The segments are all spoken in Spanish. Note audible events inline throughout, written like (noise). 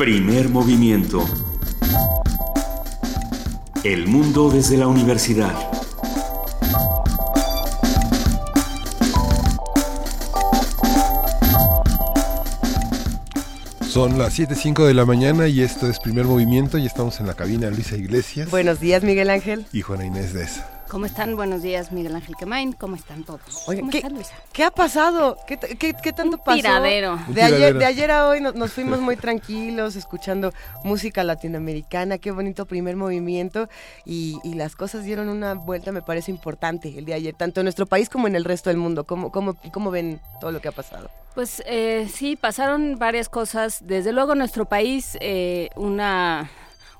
Primer movimiento. El mundo desde la universidad. Son las 7.05 de la mañana y esto es Primer Movimiento y estamos en la cabina Luisa Iglesias. Buenos días, Miguel Ángel. Y Juana Inés de esa. ¿Cómo están? Buenos días, Miguel Ángel Quemain. ¿Cómo están todos? Oye, ¿Cómo ¿qué, están, Luisa? ¿qué ha pasado? ¿Qué, qué- qué tanto Un pasó? tiradero. Un De ayer, tiradero. de ayer a hoy nos, nos fuimos muy tranquilos, escuchando música latinoamericana, qué bonito primer movimiento y, y las cosas dieron una vuelta, me parece importante el día de ayer, tanto en nuestro país como en el resto del mundo. ¿Cómo, cómo, cómo ven todo lo que ha pasado? Pues eh, sí, pasaron varias cosas. Desde luego, en nuestro país, eh, una,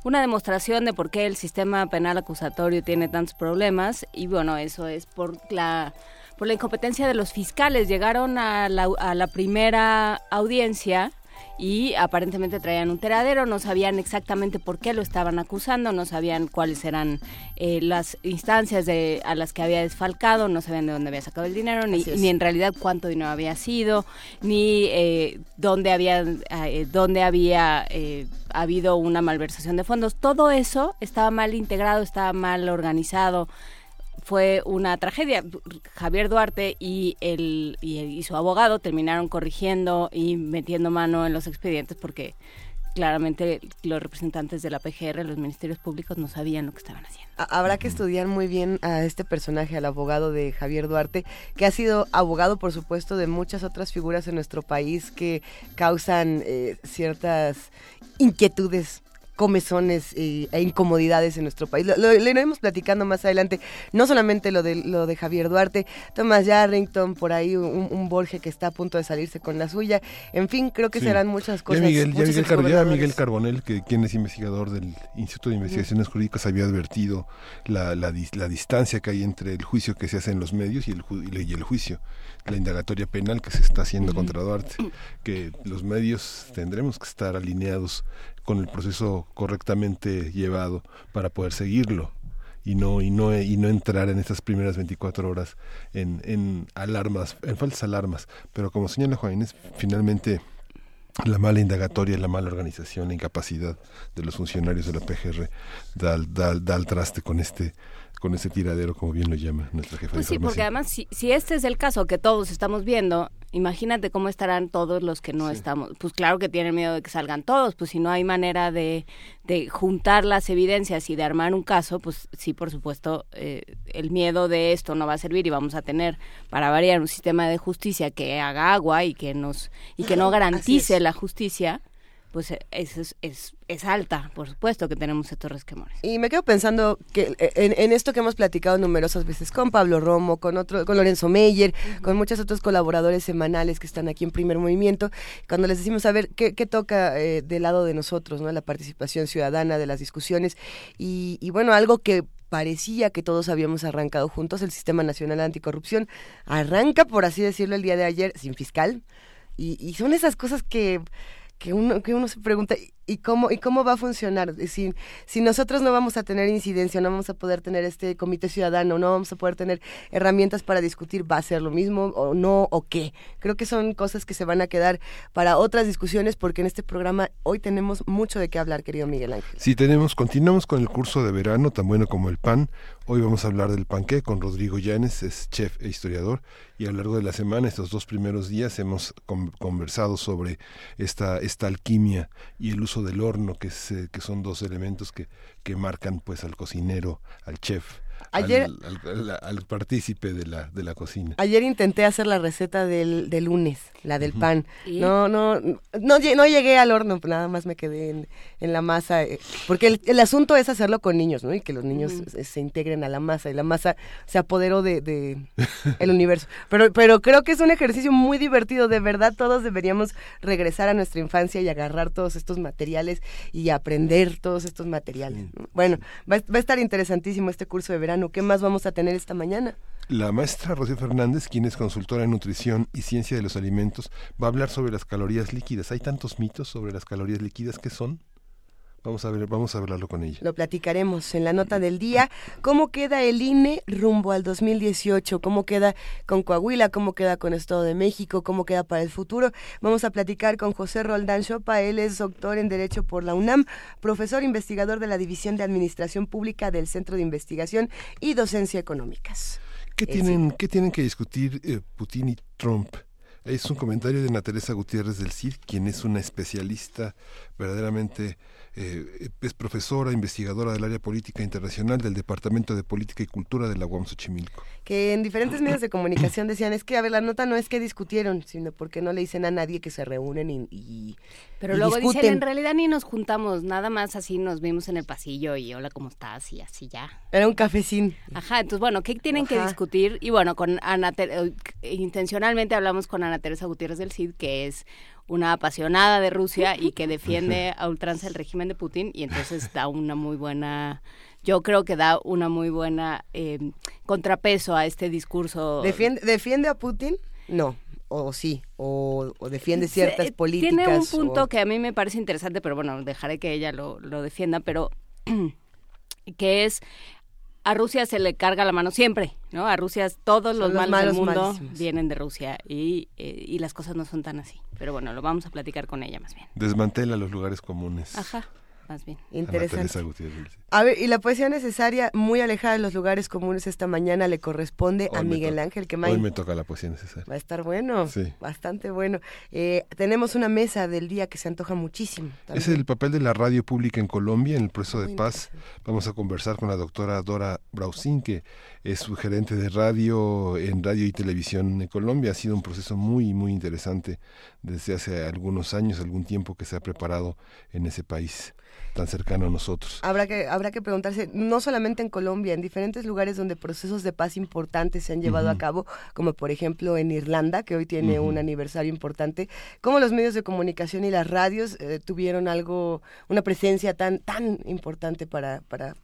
una demostración de por qué el sistema penal acusatorio tiene tantos problemas. Y bueno, eso es por la, por la incompetencia de los fiscales. Llegaron a la, a la primera audiencia. Y aparentemente traían un teradero, no sabían exactamente por qué lo estaban acusando, no sabían cuáles eran eh, las instancias de, a las que había desfalcado, no sabían de dónde había sacado el dinero, ni, ni en realidad cuánto dinero había sido, ni eh, dónde había, eh, dónde había eh, habido una malversación de fondos. Todo eso estaba mal integrado, estaba mal organizado. Fue una tragedia. Javier Duarte y, el, y, su abogado terminaron corrigiendo y metiendo mano en los expedientes porque claramente los representantes de la PGR, los ministerios públicos, no sabían lo que estaban haciendo. Ha- Habrá que estudiar muy bien a este personaje, al abogado de Javier Duarte, que ha sido abogado, por supuesto, de muchas otras figuras en nuestro país que causan eh, ciertas inquietudes comezones eh, e incomodidades en nuestro país. Lo, lo- lo iremos platicando más adelante, no solamente lo de, lo de Javier Duarte, Thomas Yarrington, por ahí un, un Borges que está a punto de salirse con la suya, en fin, creo que Sí. serán muchas Ya cosas. Miguel, ya Miguel, Car- ya. Miguel Carbonell, que quien es investigador del Instituto de Investigaciones Jurídicas, había advertido la, la distancia que hay entre el juicio que se hace en los medios y el, ju- y el juicio, la indagatoria penal que se está haciendo contra Duarte, que los medios tendremos que estar alineados con el proceso correctamente llevado para poder seguirlo y no y no y no entrar en estas primeras 24 horas en, en alarmas, en falsas alarmas, pero como señala Juan Inés, finalmente la mala indagatoria, la mala organización, la incapacidad de los funcionarios de la PGR da, da da al traste con este con ese tiradero, como bien lo llama nuestra jefa Pues de sí, porque además, si, si este es el caso que todos estamos viendo, imagínate cómo estarán todos los que no Sí. estamos. Pues claro que tienen miedo de que salgan todos, pues si no hay manera de, de juntar las evidencias y de armar un caso, pues sí, por supuesto, eh, el miedo de esto no va a servir y vamos a tener, para variar, un sistema de justicia que haga agua y que nos y que no garantice la justicia, pues eh, es, es, es, es alta, por supuesto que tenemos estos resquemores. Y me quedo pensando que eh, en, en esto que hemos platicado numerosas veces con Pablo Romo, con otro, con Lorenzo Meyer, con muchos otros colaboradores semanales que están aquí en Primer Movimiento, cuando les decimos a ver qué, qué toca eh, del lado de nosotros, ¿no? La participación ciudadana, de las discusiones, y, y bueno, algo que parecía que todos habíamos arrancado juntos, el Sistema Nacional Anticorrupción, arranca, por así decirlo, el día de ayer sin fiscal, y, y son esas cosas que que uno, que uno se pregunta, ¿y cómo, ¿y cómo va a funcionar? Si, si nosotros no vamos a tener incidencia, no vamos a poder tener este comité ciudadano, no vamos a poder tener herramientas para discutir, ¿va a ser lo mismo o no o qué? Creo que son cosas que se van a quedar para otras discusiones porque en este programa hoy tenemos mucho de qué hablar, querido Miguel Ángel. Sí, tenemos, continuamos con el curso de verano, tan bueno como el pan. Hoy vamos a hablar del panqué con Rodrigo Llanes, es chef e historiador, y a lo largo de la semana, estos dos primeros días, hemos con- conversado sobre esta, esta alquimia y el uso del horno, que, eh, que son dos elementos que, que marcan pues al cocinero, al chef, Ayer- al, al- al- al partícipe de la, de la cocina. Ayer intenté hacer la receta del, del lunes, la del pan. ¿Y? No, no, no, no llegué al horno, nada más me quedé en, en la masa. eh, Porque el, el asunto es hacerlo con niños, ¿no? Y que los niños se, se integren a la masa. Y la masa se apoderó de, de el universo. Pero, pero creo que es un ejercicio muy divertido. De verdad, todos deberíamos regresar a nuestra infancia y agarrar todos estos materiales y aprender todos estos materiales. ¿no? Bueno, va, va a estar interesantísimo este curso de verano. ¿Qué más vamos a tener esta mañana? La maestra Rocío Fernández, quien es consultora en nutrición y ciencia de los alimentos, va a hablar sobre las calorías líquidas. Hay tantos mitos sobre las calorías líquidas que son. Vamos a ver, vamos a hablarlo con ella. Lo platicaremos en la nota del día. ¿Cómo queda el INE rumbo al 2018? ¿Cómo queda con Coahuila? ¿Cómo queda con Estado de México? ¿Cómo queda para el futuro? Vamos a platicar con José Roldán Chopa. Él es doctor en Derecho por la UNAM, profesor investigador de la División de Administración Pública del Centro de Investigación y Docencia Económicas. ¿Qué, tienen, ¿qué tienen que discutir eh, Putin y Trump? Es un comentario de Ana Teresa Gutiérrez del CID, quien es una especialista verdaderamente eh, es profesora, investigadora del área política internacional del Departamento de Política y Cultura de la UAM Xochimilco. Que en diferentes medios de comunicación decían, es que, a ver, la nota no es que discutieron, sino porque no le dicen a nadie que se reúnen y, Pero luego dicen, en realidad ni nos juntamos, nada más así nos vimos en el pasillo y hola, ¿cómo estás? Y así ya. Era un cafecín. Ajá, entonces, bueno, ¿qué tienen que discutir? Y bueno, con Ana, eh, intencionalmente hablamos con Ana Teresa Gutiérrez del CID, que es una apasionada de Rusia y que (laughs) defiende a ultranza el régimen de Putin y entonces da una muy buena yo creo que da una muy buena eh, contrapeso a este discurso. ¿Defiende, ¿Defiende a Putin? No o sí, o, defiende ciertas políticas. Tiene un punto que a mí me parece interesante, pero bueno, dejaré que ella lo, lo defienda, pero (clears throat) que es a Rusia se le carga la mano siempre, ¿no? A Rusia todos los, males del mundo vienen de Rusia y, eh, y las cosas no son tan así. Pero bueno, lo vamos a platicar con ella más bien. Desmantela los lugares comunes. Ajá más bien. Interesante. A ver, y la poesía necesaria, muy alejada de los lugares comunes esta mañana, le corresponde a Miguel Ángel que Hoy me toca la poesía necesaria. Va a estar bueno, bastante bueno. Eh, tenemos una mesa del día que se antoja muchísimo. Es el papel de la radio pública en Colombia en el proceso de paz. Vamos a conversar con la doctora Dora Brausin, que es su gerente de radio en radio y televisión en Colombia. Ha sido un proceso muy, muy interesante desde hace algunos años, algún tiempo que se ha preparado en ese país tan cercano a nosotros. Habrá que, habrá que preguntarse, no solamente en Colombia, en diferentes lugares donde procesos de paz importantes se han llevado a cabo, como por ejemplo en Irlanda, que hoy tiene un aniversario importante, cómo los medios de comunicación y las radios eh, tuvieron algo, una presencia tan, tan importante para, para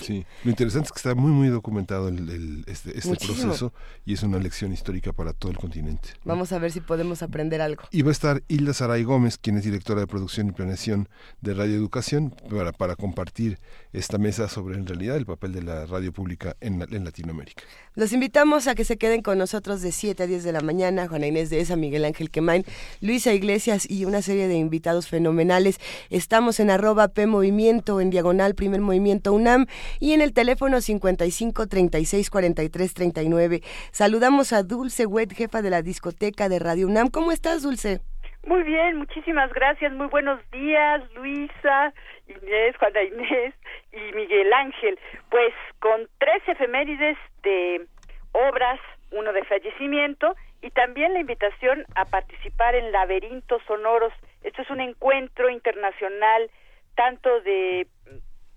Sí, lo interesante es que está muy, muy documentado el, este, este proceso y es una lección histórica para todo el continente. Vamos a ver si podemos aprender algo. Y va a estar Hilda Saray Gómez, quien es directora de producción y planeación de Radio Educación, para, para compartir esta mesa sobre en realidad el papel de la radio pública en, en Latinoamérica. Los invitamos a que se queden con nosotros de 7 a 10 de la mañana, Juana Inés de Esa, Miguel Ángel Quemain, Luisa Iglesias y una serie de invitados fenomenales. Estamos en arroba P Movimiento, en diagonal Primer Movimiento UNAM y en el teléfono 55 36 43 39. Saludamos a Dulce Wet, jefa de la discoteca de Radio UNAM. ¿Cómo estás, Dulce? Muy bien, muchísimas gracias. Muy buenos días, Luisa, Inés, Juana Inés y Miguel Ángel. Pues con tres efemérides de obras, uno de fallecimiento y también la invitación a participar en Laberintos Sonoros. Esto es un encuentro internacional tanto de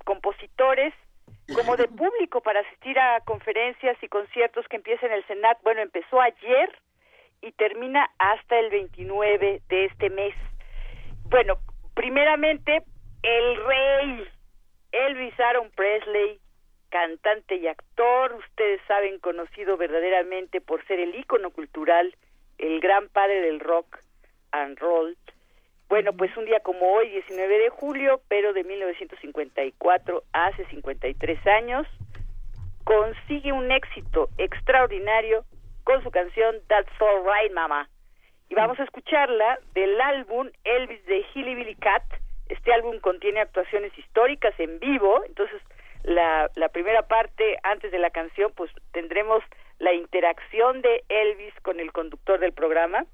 compositores como de público para asistir a conferencias y conciertos que empiezan en el Senat. Bueno, empezó ayer y termina hasta el 29 de este mes. Bueno, primeramente, el rey Elvis Aaron Presley, cantante y actor, ustedes saben, conocido verdaderamente por ser el ícono cultural, el gran padre del rock and roll, bueno, pues un día como hoy, 19 de julio, pero de 1954, hace 53 años, consigue un éxito extraordinario con su canción That's All Right Mama. Y vamos a escucharla del álbum Elvis de Hilly Billy Cat. Este álbum contiene actuaciones históricas en vivo, entonces la, la primera parte antes de la canción pues tendremos la interacción de Elvis con el conductor del programa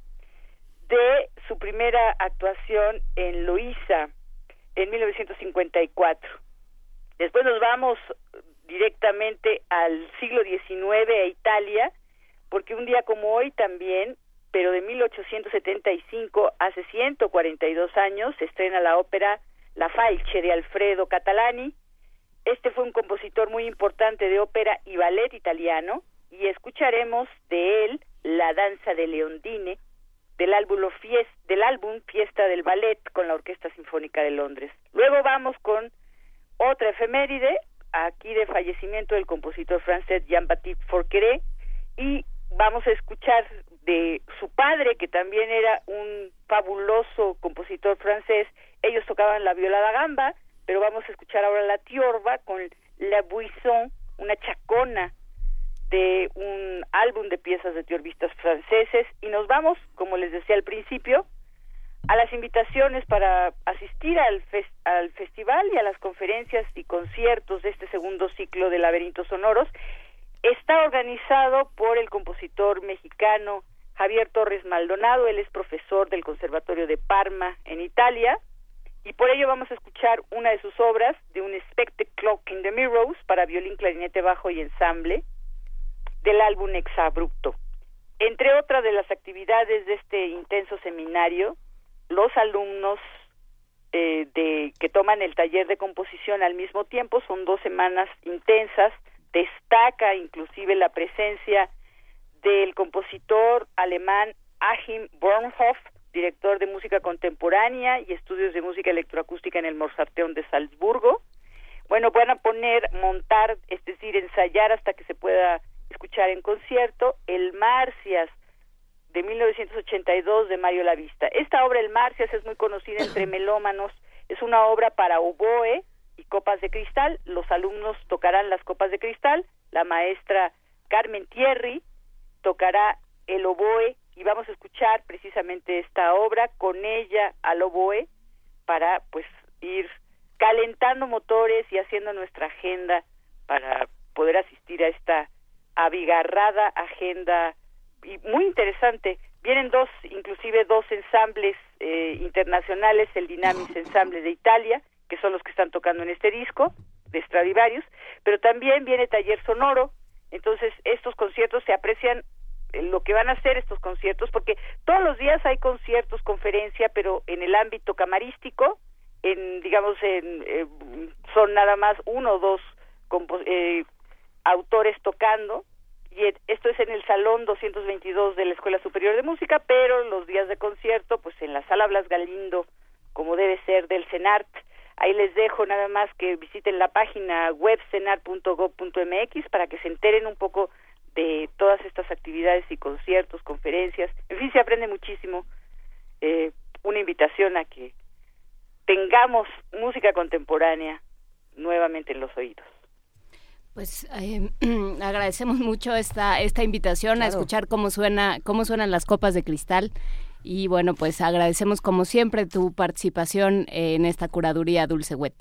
de su primera actuación en Loíza en 1954. Después nos vamos directamente al siglo XIX a Italia, porque un día como hoy también, pero de 1875, hace 142 años, estrena la ópera La Falce de Alfredo Catalani. Este fue un compositor muy importante de ópera y ballet italiano, y escucharemos de él La Danza de Leondine, del álbum, Fiesta, del álbum Fiesta del Ballet con la Orquesta Sinfónica de Londres. Luego vamos con otra efeméride, aquí de fallecimiento del compositor francés Jean-Baptiste Forqueré, y vamos a escuchar de su padre, que también era un fabuloso compositor francés. Ellos tocaban la viola da gamba, pero vamos a escuchar ahora la tiorba con La Buisson, una chacona de un álbum de piezas de tiorbistas franceses y nos vamos, como les decía al principio, a las invitaciones para asistir al, al festival y a las conferencias y conciertos de este segundo ciclo de Laberintos Sonoros. Está organizado por el compositor mexicano Javier Torres Maldonado, él es profesor del Conservatorio de Parma en Italia, y por ello vamos a escuchar una de sus obras de un Expected Clock in the Mirrors para violín, clarinete bajo y ensamble del álbum Exabrupto. Entre otras de las actividades de este intenso seminario, los alumnos eh, de que toman el taller de composición al mismo tiempo son dos semanas intensas. Destaca inclusive la presencia del compositor alemán Achim Bornhoff, director de música contemporánea y estudios de música electroacústica en el Mozarteum de Salzburgo. Bueno, van a poner, montar, es decir, ensayar hasta que se pueda escuchar en concierto el Marcias de 1982 de Mario Lavista. Esta obra, el Marcias, es muy conocida entre (coughs) melómanos. Es una obra para oboe y copas de cristal. Los alumnos tocarán las copas de cristal. La maestra Carmen Thierry tocará el oboe y vamos a escuchar precisamente esta obra con ella al oboe para pues ir calentando motores y haciendo nuestra agenda para poder asistir a esta abigarrada agenda y muy interesante. Vienen dos, inclusive dos ensambles eh, internacionales, el Dynamis Ensemble de Italia, que son los que están tocando en este disco de Stradivarius, pero también viene Taller Sonoro, entonces estos conciertos se aprecian lo que van a hacer estos conciertos, porque todos los días hay conciertos, conferencia, pero en el ámbito camarístico, en digamos, en, eh, son nada más uno o dos eh, autores tocando, y esto es en el Salón 222 de la Escuela Superior de Música, pero los días de concierto, pues en la Sala Blas Galindo, como debe ser, del CENART. Ahí les dejo nada más que visiten la página web cenart.gov.mx para que se enteren un poco de todas estas actividades y conciertos, conferencias. En fin, se aprende muchísimo. Eh, una invitación a que tengamos música contemporánea nuevamente en los oídos. Pues eh, (clears throat) agradecemos mucho esta esta invitación a escuchar cómo suena cómo suenan las copas de cristal y bueno pues agradecemos como siempre tu participación en esta curaduría Dulce Wet.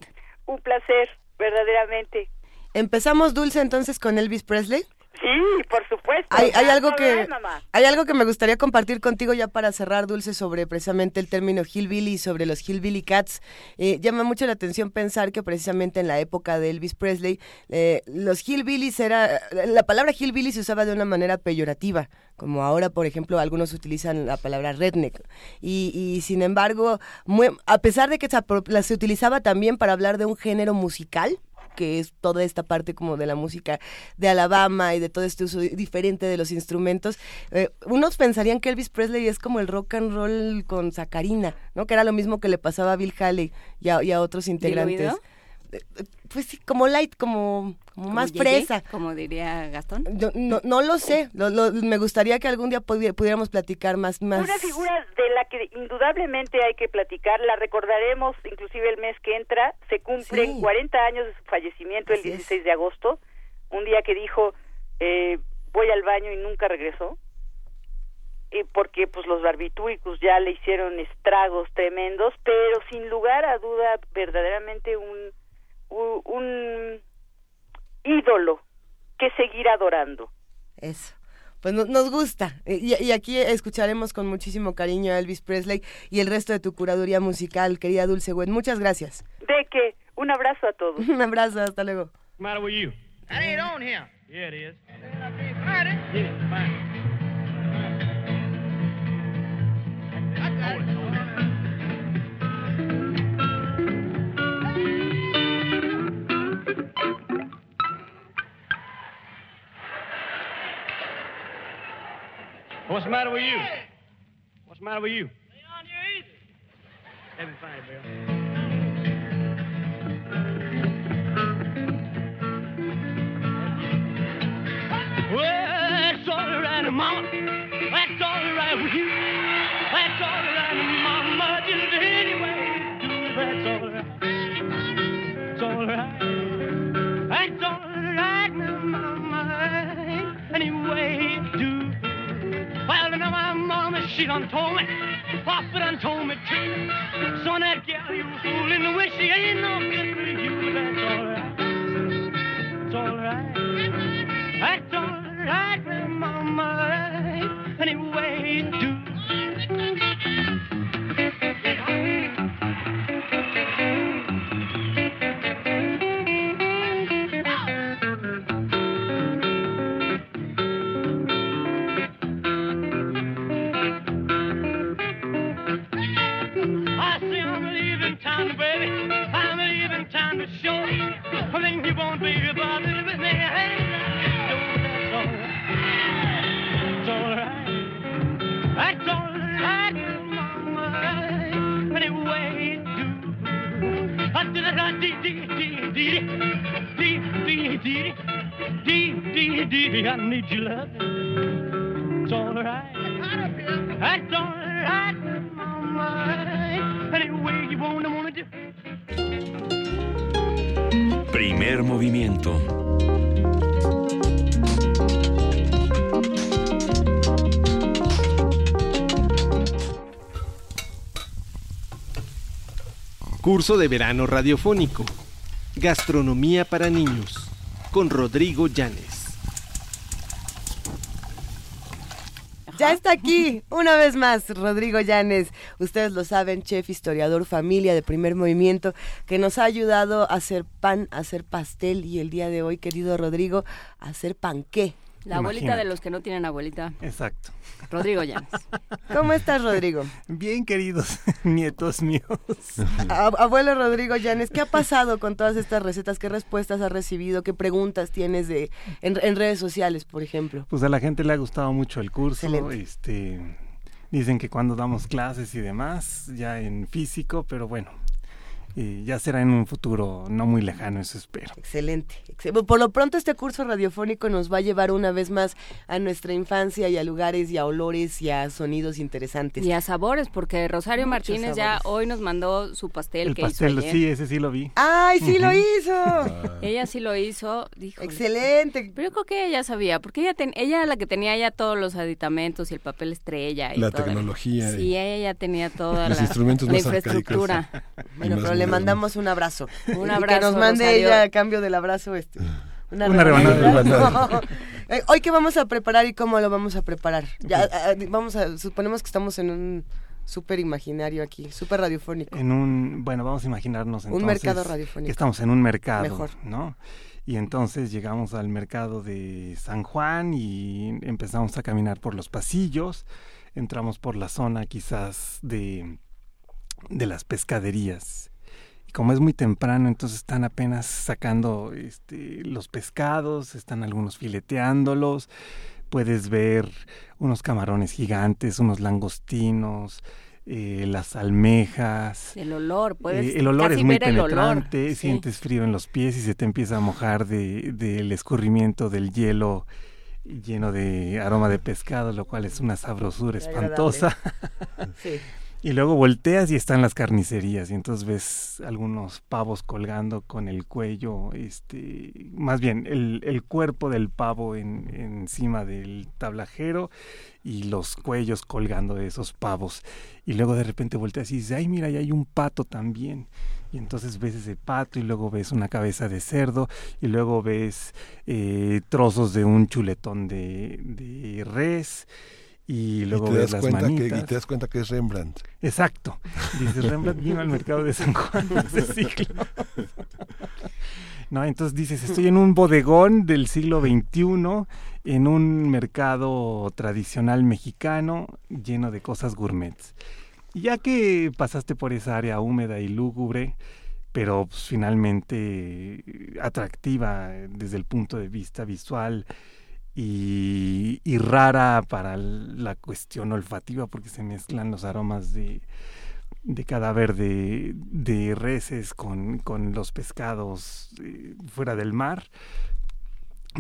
Un placer verdaderamente. Empezamos Dulce entonces con Elvis Presley. Sí, por supuesto. Hay, algo que hay algo que me gustaría compartir contigo ya para cerrar, Dulce, sobre precisamente el término hillbilly y sobre los hillbilly cats. Eh, llama mucho la atención pensar que precisamente en la época de Elvis Presley, eh, los hillbillies era la palabra hillbilly se usaba de una manera peyorativa, como ahora, por ejemplo, algunos utilizan la palabra redneck. Y, sin embargo, a pesar de que se, se utilizaba también para hablar de un género musical, que es toda esta parte como de la música de Alabama y de todo este uso diferente de los instrumentos, eh, unos pensarían que Elvis Presley es como el rock and roll con sacarina, ¿no? Que era lo mismo que le pasaba a Bill Haley y a, otros integrantes. Eh, pues sí, como light, como, como más fresa. Como diría Gastón. no, no lo sé, me gustaría que algún día pudiéramos platicar más, más. Una figura de la que indudablemente hay que platicar, la recordaremos inclusive el mes que entra, se cumplen 40 años de su fallecimiento el 16 de agosto, un día que dijo, eh, voy al baño y nunca regresó. Porque pues los barbitúricos ya le hicieron estragos tremendos, pero sin lugar a duda verdaderamente un un ídolo que seguir adorando. Eso. Pues nos gusta. Y, aquí escucharemos con muchísimo cariño a Elvis Presley y el resto de tu curaduría musical, querida Dulce Gwen. Muchas gracias. De que un abrazo a todos. (laughs) un abrazo, hasta luego. What's the matter with you? What's the matter with you? Leon, you're easy. fine, Bill. She done told me. Papa done told me too. Son, that gal you fooling the way she ain't no good for you. That's all right. That's all right. That's all right, mama. Any did, did, did, I need your love. It's all right. That's all right, mama. Anyway, you wanna, wanna do. Primer movimiento. Curso de verano radiofónico. Gastronomía para niños. Con Rodrigo Llanes. Ya está aquí, una vez más, Rodrigo Llanes. Ustedes lo saben, chef, historiador, familia de primer movimiento, que nos ha ayudado a hacer pan, a hacer pastel y el día de hoy, querido Rodrigo, a hacer panqué. La abuelita de los que no tienen abuelita. Exacto. Rodrigo Llanes. (laughs) ¿Cómo estás, Rodrigo? Bien, queridos (laughs) nietos míos. A- abuelo Rodrigo Llanes, ¿qué ha pasado con todas estas recetas? ¿Qué respuestas has recibido? ¿Qué preguntas tienes de en, en redes sociales, por ejemplo? Pues a la gente le ha gustado mucho el curso. Excelente. Este, dicen que cuando damos clases y demás, ya en físico, pero bueno, eh, ya será en un futuro no muy lejano, eso espero. Excelente. Excel- Por lo pronto este curso radiofónico nos va a llevar una vez más a nuestra infancia y a lugares y a olores y a sonidos interesantes. Y a sabores, porque Rosario Muchos Martínez ya hoy nos mandó su pastel El que pastel, hizo ayer. sí, ese sí lo vi. ¡Ay, sí lo hizo! (laughs) Ella sí lo hizo. Dijo, Excelente. Pero yo creo que ella ya sabía, porque ella, ten- ella era la que tenía ya todos los aditamentos y el papel estrella. Y La tecnología y- Sí, ella ya tenía toda Los la, instrumentos la infraestructura. Bueno, más pero le mandamos un abrazo. Un Y abrazo, Que nos mande Rosario. ella a cambio del abrazo este. Una, Una rebanada. (laughs) No. Eh, Hoy qué vamos a preparar y cómo lo vamos a preparar. Ya ah, vamos a suponemos que estamos en un súper imaginario aquí, súper radiofónico. En un, bueno, vamos a imaginarnos Un entonces mercado radiofónico. que estamos en un mercado, Mejor. ¿no? Y entonces llegamos al mercado de San Juan y empezamos a caminar por los pasillos, entramos por la zona quizás de, de las pescaderías. Como es muy temprano, entonces están apenas sacando este, los pescados, están algunos fileteándolos, puedes ver unos camarones gigantes, unos langostinos, eh, las almejas. El olor, puedes Eh, el olor casi es muy olor. penetrante, Sí. sientes frío en los pies y se te empieza a mojar de- del escurrimiento del hielo lleno de aroma de pescado, lo cual es una sabrosura espantosa. Sí. (laughs) Y luego volteas y están las carnicerías y entonces ves algunos pavos colgando con el cuello, este, más bien el, el cuerpo del pavo en, encima del tablajero y los cuellos colgando de esos pavos. Y luego de repente volteas y dices, ay mira, ahí hay un pato también. Y entonces ves ese pato y luego ves una cabeza de cerdo y luego ves eh, trozos de un chuletón de, de res. Y luego y te ves das las cuenta que, y te das cuenta que es Rembrandt. Exacto. Dices, Rembrandt vino al mercado de San Juan (laughs) hace siglos. No, entonces dices, estoy en un bodegón del siglo XXI, en un mercado tradicional mexicano lleno de cosas gourmets. Y ya que pasaste por esa área húmeda y lúgubre, pero pues, finalmente atractiva desde el punto de vista visual y, y rara para la cuestión olfativa porque se mezclan los aromas de, de cadáver de, de reses con, con los pescados eh, fuera del mar.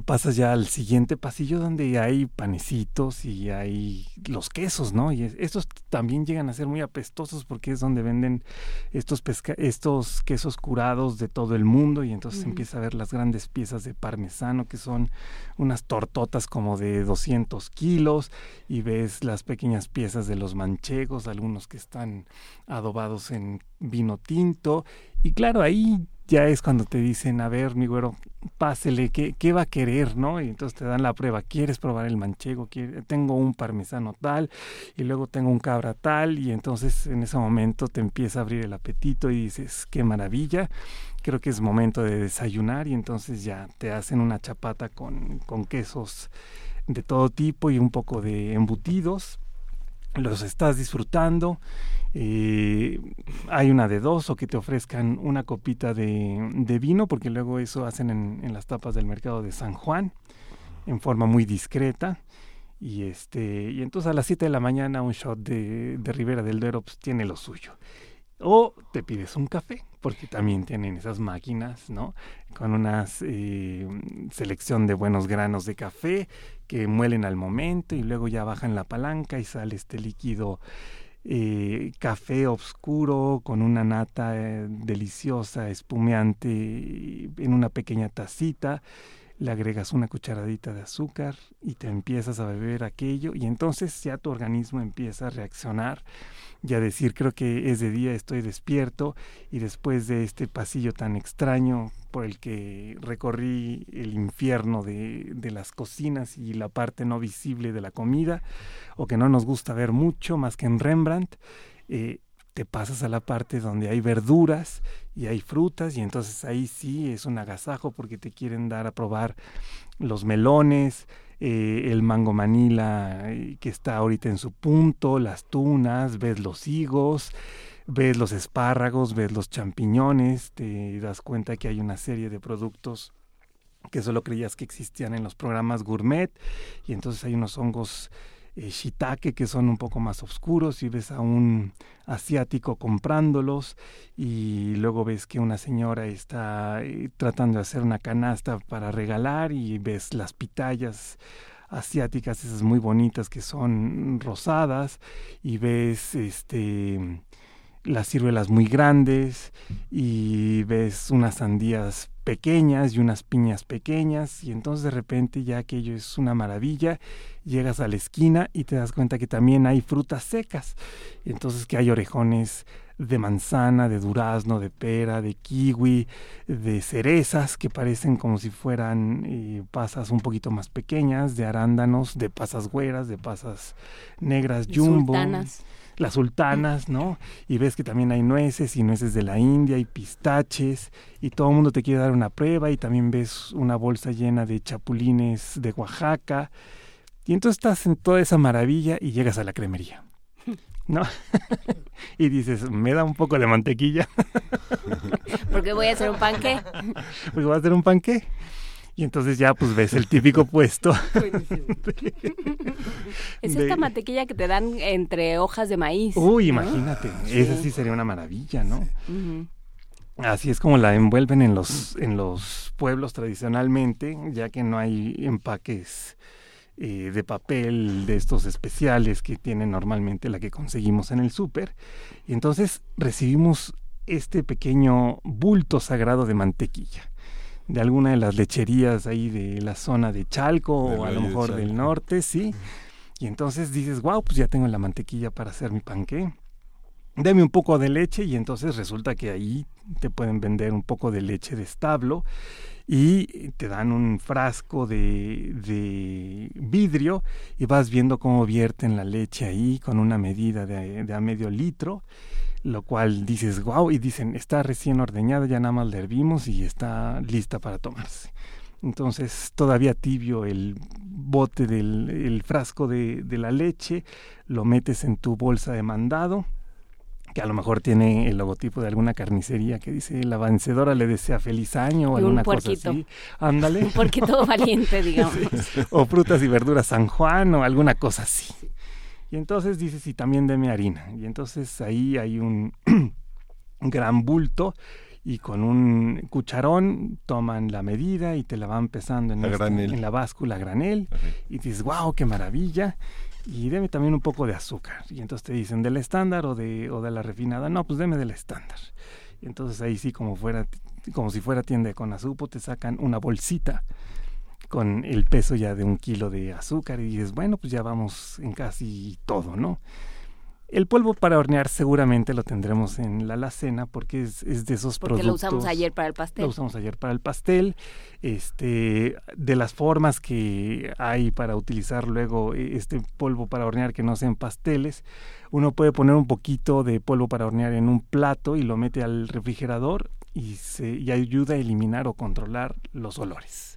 pasas ya al siguiente pasillo donde hay panecitos y hay los quesos, ¿no? Y es- estos también llegan a ser muy apestosos porque es donde venden estos pesca estos quesos curados de todo el mundo y entonces empieza a ver las grandes piezas de parmesano que son unas tortotas como de 200 kilos y ves las pequeñas piezas de los manchegos, algunos que están adobados en vino tinto. Y claro, ahí ya es cuando te dicen, a ver, mi güero, pásele, ¿qué, qué va a querer, no? Y entonces te dan la prueba, ¿quieres probar el manchego? ¿Quiere- Tengo un parmesano tal, y luego tengo un cabra tal, y entonces en ese momento te empieza a abrir el apetito y dices, qué maravilla, creo que es momento de desayunar, y entonces ya te hacen una chapata con, con quesos de todo tipo y un poco de embutidos, los estás disfrutando, eh, hay una de dos o que te ofrezcan una copita de, de vino, porque luego eso hacen en, las tapas del mercado de San Juan, en forma muy discreta. Y este y entonces a las 7 de la mañana un shot de, de Ribera del Duero pues, tiene lo suyo. O te pides un café, porque también tienen esas máquinas, ¿no? Con una selección de buenos granos de café que muelen al momento y luego ya bajan la palanca y sale este líquido eh, café oscuro con una nata eh, deliciosa, espumeante en una pequeña tacita. Le agregas una cucharadita de azúcar y te empiezas a beber aquello y entonces ya tu organismo empieza a reaccionar y a decir creo que es de día, estoy despierto y después de este pasillo tan extraño por el que recorrí el infierno de, de las cocinas y la parte no visible de la comida o que no nos gusta ver mucho más que en Rembrandt, eh, te pasas a la parte donde hay verduras y hay frutas y entonces ahí sí es un agasajo porque te quieren dar a probar los melones, eh, el mango manila eh, que está ahorita en su punto, las tunas, ves los higos, ves los espárragos, ves los champiñones, te das cuenta que hay una serie de productos que solo creías que existían en los programas gourmet y entonces hay unos hongos eh, que son un poco más oscuros y ves a un asiático comprándolos y luego ves que una señora está eh, tratando de hacer una canasta para regalar y ves las pitayas asiáticas esas muy bonitas que son rosadas y ves este las ciruelas muy grandes y ves unas sandías pequeñas y unas piñas pequeñas y entonces de repente ya aquello es una maravilla llegas a la esquina y te das cuenta que también hay frutas secas y entonces que hay orejones de manzana, de durazno, de pera, de kiwi, de cerezas que parecen como si fueran eh, pasas un poquito más pequeñas, de arándanos, de pasas güeras, de pasas negras, Y jumbo sultanas. Las sultanas, ¿no? Y ves que también hay nueces y nueces de la India y pistaches y todo el mundo te quiere dar una prueba y también ves una bolsa llena de chapulines de Oaxaca y entonces estás en toda esa maravilla y llegas a la cremería, ¿no? (laughs) y dices, me da un poco de mantequilla (laughs) Porque voy a hacer un panque. (laughs) porque voy a hacer un panqué. Y entonces ya pues ves el típico (laughs) puesto. (laughs) Es de- esta mantequilla que te dan entre hojas de maíz. Uy, ¿no? imagínate, esa sí sería una maravilla, ¿no? Así es como la envuelven en los, en los pueblos tradicionalmente, ya que no hay empaques eh, de papel de estos especiales que tiene normalmente la que conseguimos en el súper. Y entonces recibimos este pequeño bulto sagrado de mantequilla de alguna de las lecherías ahí de la zona de Chalco o a lo de mejor del norte, sí. Y entonces dices, wow, pues ya tengo la mantequilla para hacer mi panqué. Deme un poco de leche y entonces resulta que ahí te pueden vender un poco de leche de establo y te dan un frasco de, de vidrio y vas viendo cómo vierten la leche ahí con una medida de, de a medio litro, lo cual dices, wow, y dicen, está recién ordeñada, ya nada más la hervimos y está lista para tomarse. Entonces, todavía tibio el bote del el frasco de, de la leche, lo metes en tu bolsa de mandado, que a lo mejor tiene el logotipo de alguna carnicería que dice la vencedora le desea feliz año o un alguna cosa así. Ándale. (laughs) Un puerquito valiente, (laughs) digamos. o frutas y verduras San Juan o alguna cosa así. Y entonces dices, y también deme harina. Y entonces ahí hay un (clears throat) gran bulto y con un cucharón toman la medida y te la van pesando en, en la báscula granel y dices, wow, qué maravilla. Y deme también un poco de azúcar. Y entonces te dicen, ¿del estándar o de, o de la refinada? No, pues deme del estándar. Y entonces ahí sí, como, fuera, como si fuera tienda con azúcar, te sacan una bolsita con el peso ya de un kilo de azúcar y dices, bueno, pues ya vamos en casi todo, ¿no? El polvo para hornear seguramente lo tendremos en la alacena porque es, es de esos Porque productos. lo usamos ayer para el pastel. Lo usamos ayer para el pastel. Este, de las formas que hay para utilizar luego eh, este polvo para hornear que no sean pasteles, uno puede poner un poquito de polvo para hornear en un plato y lo mete al refrigerador y, se, y ayuda a eliminar o controlar los olores.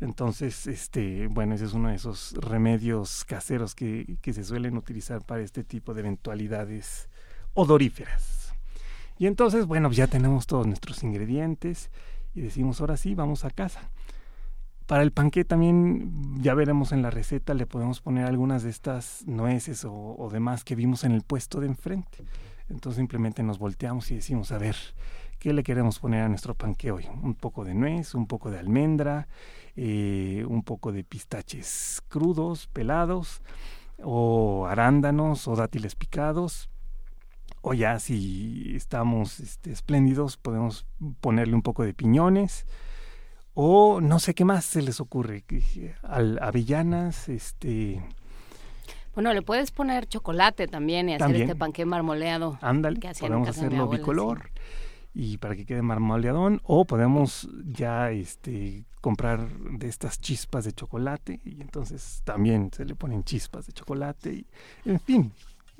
Entonces, este, bueno, ese es uno de esos remedios caseros que, que se suelen utilizar para este tipo de eventualidades odoríferas. Y entonces, bueno, ya tenemos todos nuestros ingredientes y decimos, ahora sí, vamos a casa. Para el panqué también, ya veremos en la receta, le podemos poner algunas de estas nueces o, o demás que vimos en el puesto de enfrente. Entonces simplemente nos volteamos y decimos, a ver, ¿qué le queremos poner a nuestro panqué hoy? Un poco de nuez, un poco de almendra, eh, un poco de pistaches crudos, pelados, o arándanos o dátiles picados. O ya si estamos este, espléndidos, podemos ponerle un poco de piñones. O no sé qué más se les ocurre. al- avellanas, este, Bueno, le puedes poner chocolate también y hacer También. este panqué marmoleado. ándale, podemos hacerlo bicolor. Y para que quede marmoleadón. O podemos ya este, comprar de estas chispas de chocolate. Y entonces también se le ponen chispas de chocolate. Y, en fin,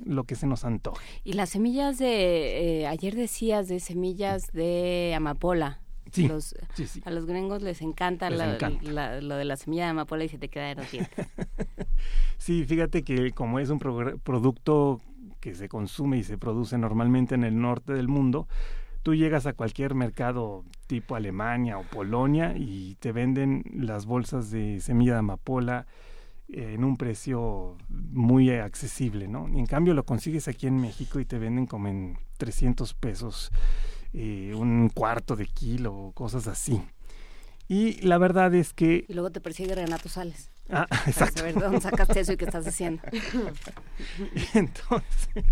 lo que se nos antoje. Y las semillas de, eh, ayer decías de semillas de amapola. Sí, Los- sí, sí. a los gringos les encanta, Les la- encanta. la- lo de la semilla de amapola y se te queda de los (laughs) dientes. Sí, fíjate que como es un progr- producto que se consume y se produce normalmente en el norte del mundo, tú llegas a cualquier mercado tipo Alemania o Polonia y te venden las bolsas de semilla de amapola eh, en un precio muy accesible, ¿no? Y en cambio lo consigues aquí en México y te venden como en 300 pesos eh, un cuarto de kilo o cosas así. Y la verdad es que... Y luego te persigue Renato Sales. Ah, Para exacto. saber de dónde sacaste eso y qué estás haciendo. (laughs) Entonces,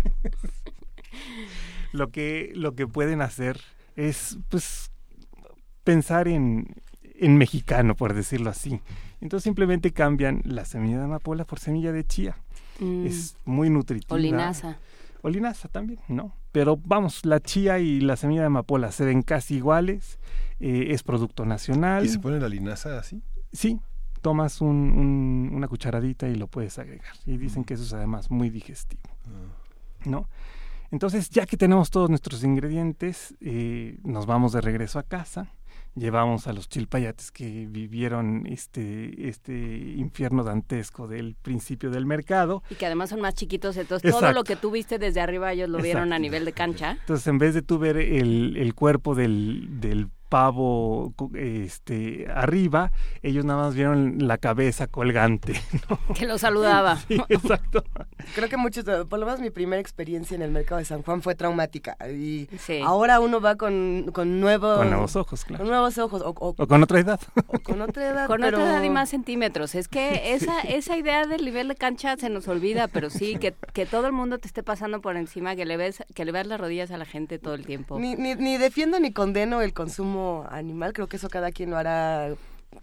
lo que, lo que pueden hacer es, pues, pensar en, en mexicano, por decirlo así. Entonces simplemente cambian la semilla de amapola por semilla de chía. Mm, Es muy nutritiva. o linaza. O linaza también, ¿no? Pero vamos, la chía y la semilla de amapola se ven casi iguales. eh, es producto nacional. ¿Y se pone la linaza así? Sí, tomas un- un- una cucharadita y lo puedes agregar. Y dicen que eso es además muy digestivo. ¿No? Entonces, ya que tenemos todos nuestros ingredientes, eh, nos vamos de regreso a casa. Llevamos a los chilpayates que vivieron este, este infierno dantesco del principio del mercado. Y que además son más chiquitos, entonces todo lo que tú viste desde arriba ellos lo vieron a nivel de cancha. Entonces, en vez de tú ver el, el cuerpo del, del pavo este, arriba, ellos nada más vieron la cabeza colgante. (laughs) ¿no? Que lo saludaba. (laughs) Sí, exacto. Creo que muchos, eh, por lo menos mi primera experiencia en el mercado de San Juan fue traumática. Y Sí. ahora uno va con, con nuevos... Con nuevos ojos, con nuevos ojos o, o- O con otra edad. o con otra edad. Con pero... otra edad y más centímetros. Es que esa, esa idea del nivel de cancha se nos olvida, pero sí, que, que todo el mundo te esté pasando por encima, que le ves, que le veas las rodillas a la gente todo el tiempo. Ni, ni, ni defiendo ni condeno el consumo animal, creo que eso cada quien lo hará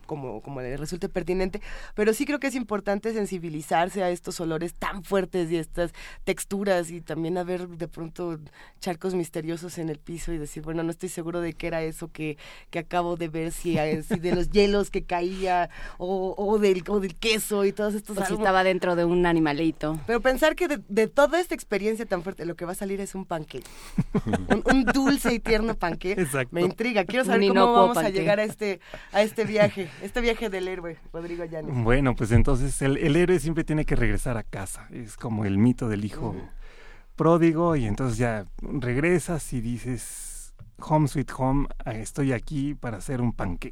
como, como le resulte pertinente, pero sí creo que es importante sensibilizarse a estos olores tan fuertes y estas texturas y también a ver de pronto charcos misteriosos en el piso y decir, bueno, no estoy seguro de qué era eso que, que acabo de ver, si, si de los hielos que caía o, o, del, o del queso y todos estos O si estaba dentro de un animalito. Pero pensar que de, de toda esta experiencia tan fuerte, lo que va a salir es un panqué. (laughs) un, un dulce y tierno panqué. Me intriga. Quiero saber cómo vamos a llegar a este, a este viaje, este viaje del héroe, Rodrigo Llanes. Bueno, pues entonces el, el héroe siempre tiene que regresar a casa. Es como el mito del hijo pródigo y entonces ya regresas y dices, home sweet home, eh, estoy aquí para hacer un panqué.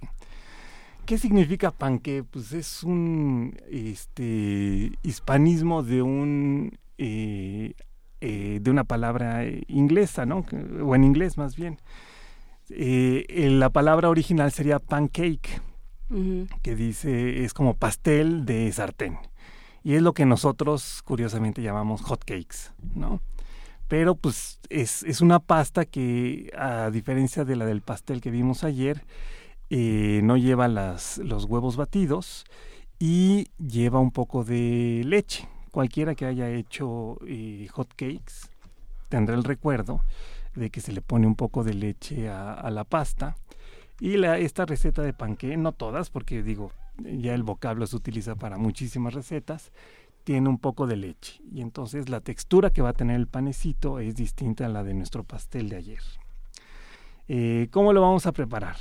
¿Qué significa panqué? Pues es un este, hispanismo de un eh, eh, de una palabra inglesa, ¿no? O en inglés más bien. Eh, la palabra original sería pancake, Que dice es como pastel de sartén. Y es lo que nosotros curiosamente llamamos hot cakes, ¿no? Pero pues es, es una pasta que a diferencia de la del pastel que vimos ayer, eh, no lleva las, los huevos batidos y lleva un poco de leche. Cualquiera que haya hecho eh, hot cakes tendrá el recuerdo de que se le pone un poco de leche a la pasta. Y esta receta de panqué, no todas, porque digo, ya el vocablo se utiliza para muchísimas recetas, tiene un poco de leche. Y entonces la textura que va a tener el panecito es distinta a la de nuestro pastel de ayer. Eh, ¿Cómo lo vamos a preparar?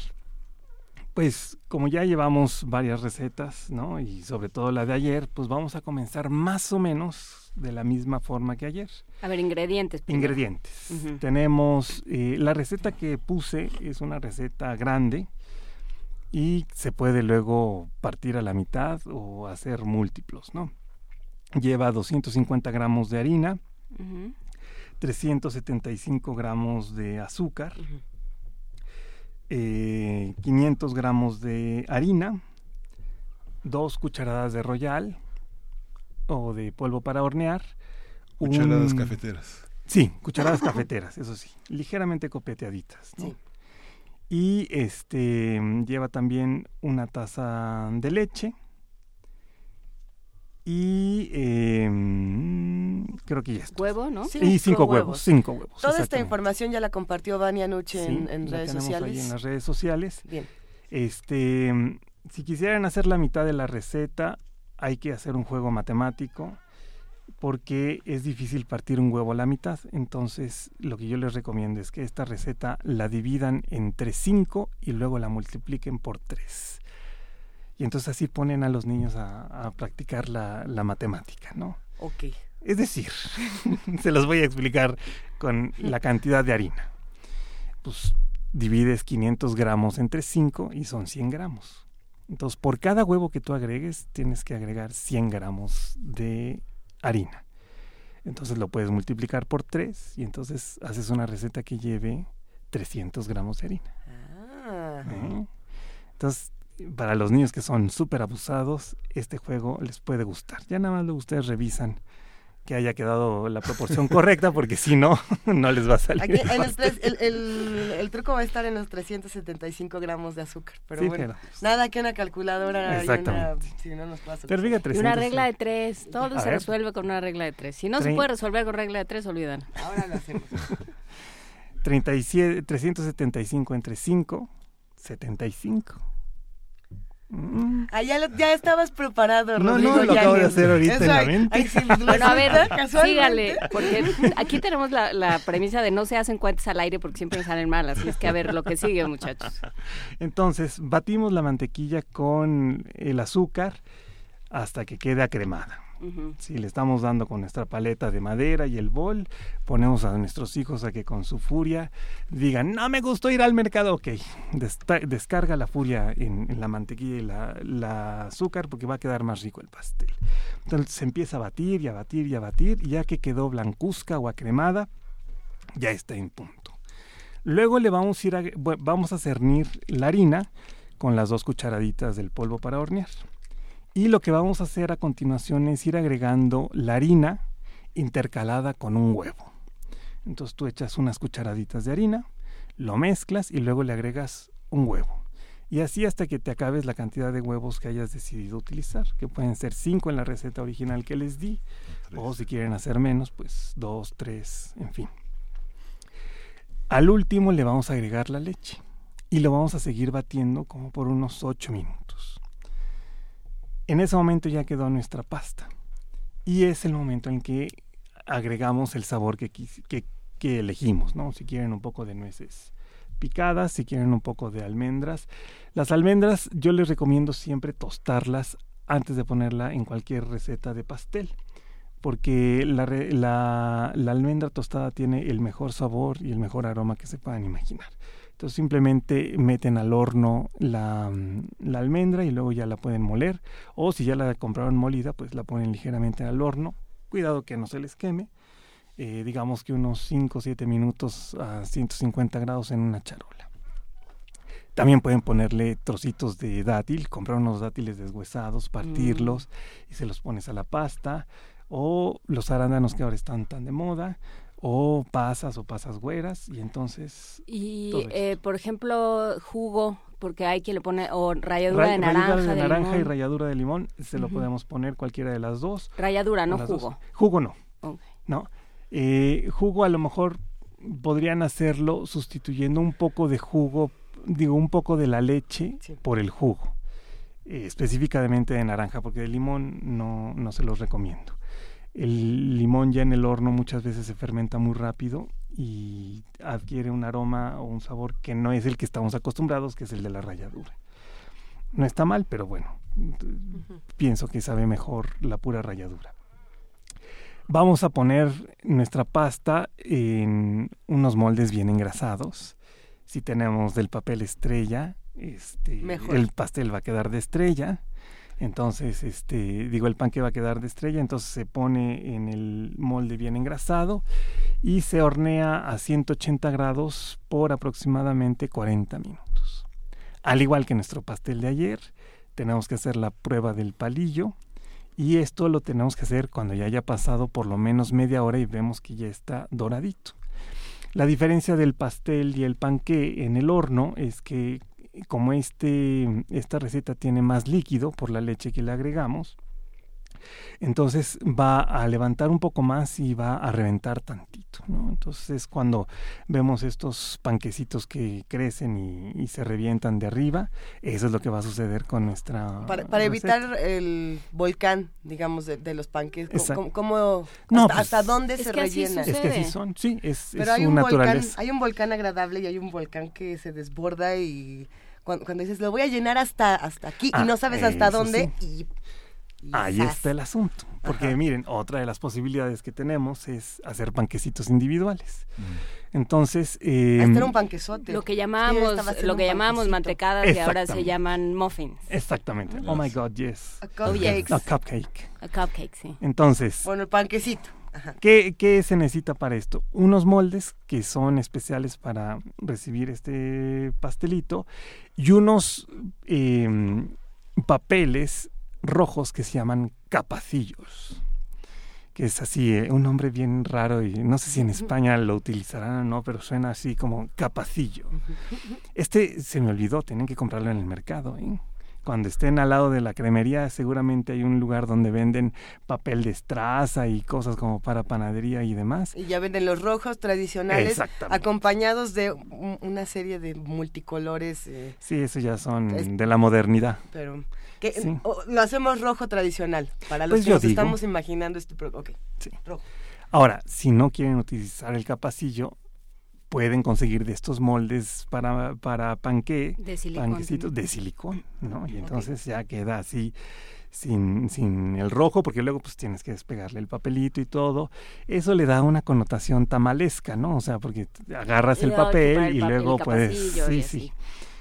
Pues como ya llevamos varias recetas, ¿no? Y sobre todo la de ayer, pues vamos a comenzar más o menos de la misma forma que ayer. A ver, ingredientes. primero. Ingredientes. Tenemos, eh, la receta que puse es una receta grande y se puede luego partir a la mitad o hacer múltiplos, ¿no? Lleva 250 gramos de harina, Ujú. 375 gramos de azúcar, eh, 500 gramos de harina, dos cucharadas de royal o de polvo para hornear, Cucharadas un- cafeteras. Sí, cucharadas cafeteras, eso sí, ligeramente copeteaditas. ¿no? Sí. Y este lleva también una taza de leche. Y eh, creo que ya está. Huevo, ¿no? Sí. y cinco huevos. huevos, cinco huevos. Toda esta información ya la compartió Vania anoche Sí, en, en la redes ahí sociales. en las redes sociales. Bien. Este, si quisieran hacer la mitad de la receta, hay que hacer un juego matemático porque es difícil partir un huevo a la mitad. Entonces, lo que yo les recomiendo es que esta receta la dividan entre 5 y luego la multipliquen por 3. Y entonces así ponen a los niños a, a practicar la, la matemática, ¿no? Ok. Es decir, (laughs) se los voy a explicar con la cantidad de harina. Pues divides 500 gramos entre 5 y son 100 gramos. Entonces, por cada huevo que tú agregues, tienes que agregar 100 gramos de harina. Entonces lo puedes multiplicar por 3 y entonces haces una receta que lleve 300 gramos de harina. Ah. ¿eh? Entonces, para los niños que son súper abusados, este juego les puede gustar. Ya nada más lo ustedes revisan que haya quedado la proporción correcta, porque si no, (laughs) no les va a salir. Aquí, el en el, tres- el, el- el truco va a estar en los 375 gramos de azúcar. Pero Sí, bueno, pero- nada que una calculadora y una, Exactamente. si no nos pasa. Pero fíjate, Y una 300, regla de tres. Todo A se ver. resuelve con una regla de tres. Si no se puede resolver con regla de tres, olvidan. Ahora lo hacemos. (laughs) 37, 375 entre 5, 75. Mm. Ah, ya, lo- ya estabas preparado, No, Rodrigo no, lo acabo de hacer ahorita Eso, en la mente. ay, sí, Bueno, a ver, sígale, porque aquí tenemos la, la premisa de no se hacen cuentas al aire porque siempre salen mal, así es que a ver lo que sigue, muchachos. Entonces, batimos la mantequilla con el azúcar hasta que quede acremada. Ujú. Si le estamos dando con nuestra paleta de madera y el bol, ponemos a nuestros hijos a que con su furia digan, no me gustó ir al mercado, ok, descarga la furia en, la mantequilla y la, azúcar porque va a quedar más rico el pastel. Entonces se empieza a batir y a batir y a batir y ya que quedó blancuzca o acremada, ya está en punto. Luego le vamos a ir a, vamos a cernir la harina con las dos cucharaditas del polvo para hornear. Y lo que vamos a hacer a continuación es ir agregando la harina intercalada con un huevo. Entonces tú echas unas cucharaditas de harina, lo mezclas y luego le agregas un huevo. Y así hasta que te acabes la cantidad de huevos que hayas decidido utilizar, que pueden ser cinco en la receta original que les di, o si quieren hacer menos, pues dos, tres, en fin. Al último le vamos a agregar la leche y lo vamos a seguir batiendo como por unos 8 minutos. En ese momento ya quedó nuestra pasta y es el momento en que agregamos el sabor que, elegimos, ¿no? Si quieren un poco de nueces picadas, si quieren un poco de almendras. Las almendras yo les recomiendo siempre tostarlas antes de ponerla en cualquier receta de pastel porque la, la almendra tostada tiene el mejor sabor y el mejor aroma que se puedan imaginar. Entonces simplemente meten al horno la, mm, la almendra y luego ya la pueden moler. O si ya la compraron molida, pues la ponen ligeramente al horno. Cuidado que no se les queme. Eh, digamos que unos 5 o 7 minutos a 150 grados en una charola. También pueden ponerle trocitos de dátil, comprar unos dátiles deshuesados, partirlos y se los pones a la pasta. O los arándanos que ahora están tan de moda. O pasas o pasas güeras. Y entonces... Y, eh, por ejemplo, jugo, porque hay quien le pone, o ralladura Ra- de ralladura naranja, de de naranja y ralladura de limón. Se lo podemos poner cualquiera de las dos. Ralladura, no dos. jugo. Jugo no. ¿no? Eh, jugo a lo mejor podrían hacerlo sustituyendo un poco de jugo, digo, un poco de la leche Sí. por el jugo, eh, específicamente de naranja, porque de limón no, no se los recomiendo. El limón ya en el horno muchas veces se fermenta muy rápido y adquiere un aroma o un sabor que no es el que estamos acostumbrados, que es el de la ralladura. No está mal, pero bueno, pienso que sabe mejor la pura ralladura. Vamos a poner nuestra pasta en unos moldes bien engrasados. Si tenemos del papel estrella, este, Mejor. el pastel va a quedar de estrella. Entonces, este, digo, el pan que va a quedar de estrella, entonces se pone en el molde bien engrasado y se hornea a 180 grados por aproximadamente 40 minutos. Al igual que nuestro pastel de ayer, tenemos que hacer la prueba del palillo y esto lo tenemos que hacer cuando ya haya pasado por lo menos media hora y vemos que ya está doradito. La diferencia del pastel y el panqué en el horno es que como este, esta receta tiene más líquido por la leche que le agregamos, entonces va a levantar un poco más y va a reventar tantito. ¿no? Entonces es cuando vemos estos panquecitos que crecen y, y se revientan de arriba, eso es lo que va a suceder con nuestra... Para, para evitar el volcán, digamos, de, de los panques, ¿cómo, Exacto. cómo- cómo- No, hasta, pues, hasta dónde se que así rellena? sucede. Es que así son, sí, es, Pero es hay su un, volcán, naturaleza. hay un volcán agradable y hay un volcán que se desborda y cuando, cuando dices lo voy a llenar hasta hasta aquí Ah, y no sabes hasta dónde y, y Ahí zas. está el asunto. Porque Ajá. miren, otra de las posibilidades que tenemos es hacer panquecitos individuales. Mm. Entonces, eh, Ah, este era un panquezote. Lo que Sí, haciendo lo que llamábamos panquecito. mantecadas y ahora se llaman muffins. exactamente. Oh my God, yes. A Oh, yes. cupcakes. No, cupcake. A cupcake, sí. Entonces, Bueno, el panquecito. Ajá. ¿qué, qué se necesita para esto? Unos moldes que son especiales para recibir este pastelito y unos eh, papeles rojos que se llaman capacillos. Que es así, eh, un nombre bien raro y no sé si en España lo utilizarán o no, pero suena así como capacillo. Este se me olvidó, tienen que comprarlo en el mercado. ¿eh? Cuando estén al lado de la cremería, seguramente hay un lugar donde venden papel de estraza y cosas como para panadería y demás. Y ya venden los rojos tradicionales acompañados de un- una serie de multicolores, eh, Sí, eso ya son Es- de la modernidad. pero que Sí. o- lo hacemos rojo tradicional para los Pues que nos digo. estamos imaginando este pro- ok, Sí. rojo. Ahora, si no quieren utilizar el capacillo, pueden conseguir de estos moldes para, para De silicón. panquecitos de silicón, ¿no? Y entonces ya queda así sin, sin el rojo, porque luego pues tienes que despegarle el papelito y todo. Eso le da una connotación tamalesca, ¿no? O sea, porque agarras el luego papel y pa- el luego puedes... Sí, sí.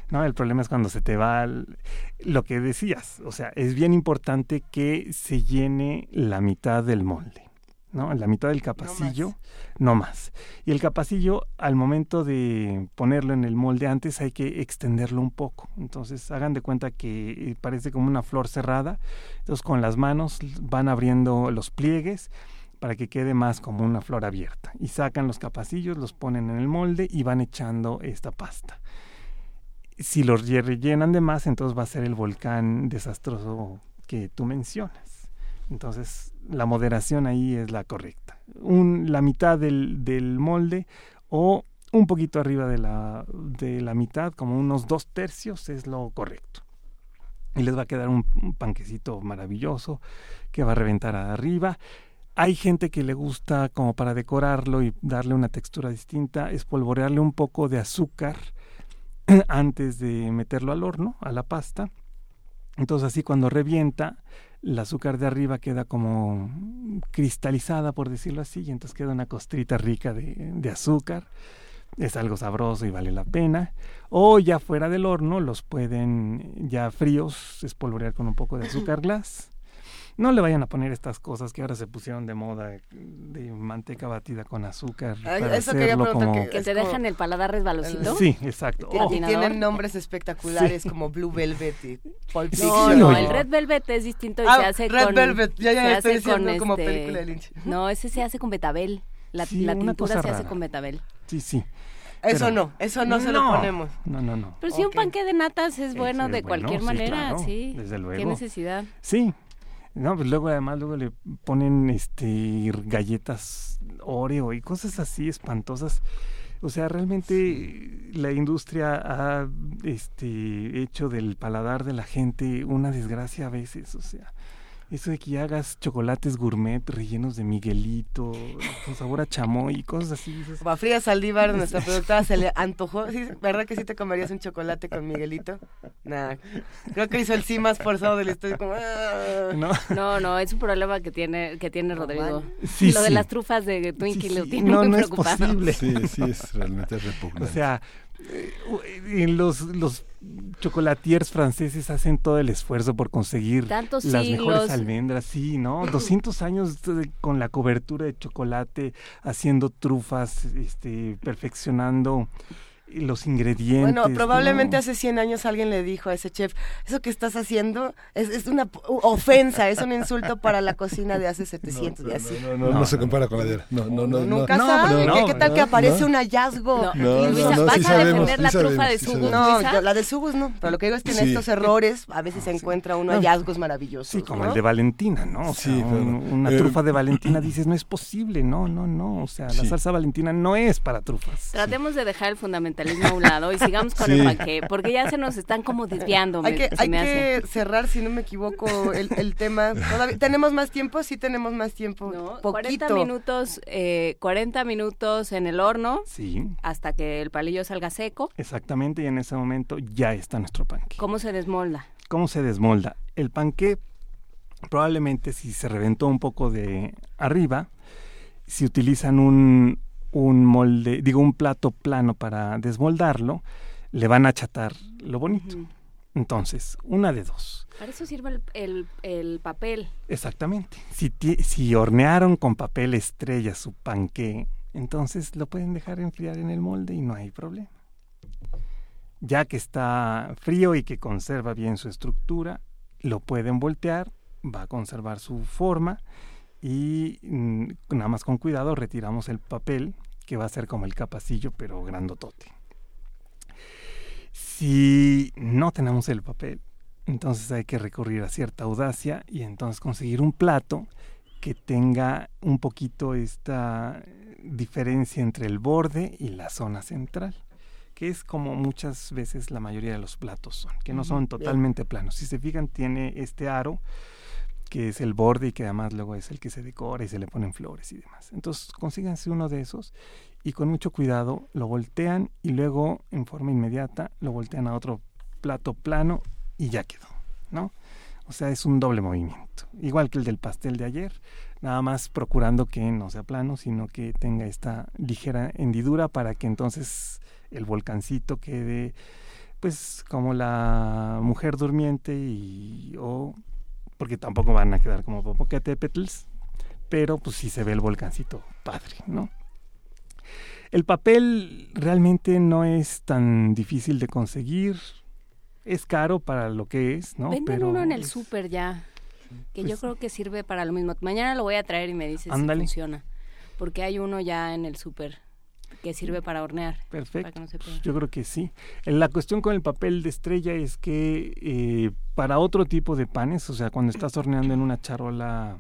No, el problema es cuando se te va el- lo que decías. O sea, es bien importante que se llene la mitad del molde, ¿no? La mitad del capacillo, no más. Y el capacillo, al momento de ponerlo en el molde antes, hay que extenderlo un poco. Entonces, hagan de cuenta que eh, parece como una flor cerrada. Entonces, con las manos van abriendo los pliegues para que quede más como una flor abierta. Y sacan los capacillos, los ponen en el molde y van echando esta pasta. Si los rellenan de más, entonces va a ser el volcán desastroso que tú mencionas. Entonces, la moderación ahí es la correcta. Un, la mitad del, del molde o un poquito arriba de la, de la mitad, como unos dos tercios, es lo correcto. Y les va a quedar un, un panquecito maravilloso que va a reventar arriba. Hay gente que le gusta, como para decorarlo y darle una textura distinta, espolvorearle un poco de azúcar (clears throat) antes de meterlo al horno, a la pasta. Entonces así cuando revienta, el azúcar de arriba queda como cristalizada, por decirlo así, y entonces queda una costrita rica de, de azúcar. Es algo sabroso y vale la pena. O ya fuera del horno, los pueden ya fríos espolvorear con un poco de azúcar glass. No le vayan a poner estas cosas que ahora se pusieron de moda de manteca batida con azúcar. Para eso quería hacerlo preguntar como... que- te dejan el paladar resbalosito. Sí, exacto. Y Oh, tienen nombres espectaculares como Blue Velvet y Pulp Fiction. No, no, el Red Velvet es distinto y Ah, se hace Red con... Velvet, ya, ya estoy diciendo como este, película de Lynch. No, ese se hace con betabel. La, Sí, la tintura se hace con betabel. Sí, sí. Eso Pero- no, eso no, se lo ponemos. No, no, no. Pero si un panque de natas es bueno de bueno, cualquier sí, manera, claro, sí. desde ¿Qué luego. necesidad? Sí. No, pues luego además luego le ponen este galletas Oreo y cosas así espantosas. O sea, realmente la industria ha este hecho del paladar de la gente una desgracia a veces, o sea, eso de que ya hagas chocolates gourmet rellenos de Miguelito, con sabor a chamoy y cosas así, dices, Como a Frida Saldívar, nuestra productora, se le antojó. ¿Sí? ¿Verdad que sí te comerías un chocolate con Miguelito? Nah. Creo que hizo el sí más forzado de la historia. Como, ah. ¿no? No, no, es un problema que tiene que tiene Rodrigo. Sí, lo de las trufas de Twinkie Sí, lo tiene no, muy no es posible. Sí, sí, es realmente O repugnante. sea, eh, en los, los chocolatiers franceses hacen todo el esfuerzo por conseguir Tantos las siglos. mejores almendras, sí, ¿no? (clears throat) 200 años de- con la cobertura de chocolate, haciendo trufas, este, perfeccionando los ingredientes. Bueno, probablemente ¿no? hace 100 años alguien le dijo a ese chef, eso que estás haciendo es, es una ofensa, es un insulto para la cocina de hace 700 y así. No, no, no, No, se no, compara con la de. No, no, no. Nunca no, sabe, ¿qué, no, qué tal que aparece no. un hallazgo? No, Luisa, ¿vas sí a sabemos, defender sí la trufa sabemos, de sí su sabemos. No, yo- la de Subus no, pero lo que digo es que en Sí. estos errores a veces se encuentra uno No. hallazgos maravillosos. Sí, como ¿no? el de Valentina, ¿no? O sea, Sí, pero- una eh, trufa de Valentina (clears throat) dices, no es posible, no, no, no. O sea, la Sí. salsa Valentina no es para trufas. Tratemos de dejar el fundamentalismo a un lado y sigamos con Sí. el panqué, porque ya se nos están como desviando. Hay que, hay me que hace. cerrar, si no me equivoco, el, el tema. Todavía, ¿Tenemos más tiempo? Sí, tenemos más tiempo. ¿no? Poquito. 40 minutos, eh, 40 minutos en el horno Sí, hasta que el palillo salga seco. exactamente, y en ese momento ya está nuestro panque. ¿Cómo se desmolda? ¿Cómo se desmolda? El panqué, probablemente si se reventó un poco de arriba, si utilizan un, un molde, digo un plato plano para desmoldarlo, le van a achatar lo bonito. Entonces, una de dos. Para eso sirve el, el- el papel. Exactamente. Si, si hornearon con papel estrella su panqué, entonces lo pueden dejar enfriar en el molde y no hay problema. Ya que está frío y que conserva bien su estructura, lo pueden voltear, va a conservar su forma y mm, nada más con cuidado retiramos el papel que va a ser como el capacillo pero grandotote. Si no tenemos el papel, entonces hay que recurrir a cierta audacia y entonces conseguir un plato que tenga un poquito esta diferencia entre el borde y la zona central, que es como muchas veces la mayoría de los platos son, que no son totalmente planos. Si se fijan, tiene este aro que es el borde y que además luego es el que se decora y se le ponen flores y demás. Entonces consíganse uno de esos y con mucho cuidado lo voltean y luego en forma inmediata lo voltean a otro plato plano y ya quedó, ¿no? O sea, es un doble movimiento, igual que el del pastel de ayer, nada más procurando que no sea plano, sino que tenga esta ligera hendidura para que entonces el volcancito quede pues como la mujer durmiente y o porque tampoco van a quedar como Popocatépetls, pero pues sí se ve el volcancito padre, ¿no? El papel realmente no es tan difícil de conseguir, es caro para lo que es, ¿no? Venden Pero uno en el súper ya, que yo Pues- creo que sirve para lo mismo. Mañana lo voy a traer y me dices Ándale. si funciona. Porque hay uno ya en el súper que sirve para hornear. Para Perfecto. que no se pegue. Yo creo que sí. La cuestión con el papel de estrella es que eh, para otro tipo de panes, o sea, cuando estás horneando en una charola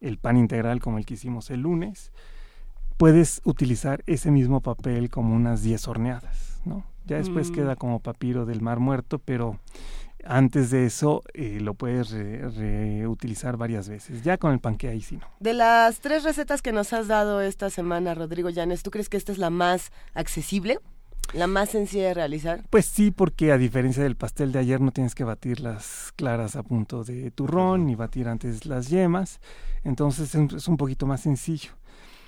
el pan integral como el que hicimos el lunes, puedes utilizar ese mismo papel como unas 10 horneadas, ¿no? Ya después Mm. queda como papiro del mar muerto, pero antes de eso eh, lo puedes re- reutilizar varias veces. Ya con el panque ahí sí no. De las tres recetas que nos has dado esta semana, Rodrigo Llanes, ¿tú crees que esta es la más accesible? ¿La más sencilla de realizar? Pues sí, porque a diferencia del pastel de ayer no tienes que batir las claras a punto de turrón ni batir antes las yemas, entonces es un- es un poquito más sencillo.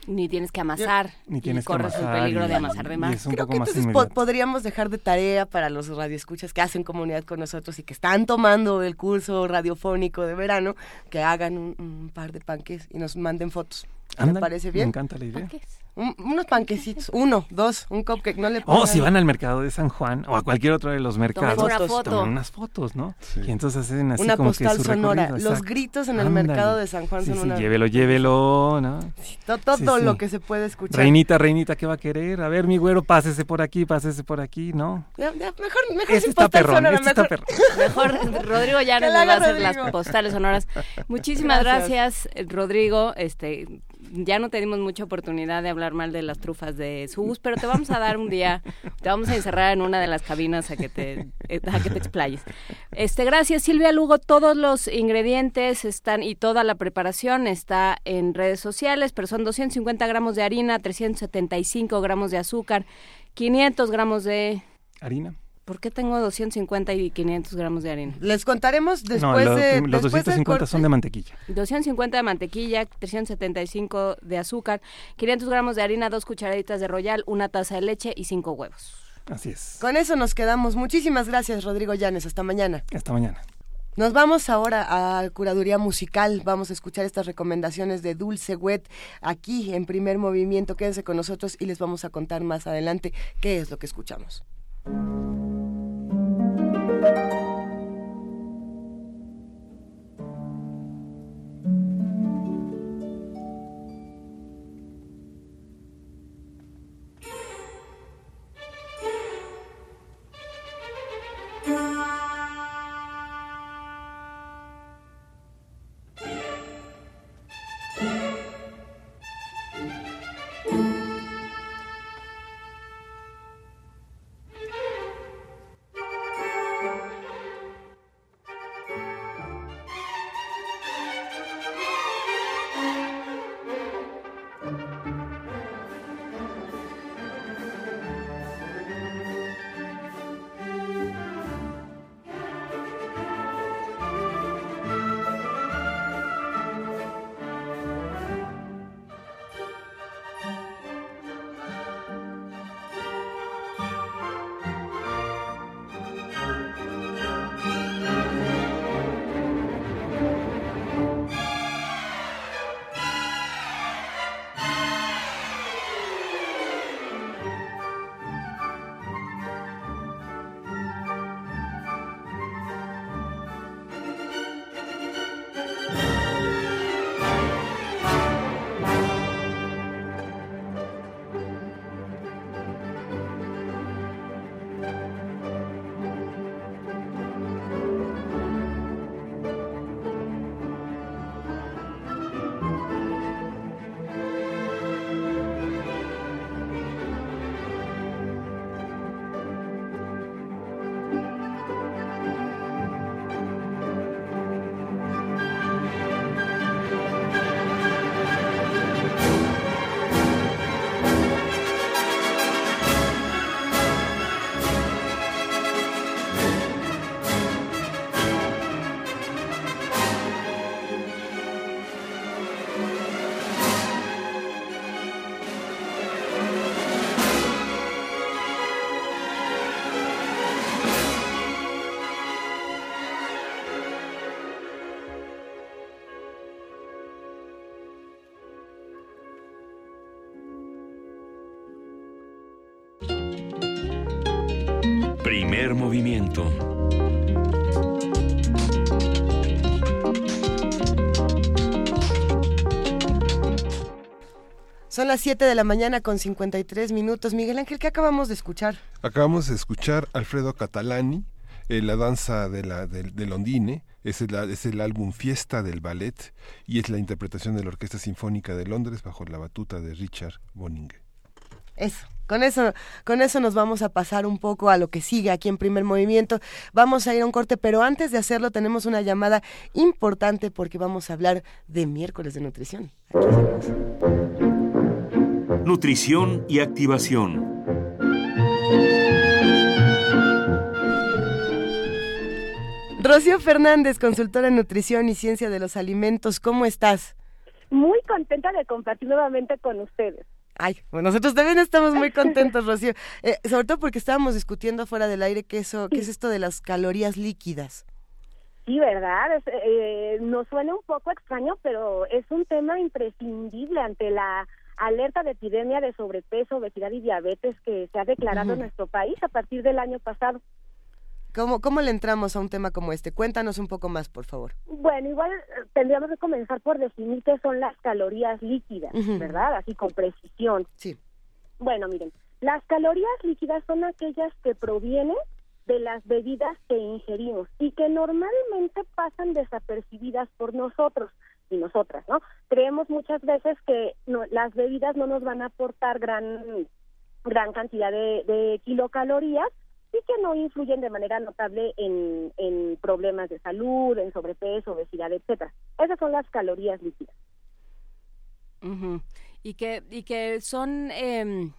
Ni tienes que amasar. Ni tienes y que corres amasar el peligro y- de amasar de y más. es un Creo poco que más entonces po- podríamos dejar de tarea para los radioescuchas que hacen comunidad con nosotros y que están tomando el curso radiofónico de verano, que hagan un, un par de panques y nos manden fotos. ¿Me parece Me bien? encanta la idea. Un- unos panquecitos, uno, dos, un cupcake, no le O pongan- si van al mercado de San Juan o a cualquier otro de los mercados, una foto. toman unas fotos, ¿no? Y entonces hacen así una como que postal su sonora. recorrido, Los exacto. gritos en el Ándale. mercado de San Juan Sí, son sí, una... llévelo, llévelo, ¿no? to- Todo Sí, sí. lo que se puede escuchar. Reinita, reinita, ¿qué va a querer? A ver, mi güero, pásese por aquí, pásese por aquí, ¿no? Ya, ya, mejor, mejor Este sin está postal perrón, sonora, este está mejor- perrón. (laughs) Mejor Rodrigo ya nos va a hacer las postales sonoras. Muchísimas Gracias. gracias, Rodrigo. Este, ya no tenemos mucha oportunidad de hablar mal de las trufas de Sus, pero te vamos a dar un día, te vamos a encerrar en una de las cabinas a que te, eh, a que te explayes. Este, gracias Silvia Lugo. Todos los ingredientes están y toda la preparación está en redes sociales, pero son 250 gramos de harina, 375 gramos de azúcar, 500 gramos de ¿Harina? ¿Por qué tengo 250 y 500 gramos de harina? Les contaremos después no, lo- de... los después del 250 son de mantequilla. 250 de mantequilla, 375 de azúcar, 500 gramos de harina, dos cucharaditas de royal, una taza de leche y cinco huevos. Así es. Con eso nos quedamos. Muchísimas gracias, Rodrigo Llanes. Hasta mañana. Hasta mañana. Nos vamos ahora a curaduría musical. Vamos a escuchar estas recomendaciones de Dulce Wet aquí en primer movimiento. Quédense con nosotros y les vamos a contar más adelante qué es lo que escuchamos. Thank you. Primer movimiento. Son las 7 de la mañana con 53 minutos. Miguel Ángel, ¿qué acabamos de escuchar? Acabamos de escuchar Alfredo Catalani, eh, la danza de, la, de, de Londine, es el, es el álbum Fiesta del Ballet y es la interpretación de la Orquesta Sinfónica de Londres bajo la batuta de Richard Boningue. Eso. Con eso, con eso nos vamos a pasar un poco a lo que sigue aquí en primer movimiento. Vamos a ir a un corte, pero antes de hacerlo tenemos una llamada importante porque vamos a hablar de miércoles de nutrición. Nutrición y activación. Rocío Fernández, consultora en nutrición y ciencia de los alimentos, ¿cómo estás? Muy contenta de compartir nuevamente con ustedes. Ay, bueno, nosotros también estamos muy contentos, Rocío. Eh, sobre todo porque estábamos discutiendo fuera del aire qué, eso, qué es esto de las calorías líquidas. Sí, ¿verdad? Es, eh, nos suena un poco extraño, pero es un tema imprescindible ante la alerta de epidemia de sobrepeso, obesidad y diabetes que se ha declarado en nuestro país a partir del año pasado. ¿Cómo, ¿Cómo le entramos a un tema como este? Cuéntanos un poco más, por favor. Bueno, igual eh, tendríamos que comenzar por definir qué son las calorías líquidas. ¿verdad? Así con precisión. Sí. Bueno, miren, las calorías líquidas son aquellas que provienen de las bebidas que ingerimos y que normalmente pasan desapercibidas por nosotros y nosotras, ¿no? Creemos muchas veces que no- las bebidas no nos van a aportar gran gran cantidad de, de kilocalorías y que no influyen de manera notable en, en problemas de salud, en sobrepeso, obesidad, etcétera. Esas son las calorías líquidas. Y que y que son em,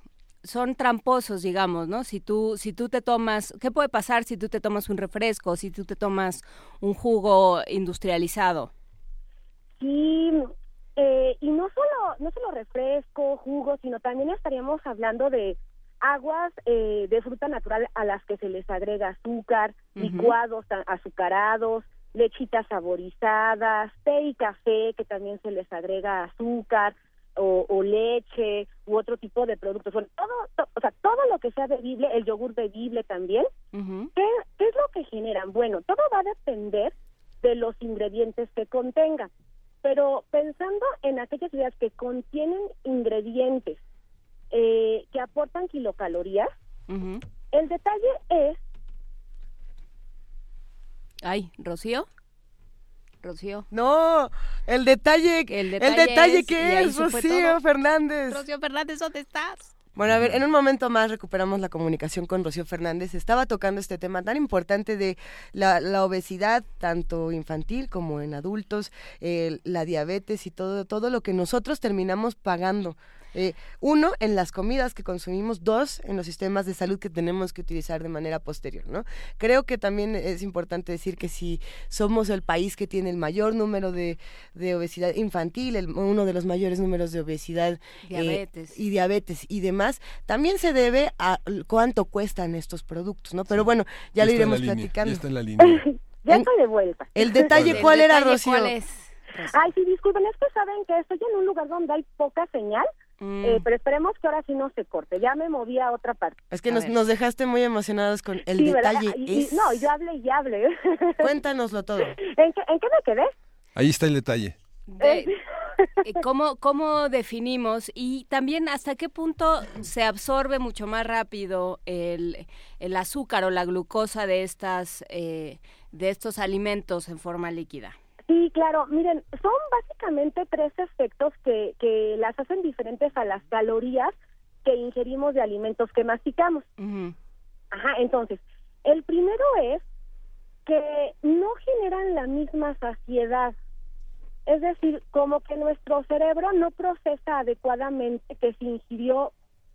son tramposos, digamos, ¿no? Si tú si tú te tomas, ¿qué puede pasar si tú te tomas un refresco, si tú te tomas un jugo industrializado? Sí, eh, y no solo, no solo refresco, jugo, sino también estaríamos hablando de aguas eh, de fruta natural a las que se les agrega azúcar, licuados azucarados, lechitas saborizadas, té y café que también se les agrega azúcar o, o leche u otro tipo de productos. Bueno, todo, to- o sea, todo lo que sea bebible, el yogur bebible también, ¿Qué, qué es lo que generan? Bueno, todo va a depender de los ingredientes que contengan. Pero pensando en aquellas ideas que contienen ingredientes eh, que aportan kilocalorías, el detalle es Ay, Rocío. Rocío. No, el detalle, el el detalle es- y que es, Rocío todo. Fernández. Rocío Fernández, ¿dónde estás? Bueno, a ver, en un momento más recuperamos la comunicación con Rocío Fernández. Estaba tocando este tema tan importante de la, la obesidad, tanto infantil como en adultos, eh, la diabetes y todo, todo lo que nosotros terminamos pagando. Eh, uno, en las comidas que consumimos, dos, en los sistemas de salud que tenemos que utilizar de manera posterior, ¿no? Creo que también es importante decir que si somos el país que tiene el mayor número de, de obesidad infantil, el- uno de los mayores números de obesidad eh, Diabetes. y diabetes y demás, también se debe a cuánto cuestan estos productos, ¿no? Pero bueno, ya, lo iremos línea, platicando. ya está en la línea. ya estoy (laughs) de vuelta. El (laughs) detalle, ¿cuál era, Rocío? Ay, sí, disculpen, es que saben que estoy en un lugar donde hay poca señal, Mm. eh, pero esperemos que ahora sí no se corte. Ya me moví a otra parte. Es que nos, nos dejaste muy emocionados con el detalle. Y- y- no, yo hablé y hablé. (laughs) Cuéntanoslo todo. ¿En qué, ¿En qué me quedé? Ahí está el detalle. De- eh, ¿cómo, ¿Cómo definimos y también hasta qué punto se absorbe mucho más rápido el, el azúcar o la glucosa de estas eh, de estos alimentos en forma líquida? Sí, claro. Miren, son básicamente tres efectos que, que las hacen diferentes a las calorías que ingerimos de alimentos que masticamos. Ajá, entonces, el primero es que no generan la misma saciedad. Es decir, como que nuestro cerebro no procesa adecuadamente que se ingirió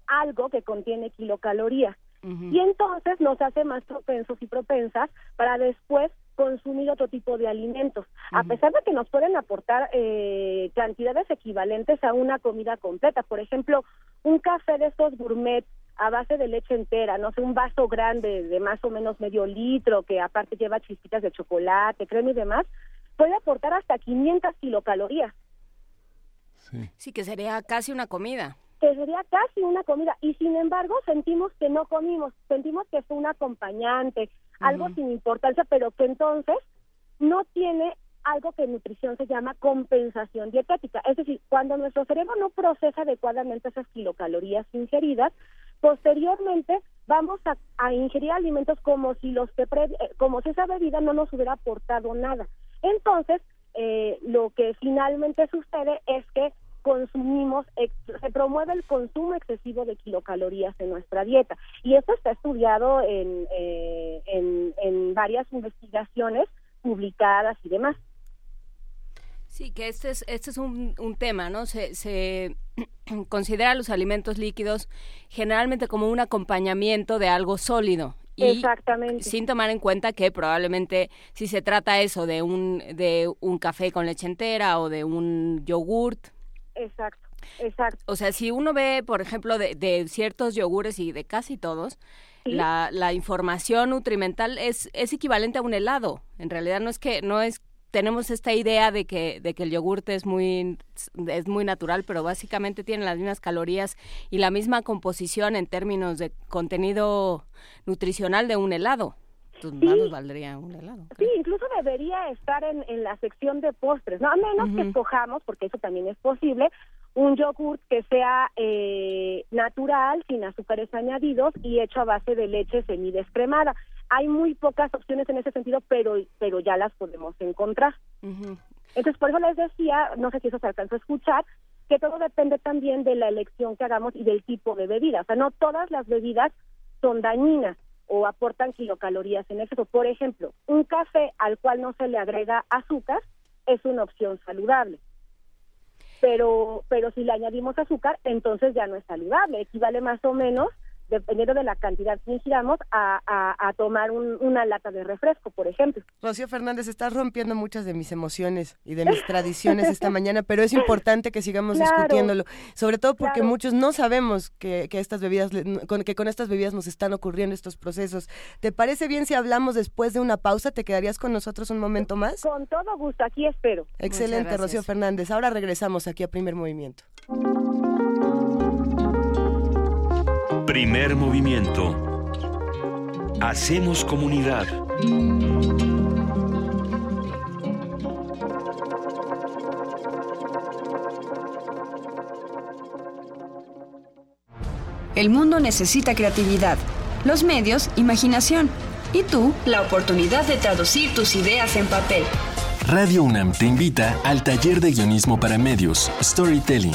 algo que contiene kilocalorías. Y entonces nos hace más propensos y propensas para después consumir otro tipo de alimentos, a pesar de que nos pueden aportar eh, cantidades equivalentes a una comida completa. Por ejemplo, un café de estos gourmet a base de leche entera, no sé, un vaso grande de más o menos medio litro que aparte lleva chispitas de chocolate, crema y demás, puede aportar hasta 500 kilocalorías. Sí, que sería casi una comida. Que sería casi una comida. Y sin embargo sentimos que no comimos, sentimos que fue un acompañante, algo sin importancia, pero que entonces no tiene algo que en nutrición se llama compensación dietética, es decir, cuando nuestro cerebro no procesa adecuadamente esas kilocalorías ingeridas, posteriormente vamos a, a ingerir alimentos como si los que pre- eh, como si esa bebida no nos hubiera aportado nada. Entonces, eh, lo que finalmente sucede es que consumimos, se promueve el consumo excesivo de kilocalorías en nuestra dieta. Y esto está estudiado en, eh, en, en varias investigaciones publicadas y demás. Sí, que este es, este es un, un tema, ¿no? Se, se (clears throat) considera los alimentos líquidos generalmente como un acompañamiento de algo sólido Exactamente. Sin tomar en cuenta que probablemente si se trata eso de un, de un café con leche entera o de un yogurt. Exacto, exacto. O sea, si uno ve, por ejemplo, de, de ciertos yogures y de casi todos, la, la información nutrimental es, es equivalente a un helado. En realidad no es que, no es tenemos esta idea de que, de que el yogurt es muy, es muy natural, pero básicamente tiene las mismas calorías y la misma composición en términos de contenido nutricional de un helado. Entonces, más nos valdría un helado. Sí, incluso debería estar en, en la sección de postres, ¿no? A menos que escojamos, porque eso también es posible, un yogurt que sea eh, natural, sin azúcares añadidos y hecho a base de leche semidescremada. Hay muy pocas opciones en ese sentido, pero, pero ya las podemos encontrar. Entonces, por eso les decía, no sé si eso se alcanzó a escuchar, que todo depende también de la elección que hagamos y del tipo de bebida. O sea, no todas las bebidas son dañinas o aportan kilocalorías en exceso. Por ejemplo, un café al cual no se le agrega azúcar es una opción saludable. Pero, pero si le añadimos azúcar, entonces ya no es saludable. Equivale más o menos dependiendo de la cantidad que ingiramos, a, a, tomar una lata de refresco, por ejemplo. Rocío Fernández, estás rompiendo muchas de mis emociones y de mis tradiciones esta (laughs) mañana, pero es importante que sigamos discutiéndolo, sobre todo porque muchos no sabemos que, que estas bebidas, con, que con estas bebidas nos están ocurriendo estos procesos. ¿Te parece bien si hablamos después de una pausa? ¿Te quedarías con nosotros un momento más? Con todo gusto, aquí espero. Excelente, Rocío Fernández. Ahora regresamos aquí a Primer Movimiento. Primer movimiento. Hacemos comunidad. El mundo necesita creatividad, los medios, imaginación y tú, la oportunidad de traducir tus ideas en papel. Radio UNAM te invita al taller de guionismo para medios, Storytelling,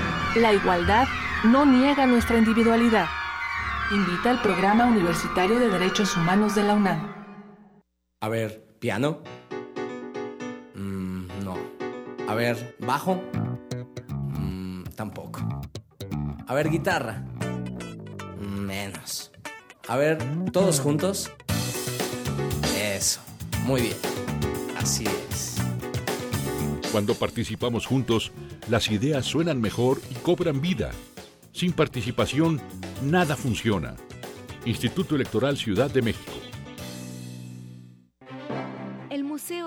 La igualdad no niega nuestra individualidad. Invita al Programa Universitario de Derechos Humanos de la UNAM. A ver, piano. Mm, no. A ver, bajo. Mm, tampoco. A ver, guitarra. Menos. A ver, todos juntos. Eso. Muy bien. Así es. Cuando participamos juntos, las ideas suenan mejor y cobran vida. Sin participación, nada funciona. Instituto Electoral Ciudad de México.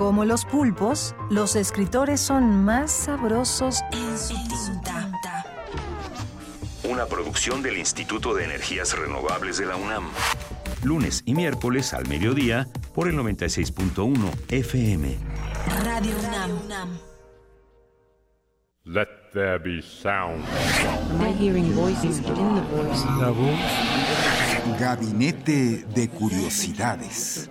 Como los pulpos, los escritores son más sabrosos en su tinta. Una producción del Instituto de Energías Renovables de la UNAM. Lunes y miércoles al mediodía por el 96.1 FM. Radio UNAM. Let there be sound. I'm hearing voices within the voice. La voz. Gabinete de Curiosidades.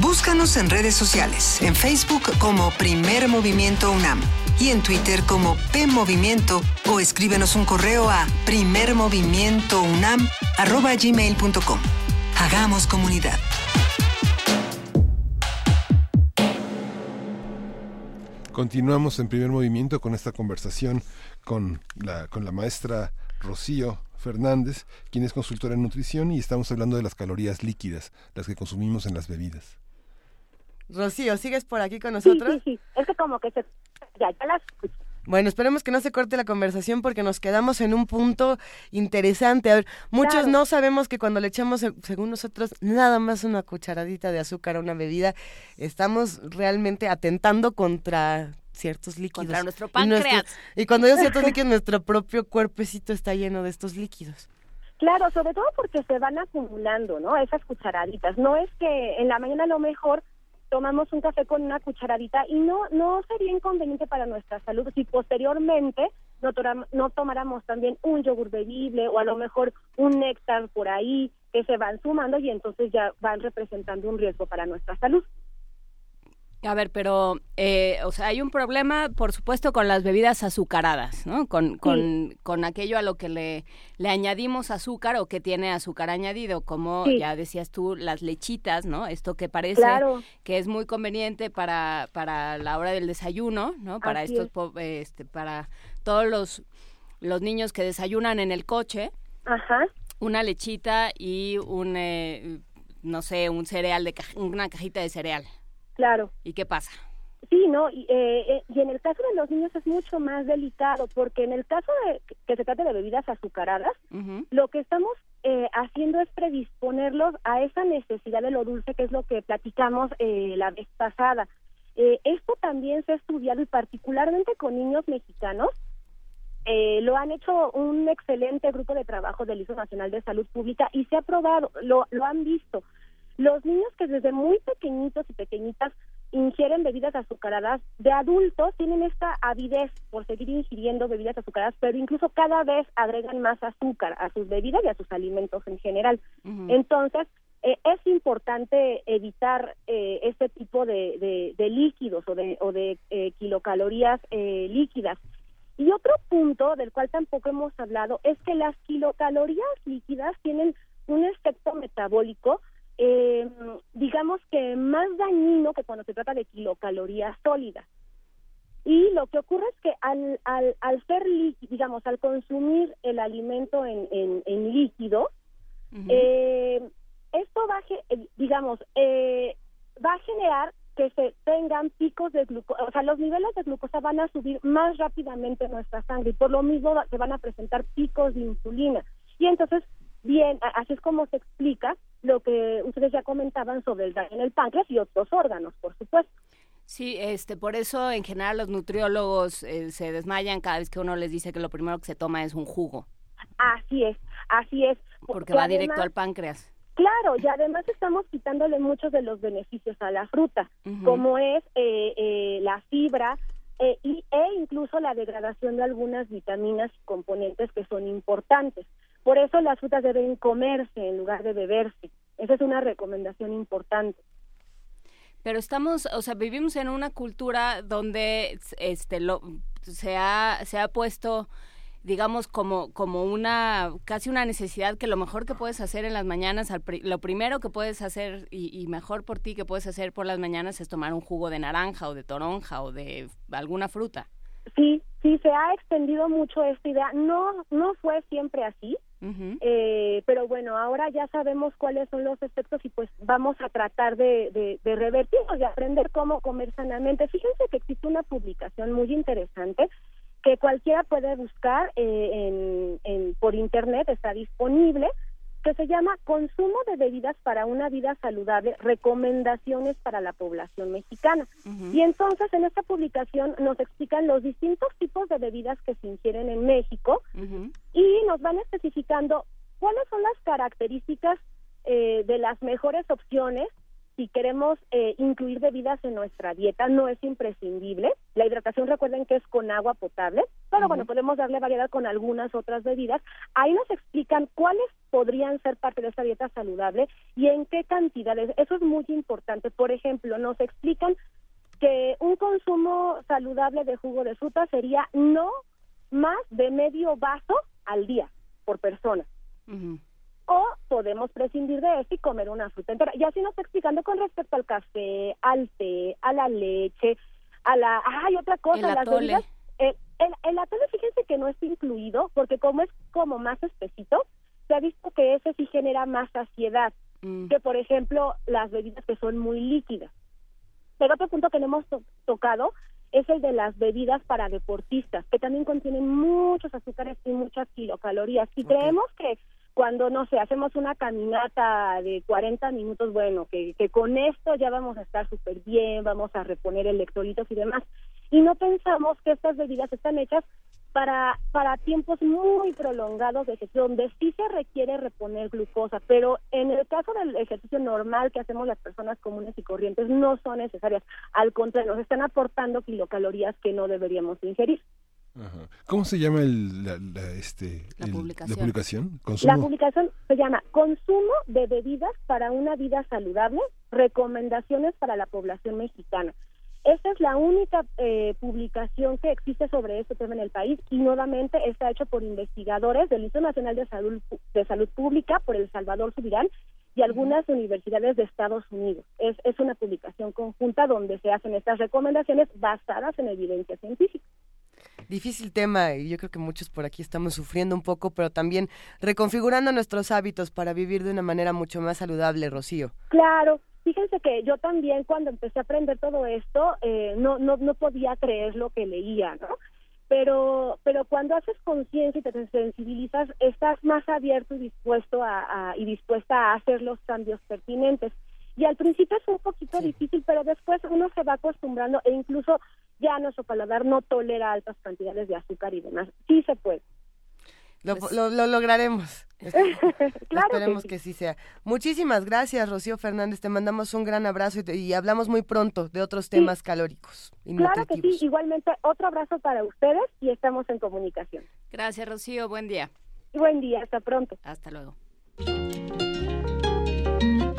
Búscanos en redes sociales, en Facebook como Primer Movimiento UNAM y en Twitter como P Movimiento o escríbenos un correo a primermovimientounam@gmail.com. Hagamos comunidad. Continuamos en primer movimiento con esta conversación con la, con la maestra Rocío Fernández, quien es consultora en nutrición y estamos hablando de las calorías líquidas, las que consumimos en las bebidas. Rocío, ¿sigues por aquí con nosotros? Sí, sí, sí. Es que como que se... Ya, ya las. Bueno, esperemos que no se corte la conversación porque nos quedamos en un punto interesante. A ver, muchos Claro. no sabemos que cuando le echamos, se- según nosotros, nada más una cucharadita de azúcar a una bebida, estamos realmente atentando contra ciertos líquidos. Contra nuestro Y nuestro- páncreas. Y, cuando digo ciertos líquidos, nuestro propio cuerpecito está lleno de estos líquidos. Claro, sobre todo porque se van acumulando, ¿no? Esas cucharaditas. No es que en la mañana a lo mejor tomamos un café con una cucharadita y no no sería inconveniente para nuestra salud si posteriormente no, toram- no tomáramos también un yogur bebible o a lo mejor un néctar por ahí que se van sumando y entonces ya van representando un riesgo para nuestra salud. A ver, pero, eh, o sea, hay un problema, por supuesto, con las bebidas azucaradas, ¿no? Con, con, con aquello a lo que le, le añadimos azúcar o que tiene azúcar añadido, como Sí. ya decías tú, las lechitas, ¿no? Esto que parece Claro. que es muy conveniente para, para la hora del desayuno, ¿no? Para Así estos, es. este, para todos los, los niños que desayunan en el coche, Ajá. una lechita y un, eh, no sé, un cereal, de una cajita de cereal. Claro. ¿Y qué pasa? Sí, ¿no? Y, eh, eh, y en el caso de los niños es mucho más delicado, porque en el caso de que se trate de bebidas azucaradas, lo que estamos eh, haciendo es predisponerlos a esa necesidad de lo dulce, que es lo que platicamos eh, la vez pasada. Eh, esto también se ha estudiado y particularmente con niños mexicanos. Eh, lo han hecho un excelente grupo de trabajo del Instituto Nacional de Salud Pública y se ha probado, lo, lo han visto. Los niños que desde muy pequeñitos y pequeñitas ingieren bebidas azucaradas, de adultos tienen esta avidez por seguir ingiriendo bebidas azucaradas, pero incluso cada vez agregan más azúcar a sus bebidas y a sus alimentos en general. Entonces, eh, es importante evitar eh, este tipo de, de- de líquidos o de, o de eh, kilocalorías eh, líquidas. Y otro punto del cual tampoco hemos hablado es que las kilocalorías líquidas tienen un efecto metabólico, eh, digamos que más dañino que cuando se trata de kilocalorías sólidas. Y lo que ocurre es que al, al, al ser líquido, digamos, al consumir el alimento en, en, en líquido, eh, esto va eh, digamos, eh, va a generar que se tengan picos de glucosa, o sea, los niveles de glucosa van a subir más rápidamente en nuestra sangre y por lo mismo se van a presentar picos de insulina. Y entonces, bien, así es como se explica lo que ustedes ya comentaban sobre el daño en el páncreas y otros órganos, por supuesto. Sí, este, por eso en general los nutriólogos eh, se desmayan cada vez que uno les dice que lo primero que se toma es un jugo, Así es, así es. porque Que va directo al páncreas. Claro, y además estamos quitándole muchos de los beneficios a la fruta, como es eh, eh, la fibra eh, y, e incluso la degradación de algunas vitaminas y componentes que son importantes. Por eso las frutas deben comerse en lugar de beberse. Esa es una recomendación importante. Pero estamos, o sea, vivimos en una cultura donde este lo se ha se ha puesto digamos como como una casi una necesidad que lo mejor que puedes hacer en las mañanas al pri- lo primero que puedes hacer y, y mejor por ti que puedes hacer por las mañanas es tomar un jugo de naranja o de toronja o de alguna fruta. Sí, sí, se ha extendido mucho esta idea. No, no fue siempre así. Eh, pero bueno, ahora ya sabemos cuáles son los efectos y pues vamos a tratar de, de, de revertirlos, de aprender cómo comer sanamente. Fíjense que existe una publicación muy interesante que cualquiera puede buscar eh, en, por internet, está disponible, que se llama Consumo de bebidas para una vida saludable, recomendaciones para la población mexicana. Y entonces en esta publicación nos explican los distintos tipos de bebidas que se ingieren en México y nos van especificando cuáles son las características eh, de las mejores opciones si queremos eh, incluir bebidas en nuestra dieta, no es imprescindible. La hidratación, recuerden que es con agua potable, pero bueno, podemos darle variedad con algunas otras bebidas. Ahí nos explican cuáles podrían ser parte de esta dieta saludable y en qué cantidades. Eso es muy importante. Por ejemplo, nos explican que un consumo saludable de jugo de fruta sería no más de medio vaso al día por persona o podemos prescindir de esto y comer una fruta entera. Y así nos está explicando con respecto al café, al té, a la leche, a la... ¡Ay, otra cosa! El las bebidas- el, el, el atole, fíjense que no está incluido, porque como es como más espesito, se ha visto que ese sí genera más saciedad que, por ejemplo, las bebidas que son muy líquidas. Pero otro punto que no hemos to- tocado es el de las bebidas para deportistas, que también contienen muchos azúcares y muchas kilocalorías. Y creemos que cuando, no sé, hacemos una caminata de 40 minutos, bueno, que, que con esto ya vamos a estar súper bien, vamos a reponer electrolitos y demás. Y no pensamos que estas bebidas están hechas para, para tiempos muy prolongados de ejercicio, donde sí se requiere reponer glucosa, pero en el caso del ejercicio normal que hacemos las personas comunes y corrientes no son necesarias. Al contrario, nos están aportando kilocalorías que no deberíamos ingerir. Ajá. ¿Cómo se llama el, la, la, este, La el- publicación. la publicación? La ¿Consumo? publicación se llama Consumo de bebidas para una vida saludable, recomendaciones para la población mexicana. Esta es la única eh, publicación que existe sobre este tema en el país y nuevamente está hecho por investigadores del Instituto Nacional de Salud, de Salud Pública, por El Salvador Subirán y algunas universidades de Estados Unidos. Es, es una publicación conjunta donde se hacen estas recomendaciones basadas en evidencia científica. Difícil tema y yo creo que muchos por aquí estamos sufriendo un poco, pero también reconfigurando nuestros hábitos para vivir de una manera mucho más saludable, Rocío. Claro, fíjense que yo también cuando empecé a aprender todo esto eh, no, no no podía creer lo que leía, ¿no? Pero pero cuando haces conciencia y te sensibilizas, estás más abierto y dispuesto a, a- y dispuesta a hacer los cambios pertinentes. Y al principio es un poquito difícil, pero después uno se va acostumbrando e incluso ya nuestro paladar no tolera altas cantidades de azúcar y demás. Sí se puede. Lo, lo- lo lograremos. (laughs) Claro que Esperemos sí. que sí sea. Muchísimas gracias, Rocío Fernández. Te mandamos un gran abrazo y, te- y hablamos muy pronto de otros temas calóricos y Claro que nutritivos. sí, igualmente otro abrazo para ustedes y estamos en comunicación. Gracias, Rocío. Buen día. Y buen día, hasta pronto. Hasta luego.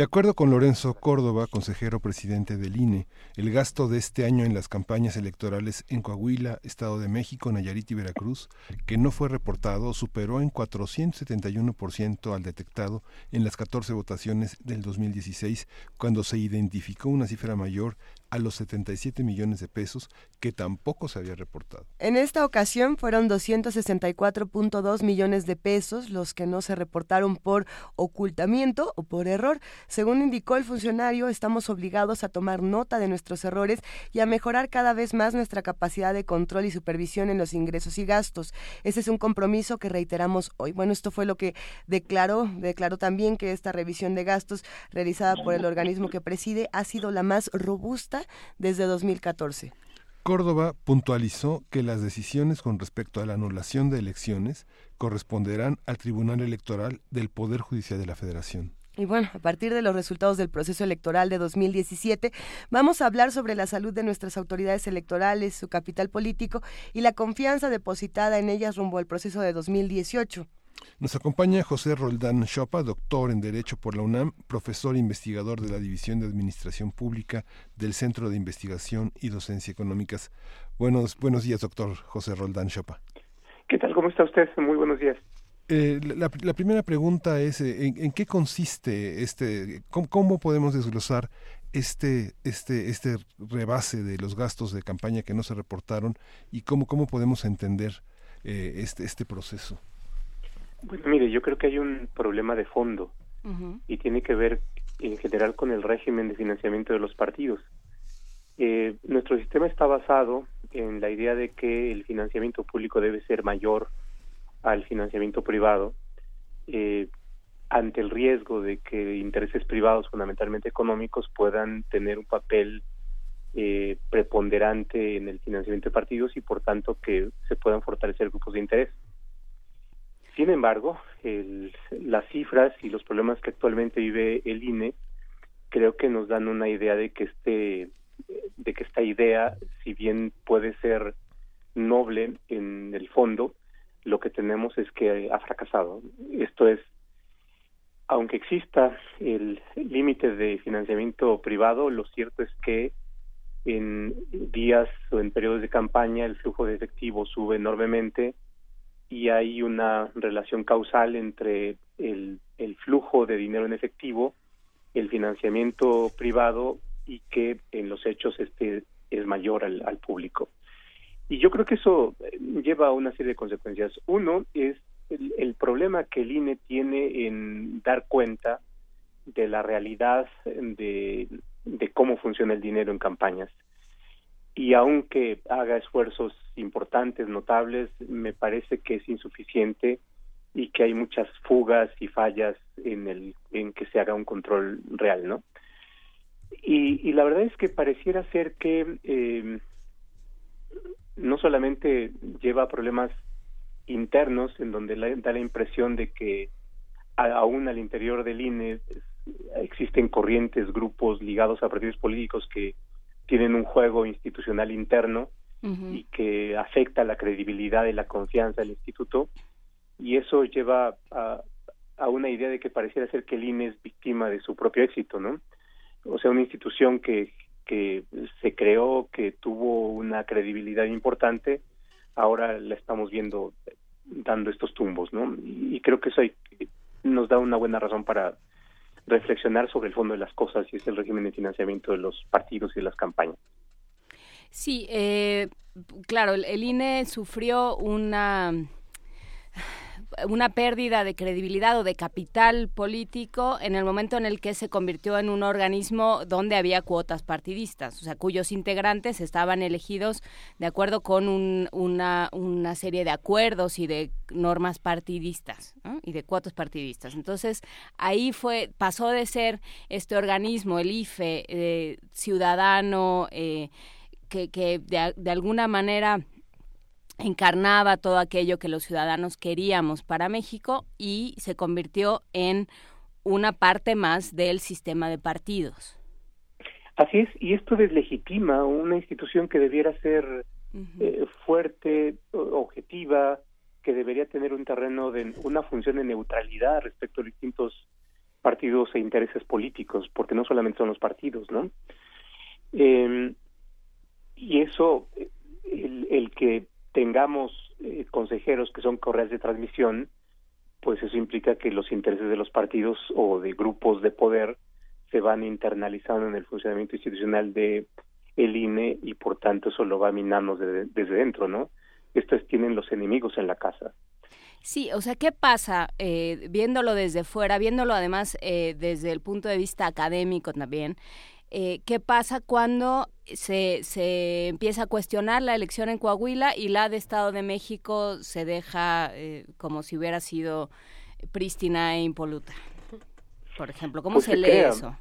De acuerdo con Lorenzo Córdoba, consejero presidente del INE, el gasto de este año en las campañas electorales en Coahuila, Estado de México, Nayarit y Veracruz, que no fue reportado, superó en 471% al detectado en las 14 votaciones del 2016, cuando se identificó una cifra mayor a los 77 millones de pesos que tampoco se había reportado. En esta ocasión fueron 264.2 millones de pesos los que no se reportaron por ocultamiento o por error. Según indicó el funcionario, estamos obligados a tomar nota de nuestros errores y a mejorar cada vez más nuestra capacidad de control y supervisión en los ingresos y gastos. Ese es un compromiso que reiteramos hoy. Bueno, esto fue lo que declaró, declaró también que esta revisión de gastos realizada por el organismo que preside ha sido la más robusta desde 2014. Córdoba puntualizó que las decisiones con respecto a la anulación de elecciones corresponderán al Tribunal Electoral del Poder Judicial de la Federación. Y bueno, a partir de los resultados del proceso electoral de 2017, vamos a hablar sobre la salud de nuestras autoridades electorales, su capital político y la confianza depositada en ellas rumbo al proceso de 2018. Nos acompaña José Roldán Chopa, doctor en Derecho por la UNAM, profesor e investigador de la División de Administración Pública del Centro de Investigación y Docencia Económicas. Buenos, buenos días, doctor José Roldán Chopa. ¿Qué tal? ¿Cómo está usted? Muy buenos días. Eh, la, la primera pregunta es, eh, ¿en, en qué consiste este, cómo, cómo podemos desglosar este, este, este rebase de los gastos de campaña que no se reportaron y cómo, cómo podemos entender eh, este, este proceso? Bueno, mire, yo creo que hay un problema de fondo y tiene que ver en general con el régimen de financiamiento de los partidos. Eh, nuestro sistema está basado en la idea de que el financiamiento público debe ser mayor al financiamiento privado. Eh, ante el riesgo de que intereses privados, fundamentalmente económicos, puedan tener un papel eh, preponderante en el financiamiento de partidos y por tanto que se puedan fortalecer grupos de interés. Sin embargo, las cifras y los problemas que actualmente vive el INE creo que nos dan una idea de que este de que esta idea, si bien puede ser noble en el fondo, lo que tenemos es que ha fracasado. Esto es, aunque exista el límite de financiamiento privado, lo cierto es que en días o en periodos de campaña el flujo de efectivo sube enormemente y hay una relación causal entre el, flujo de dinero en efectivo, el financiamiento privado y que en los hechos este es mayor al, al público. Y yo creo que eso eh, lleva a una serie de consecuencias. Uno es el, problema que el INE tiene en dar cuenta de la realidad de cómo funciona el dinero en campañas. Y aunque haga esfuerzos importantes, notables, me parece que es insuficiente y que hay muchas fugas y fallas en el en que se haga un control real, ¿no? Y, y la verdad es que pareciera ser que eh, no solamente lleva problemas internos en donde da la impresión de que a, aún al interior del INE existen corrientes, grupos ligados a partidos políticos que tienen un juego institucional interno uh -huh. y que afecta la credibilidad y la confianza del instituto y eso lleva a, a una idea de que pareciera ser que el INE es víctima de su propio éxito, ¿no? O sea, una institución que, que se creó, que tuvo una credibilidad importante, ahora la estamos viendo dando estos tumbos, ¿no? Y, y creo que eso hay, nos da una buena razón para reflexionar sobre el fondo de las cosas y es el régimen de financiamiento de los partidos y de las campañas. Sí, eh, claro, el, el INE sufrió una una pérdida de credibilidad o de capital político en el momento en el que se convirtió en un organismo donde había cuotas partidistas, o sea, cuyos integrantes estaban elegidos de acuerdo con un, una, serie de acuerdos y de normas partidistas y de cuotas partidistas. Entonces, ahí fue, pasó de ser este organismo, el IFE, eh, ciudadano, eh, que, que de alguna manera encarnaba todo aquello que los ciudadanos queríamos para México y se convirtió en una parte más del sistema de partidos. Así es, y esto deslegitima una institución que debiera ser uh -huh. eh, fuerte, objetiva, que debería tener un terreno de una función de neutralidad respecto a distintos partidos e intereses políticos, porque no solamente son los partidos, ¿no? Eh, y eso, el, el que tengamos eh, consejeros que son correas de transmisión, pues eso implica que los intereses de los partidos o de grupos de poder se van internalizando en el funcionamiento institucional de el INE y por tanto eso lo va minando de, desde dentro, ¿no? Estos tienen los enemigos en la casa. Sí, o sea, ¿qué pasa eh, viéndolo desde fuera, viéndolo además eh, desde el punto de vista académico también? Eh, qué pasa cuando se, se empieza a cuestionar la elección en Coahuila y la de Estado de México se deja eh, como si hubiera sido prístina e impoluta. Por ejemplo, ¿cómo pues se, se, lee crea, eso?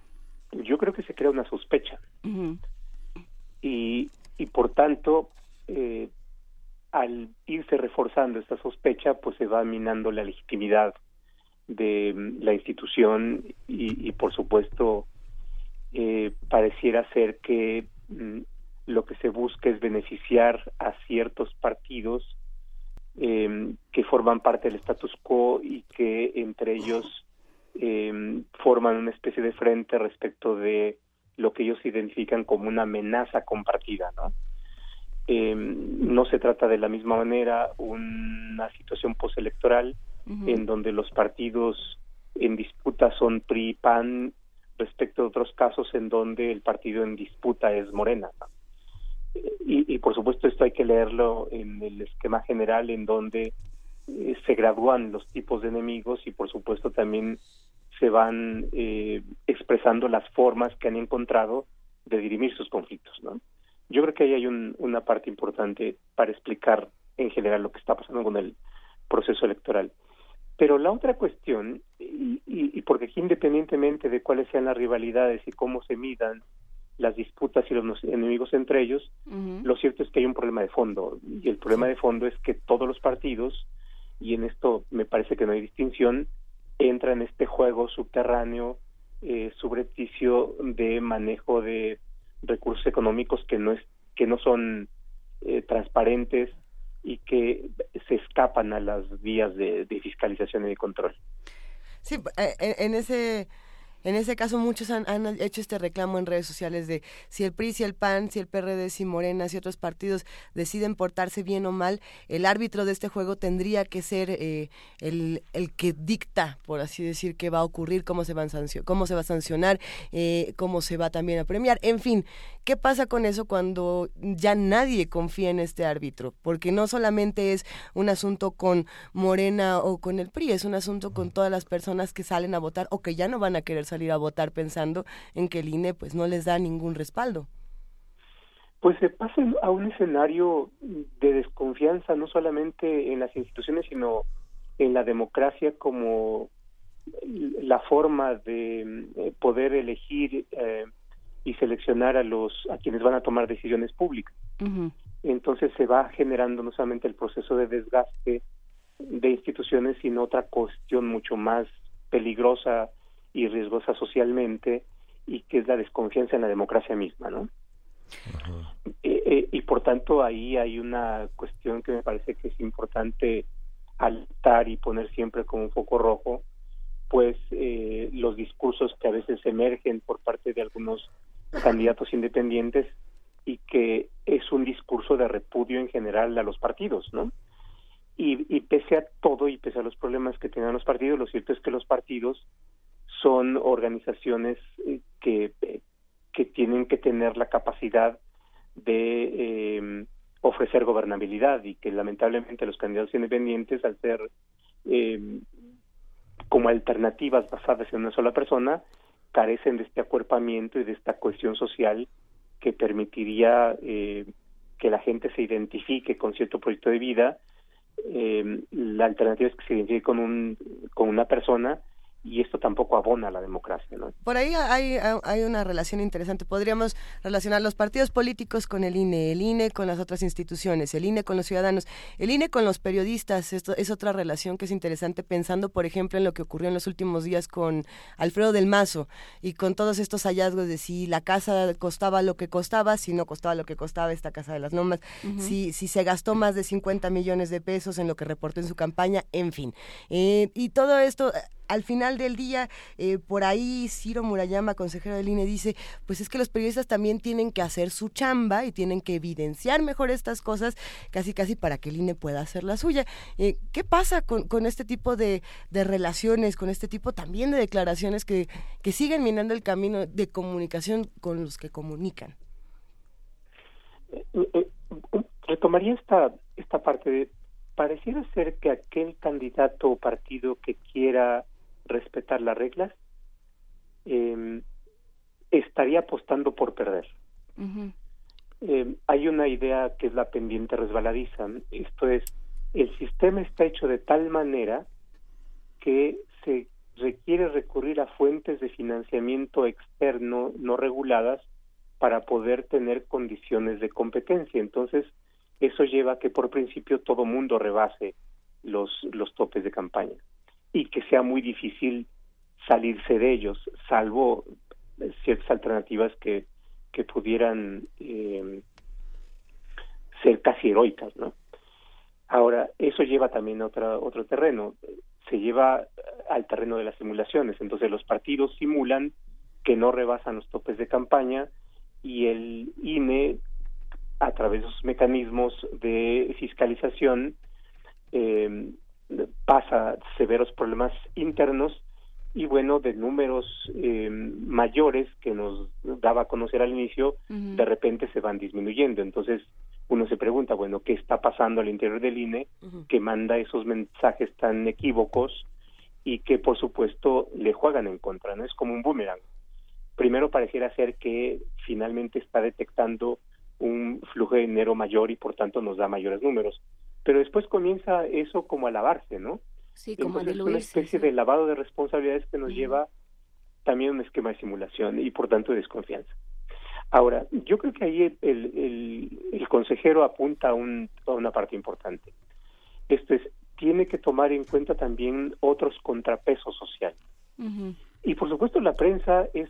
Yo creo que se crea una sospecha. Uh -huh. y, y por tanto, eh, al irse reforzando esta sospecha, pues se va minando la legitimidad de mm, la institución y, y por supuesto, eh, pareciera ser que mm, lo que se busca es beneficiar a ciertos partidos eh, que forman parte del status quo y que entre ellos eh, forman una especie de frente respecto de lo que ellos identifican como una amenaza compartida, ¿no? Eh, no se trata de la misma manera una situación postelectoral uh -huh. en donde los partidos en disputa son PRI, PAN respecto a otros casos en donde el partido en disputa es Morena. Y, por supuesto esto hay que leerlo en el esquema general en donde eh, se gradúan los tipos de enemigos y por supuesto también se van eh, expresando las formas que han encontrado de dirimir sus conflictos. ¿no? Yo creo que ahí hay un, una parte importante para explicar en general lo que está pasando con el proceso electoral. Pero la otra cuestión, y, y, porque aquí independientemente de cuáles sean las rivalidades y cómo se midan las disputas y los enemigos entre ellos, lo cierto es que hay un problema de fondo. Y el problema de fondo es que todos los partidos, y en esto me parece que no hay distinción, entran en este juego subterráneo, eh, subrepticio de manejo de recursos económicos que no, es, que no son eh, transparentes y que se escapan a las vías de, fiscalización y de control. Sí, eh, en ese en ese caso, muchos han, hecho este reclamo en redes sociales de si el PRI, si el PAN, si el PRD, si Morena, si otros partidos deciden portarse bien o mal, el árbitro de este juego tendría que ser eh, el, que dicta, por así decir, qué va a ocurrir, cómo se, van cómo se va a sancionar, eh, cómo se va también a premiar. En fin, ¿qué pasa con eso cuando ya nadie confía en este árbitro? Porque no solamente es un asunto con Morena o con el PRI, es un asunto con todas las personas que salen a votar o que ya no van a querer salir a votar pensando en que el INE pues no les da ningún respaldo. Pues se pasa a un escenario de desconfianza no solamente en las instituciones sino en la democracia como la forma de eh, poder elegir eh, y seleccionar a los a quienes van a tomar decisiones públicas. Entonces se va generando no solamente el proceso de desgaste de instituciones, sino otra cuestión mucho más peligrosa y riesgosa socialmente y que es la desconfianza en la democracia misma, ¿no? Eh, eh, y por tanto ahí hay una cuestión que me parece que es importante altar y poner siempre como un foco rojo, pues eh, los discursos que a veces emergen por parte de algunos candidatos independientes y que es un discurso de repudio en general a los partidos, ¿no? Y, y pese a todo y pese a los problemas que tienen los partidos, lo cierto es que los partidos son organizaciones eh, que, eh, que tienen que tener la capacidad de eh, ofrecer gobernabilidad y que lamentablemente los candidatos independientes al ser eh, como alternativas basadas en una sola persona carecen de este acuerpamiento y de esta cuestión social que permitiría eh, que la gente se identifique con cierto proyecto de vida. La alternativa es que se identifique con un con una persona y esto tampoco abona a la democracia. ¿no? Por ahí hay, hay una relación interesante. Podríamos relacionar los partidos políticos con el INE, el INE con las otras instituciones, el INE con los ciudadanos, el INE con los periodistas. Esto es otra relación que es interesante pensando, por ejemplo, en lo que ocurrió en los últimos días con Alfredo del Mazo y con todos estos hallazgos de si la casa costaba lo que costaba, si no costaba lo que costaba esta casa de las normas, si, si se gastó más de 50 millones de pesos en lo que reportó en su campaña, en fin. Eh, y todo esto al final del día, eh, por ahí Ciro Murayama, consejero del INE, dice, pues es que los periodistas también tienen que hacer su chamba y tienen que evidenciar mejor estas cosas, casi casi para que el INE pueda hacer la suya. Eh, ¿Qué pasa con, este tipo de, relaciones, con este tipo también de declaraciones que, que siguen minando el camino de comunicación con los que comunican? Eh, retomaría esta, esta parte de pareciera ser que aquel candidato o partido que quiera respetar las reglas, eh, estaría apostando por perder. eh, hay una idea que es la pendiente resbaladiza. Esto es, el sistema está hecho de tal manera que se requiere recurrir a fuentes de financiamiento externo no reguladas para poder tener condiciones de competencia. Entonces, eso lleva a que por principio todo mundo rebase los, los topes de campaña y que sea muy difícil salirse de ellos, salvo ciertas alternativas que, que pudieran eh, ser casi heroicas, ¿no? Ahora, eso lleva también a otro, otro terreno, se lleva al terreno de las simulaciones, entonces los partidos simulan que no rebasan los topes de campaña y el INE, a través de sus mecanismos de fiscalización, eh, pasa severos problemas internos y bueno, de números eh, mayores que nos daba a conocer al inicio, de repente se van disminuyendo. Entonces uno se pregunta, bueno, ¿qué está pasando al interior del INE que manda esos mensajes tan equívocos y que por supuesto le juegan en contra? ¿no? Es como un boomerang. Primero pareciera ser que finalmente está detectando un flujo de dinero mayor y por tanto nos da mayores números pero después comienza eso como a lavarse, ¿no? Sí, como Entonces, es una especie de lavado de responsabilidades que nos lleva también a un esquema de simulación y por tanto de desconfianza. Ahora, yo creo que ahí el, el, el consejero apunta a, un, a una parte importante. Esto es, tiene que tomar en cuenta también otros contrapesos sociales. Y por supuesto la prensa es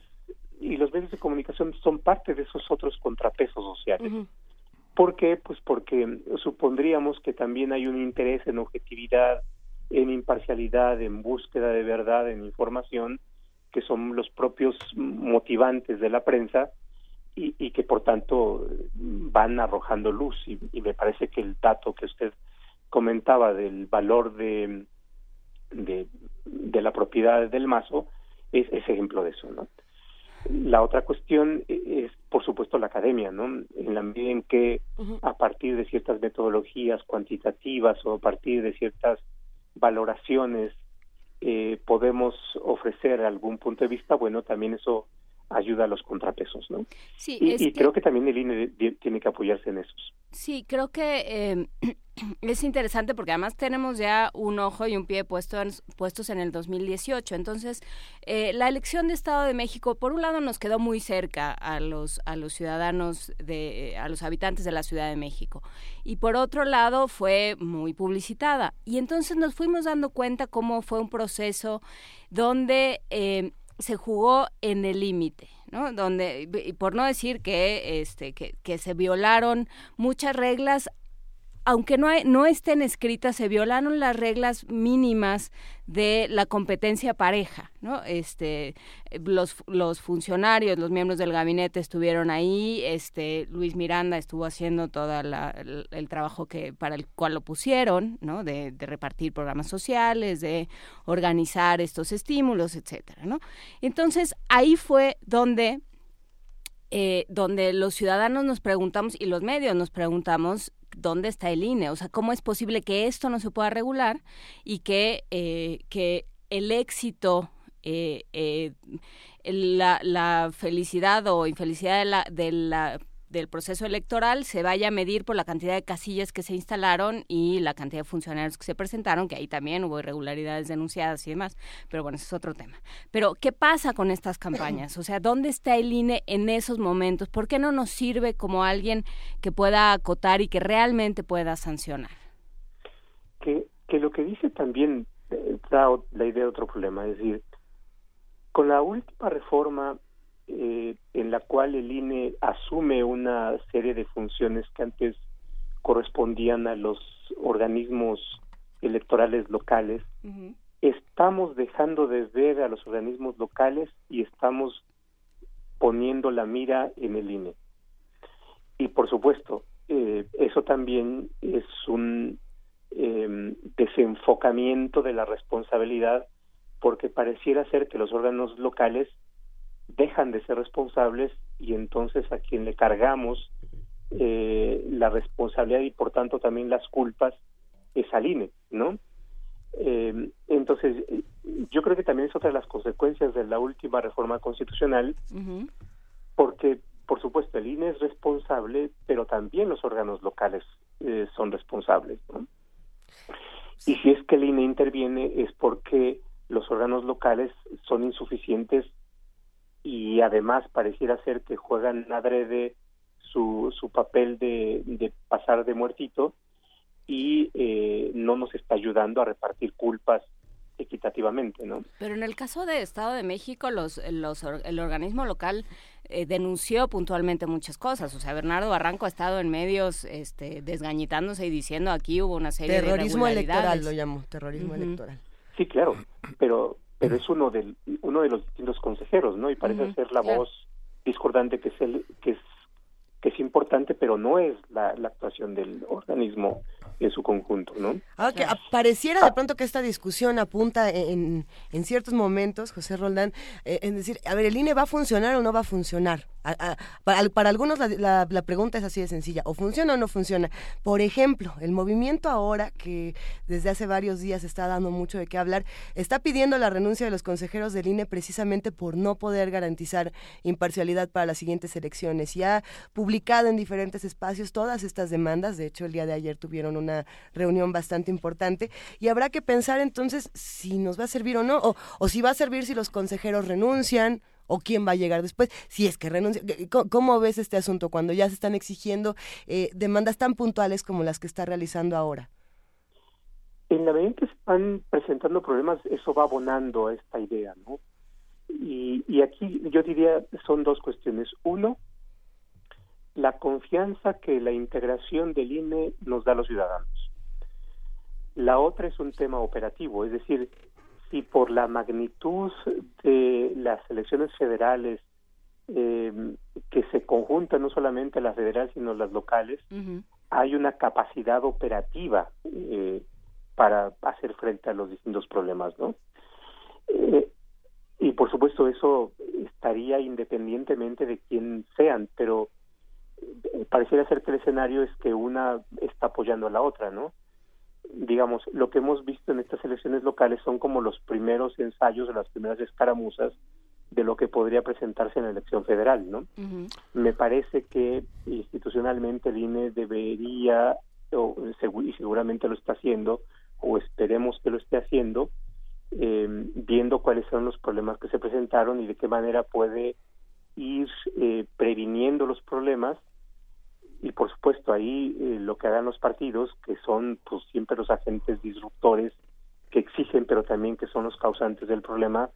y los medios de comunicación son parte de esos otros contrapesos sociales. ¿Por qué? Pues porque supondríamos que también hay un interés en objetividad, en imparcialidad, en búsqueda de verdad, en información, que son los propios motivantes de la prensa y, que por tanto van arrojando luz. Y, y, me parece que el dato que usted comentaba del valor de, de, de la propiedad del mazo es, es ejemplo de eso, ¿no? La otra cuestión es, por supuesto, la academia, ¿no? En la medida en que a partir de ciertas metodologías cuantitativas o a partir de ciertas valoraciones eh, podemos ofrecer algún punto de vista, bueno, también eso ayuda a los contrapesos, ¿no? Sí, y, es y que- creo que también el INE tiene que apoyarse en esos. Sí, creo que eh, (clears throat) es interesante porque además tenemos ya un ojo y un pie puesto en- puestos en el 2018. Entonces, eh, la elección de Estado de México, por un lado, nos quedó muy cerca a los a los ciudadanos de a los habitantes de la Ciudad de México y por otro lado fue muy publicitada. Y entonces nos fuimos dando cuenta cómo fue un proceso donde eh, se jugó en el límite, ¿no? Donde, y por no decir que, este, que, que se violaron muchas reglas, aunque no, no estén escritas, se violaron las reglas mínimas de la competencia pareja, ¿no? Este, los, los funcionarios, los miembros del gabinete estuvieron ahí, este, Luis Miranda estuvo haciendo todo el, el trabajo que para el cual lo pusieron, ¿no? De, de repartir programas sociales, de organizar estos estímulos, etcétera, ¿no? Entonces ahí fue donde eh, donde los ciudadanos nos preguntamos y los medios nos preguntamos dónde está el INE, o sea, cómo es posible que esto no se pueda regular y que, eh, que el éxito, eh, eh, la, la felicidad o infelicidad de la, de la- del proceso electoral se vaya a medir por la cantidad de casillas que se instalaron y la cantidad de funcionarios que se presentaron, que ahí también hubo irregularidades denunciadas y demás, pero bueno, ese es otro tema. Pero, ¿qué pasa con estas campañas? O sea, ¿dónde está el INE en esos momentos? ¿Por qué no nos sirve como alguien que pueda acotar y que realmente pueda sancionar? que, que lo que dice también eh, da la idea de otro problema, es decir, con la última reforma eh, en la cual el INE asume una serie de funciones que antes correspondían a los organismos electorales locales, estamos dejando de ver a los organismos locales y estamos poniendo la mira en el INE. Y por supuesto, eh, eso también es un eh, desenfocamiento de la responsabilidad porque pareciera ser que los órganos locales dejan de ser responsables y entonces a quien le cargamos eh, la responsabilidad y por tanto también las culpas es al INE, ¿no? Eh, entonces, yo creo que también es otra de las consecuencias de la última reforma constitucional, porque, por supuesto, el INE es responsable, pero también los órganos locales eh, son responsables, ¿no? Y si es que el INE interviene es porque los órganos locales son insuficientes y además pareciera ser que juegan adrede su, su papel de, de pasar de muertito y eh, no nos está ayudando a repartir culpas equitativamente, ¿no? Pero en el caso de Estado de México, los, los, or- el organismo local eh, denunció puntualmente muchas cosas. O sea, Bernardo Barranco ha estado en medios este, desgañitándose y diciendo aquí hubo una serie Terrorismo de electoral irregularidades. lo llamo, terrorismo electoral. Sí, claro, pero pero es uno del uno de los distintos consejeros, ¿no? Y parece Ujú, ser la claro. voz discordante que es el que es que es importante, pero no es la, la actuación del organismo en su conjunto, ¿no? Ahora que pareciera de pronto que esta discusión apunta en, en ciertos momentos, José Roldán, eh, en decir, a ver, ¿el INE va a funcionar o no va a funcionar? A- a- para, para algunos la, la- la pregunta es así de sencilla, o funciona o no funciona. Por ejemplo, el movimiento ahora, que desde hace varios días está dando mucho de qué hablar, está pidiendo la renuncia de los consejeros del INE precisamente por no poder garantizar imparcialidad para las siguientes elecciones. Y ha publicado en diferentes espacios todas estas demandas, de hecho el día de ayer tuvieron una reunión bastante importante y habrá que pensar entonces si nos va a servir o no, o, si va a servir si los consejeros renuncian o quién va a llegar después, si es que renuncia. ¿Cómo ves este asunto cuando ya se están exigiendo eh, demandas tan puntuales como las que está realizando ahora? En la medida que se están presentando problemas, eso va abonando a esta idea, ¿no? Y aquí yo diría son dos cuestiones. Uno, la confianza que la integración del INE nos da a los ciudadanos. La otra es un tema operativo, es decir, si por la magnitud de las elecciones federales eh, que se conjuntan no solamente las federales sino las locales, hay una capacidad operativa eh, para hacer frente a los distintos problemas, ¿no? Eh, y por supuesto eso estaría independientemente de quién sean, pero pareciera ser que el escenario es que una está apoyando a la otra, ¿no? digamos, lo que hemos visto en estas elecciones locales son como los primeros ensayos de las primeras escaramuzas de lo que podría presentarse en la elección federal, ¿no? Me parece que institucionalmente el INE debería, o, y seguramente lo está haciendo, o esperemos que lo esté haciendo, eh, viendo cuáles son los problemas que se presentaron y de qué manera puede ir eh, previniendo los problemas y por supuesto ahí eh, lo que hagan los partidos que son pues siempre los agentes disruptores que exigen pero también que son los causantes del problema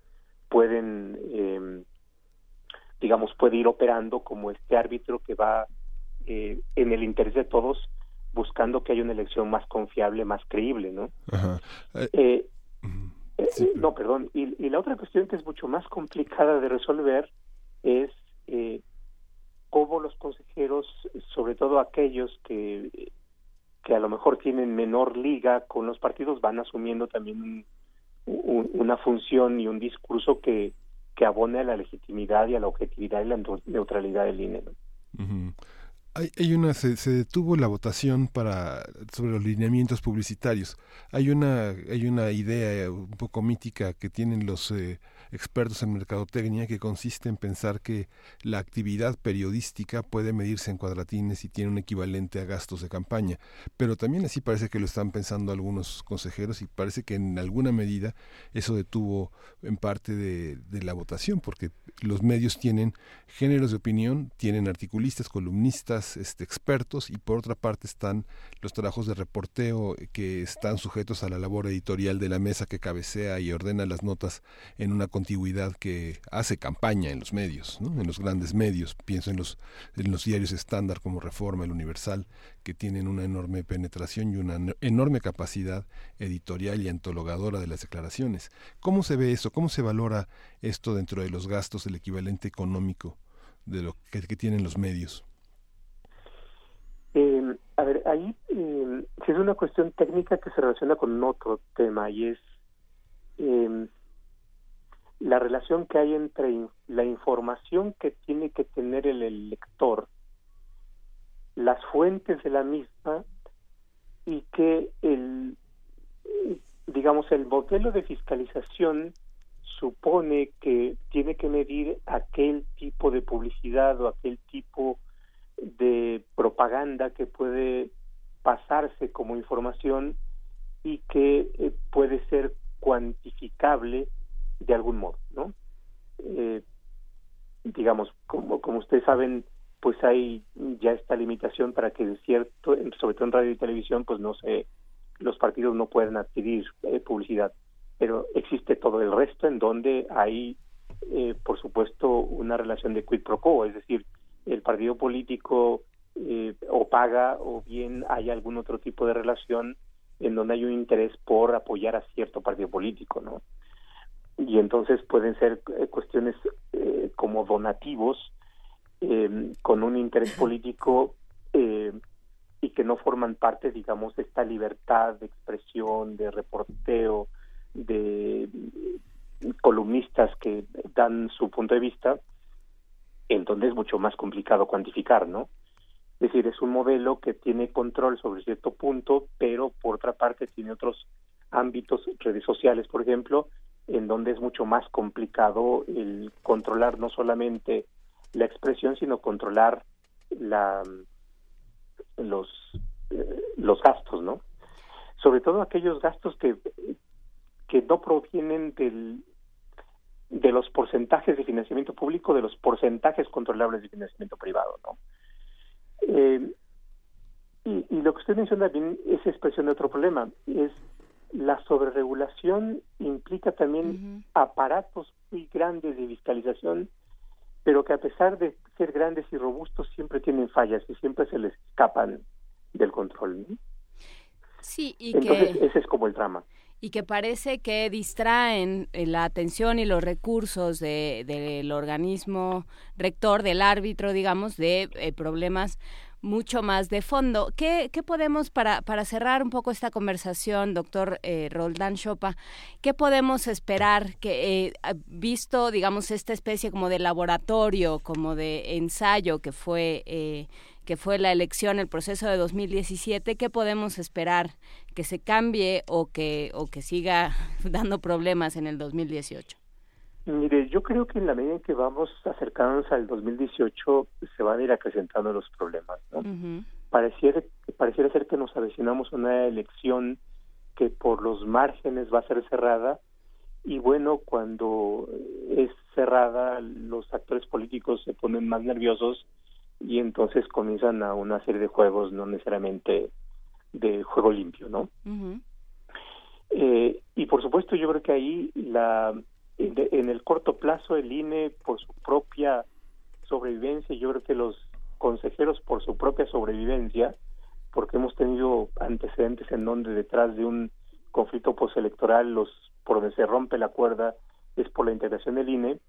pueden eh, digamos puede ir operando como este árbitro que va eh, en el interés de todos buscando que haya una elección más confiable más creíble no eh, no perdón y, y la otra cuestión que es mucho más complicada de resolver es eh, cómo los consejeros, sobre todo aquellos que, que a lo mejor tienen menor liga con los partidos, van asumiendo también una función y un discurso que, que abone a la legitimidad y a la objetividad y la neutralidad del INE. Hay, una se, detuvo la votación para sobre los lineamientos publicitarios. Hay una hay una idea un poco mítica que tienen los eh, expertos en mercadotecnia que consiste en pensar que la actividad periodística puede medirse en cuadratines y tiene un equivalente a gastos de campaña. Pero también así parece que lo están pensando algunos consejeros y parece que en alguna medida eso detuvo en parte de, la votación, porque los medios tienen géneros de opinión, tienen articulistas, columnistas, este, expertos y por otra parte están los trabajos de reporteo que están sujetos a la labor editorial de la mesa que cabecea y ordena las notas en una antigüedad que hace campaña en los medios, en los grandes medios. Pienso en los, en los diarios estándar como Reforma, El Universal, que tienen una enorme penetración y una enorme capacidad editorial y antologadora de las declaraciones. ¿Cómo se ve eso? ¿Cómo se valora esto dentro de los gastos, del equivalente económico de lo que, tienen los medios? Eh, a ver, ahí eh, es una cuestión técnica que se relaciona con otro tema y es eh, la relación que hay entre la información que tiene que tener el lector, las fuentes de la misma y que el digamos el modelo de fiscalización supone que tiene que medir aquel tipo de publicidad o aquel tipo de propaganda que puede pasarse como información y que eh, puede ser cuantificable de algún modo, ¿no? Eh, digamos, como, como ustedes saben, pues hay ya esta limitación para que de cierto, sobre todo en radio y televisión, pues no sé, los partidos no pueden adquirir eh, publicidad, pero existe todo el resto en donde hay, eh, por supuesto, una relación de quid pro quo, es decir, el partido político o paga o bien hay algún otro tipo de relación en donde hay un interés por apoyar a cierto partido político, ¿no? Y entonces pueden ser eh, cuestiones eh, como donativos eh, con un interés político y que no forman parte, digamos, de esta libertad de expresión, de reporteo, de columnistas que dan su punto de vista, entonces es mucho más complicado cuantificar, ¿no? Es decir, es un modelo que tiene control sobre cierto punto, pero por otra parte tiene otros ámbitos, redes sociales, por ejemplo, en donde es mucho más complicado el controlar no solamente la expresión, sino controlar la, los, eh, los gastos, ¿no? Sobre todo aquellos gastos que, que no provienen del, de los porcentajes de financiamiento público, de los porcentajes controlables de financiamiento privado, ¿no? Eh, y, y, lo que usted menciona bien es expresión de otro problema, es la sobreregulación implica también aparatos muy grandes de fiscalización, pero que a pesar de ser grandes y robustos siempre tienen fallas y siempre se les escapan del control. Sí, y Entonces, ese es como el drama y que parece que distraen eh, la atención y los recursos del de, organismo rector, del árbitro, digamos, de eh, problemas mucho más de fondo. ¿Qué, qué podemos, para, para cerrar un poco esta conversación, doctor eh, Roldán Chopa, qué podemos esperar que, eh, visto, digamos, esta especie como de laboratorio, como de ensayo que fue, eh, que fue la elección, el proceso de 2017, qué podemos esperar que se cambie o que, o que siga (laughs) dando problemas en el 2018? Mire, yo creo que en la medida en que vamos acercándonos al 2018 se van a ir acrecentando los problemas, ¿no? pareciera, pareciera ser que nos avecinamos una elección que por los márgenes va a ser cerrada y bueno, cuando es cerrada los actores políticos se ponen más nerviosos y entonces comienzan a una serie de juegos no necesariamente de juego limpio, ¿no? eh, y por supuesto yo creo que ahí la en el corto plazo el INE por su propia sobrevivencia, yo creo que los consejeros por su propia sobrevivencia, porque hemos tenido antecedentes en donde detrás de un conflicto postelectoral, los por donde se rompe la cuerda es por la integración del INE,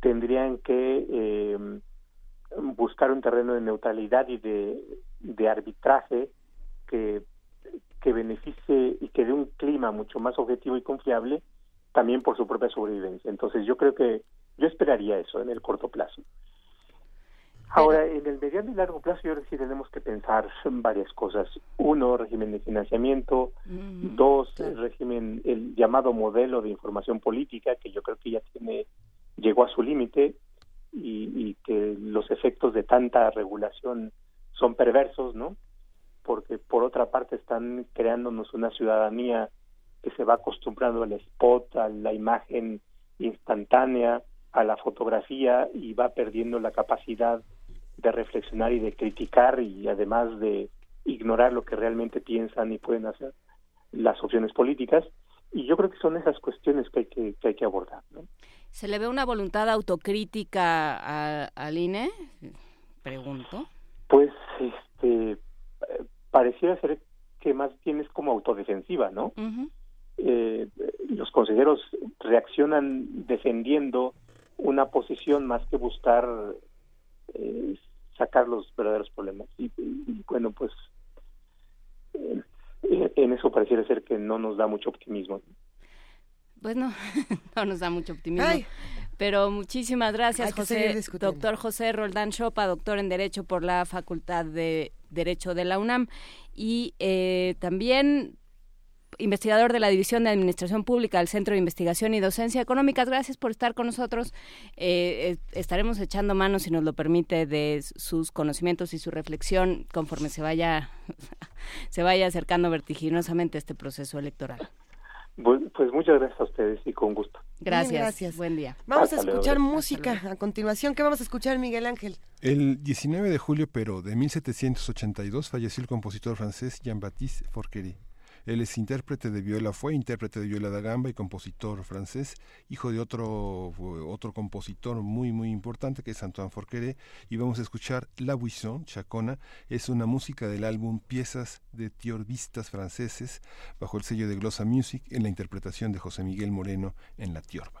tendrían que eh, buscar un terreno de neutralidad y de, de arbitraje que, que beneficie y que dé un clima mucho más objetivo y confiable también por su propia sobrevivencia. Entonces yo creo que yo esperaría eso en el corto plazo. Ahora, en el mediano y largo plazo yo creo que sí tenemos que pensar en varias cosas. Uno, régimen de financiamiento. Mm, dos, el régimen, el llamado modelo de información política, que yo creo que ya tiene, llegó a su límite y, y que los efectos de tanta regulación son perversos, ¿no? Porque por otra parte están creándonos una ciudadanía que se va acostumbrando al spot, a la imagen instantánea, a la fotografía y va perdiendo la capacidad de reflexionar y de criticar y además de ignorar lo que realmente piensan y pueden hacer las opciones políticas. Y yo creo que son esas cuestiones que hay que, hay que abordar. ¿Se le ve una voluntad autocrítica al INE? Pregunto. Pues este pareciera ser que más bien es como autodefensiva, ¿no? Eh, los consejeros reaccionan defendiendo una posición más que buscar eh, sacar los verdaderos problemas. Y, bueno, pues eh, en eso pareciera ser que no nos da mucho optimismo. Pues no, (laughs) no nos da mucho optimismo. Pero muchísimas gracias, José, doctor José Roldán Chopa, doctor en Derecho por la Facultad de Derecho de la UNAM. Y eh, también investigador de la División de Administración Pública del Centro de Investigación y Docencia Económicas. Gracias por estar con nosotros. Eh, eh, estaremos echando manos, si nos lo permite, de sus conocimientos y su reflexión conforme se vaya, (laughs) se vaya acercando vertiginosamente este proceso electoral. Pues muchas gracias a ustedes y con gusto. Gracias. gracias. Buen día. Vamos a escuchar música a continuación. ¿Qué vamos a escuchar, Miguel Ángel? El 19 de julio, pero de 1782, falleció el compositor francés Jean-Baptiste Forquery. Él es intérprete de viola, fue intérprete de viola da gamba y compositor francés, hijo de otro, otro compositor muy, muy importante que es Antoine Forqueré. Y vamos a escuchar La Buisson, Chacona. Es una música del álbum Piezas de Tiorbistas franceses, bajo el sello de Glossa Music, en la interpretación de José Miguel Moreno en La Tiorba.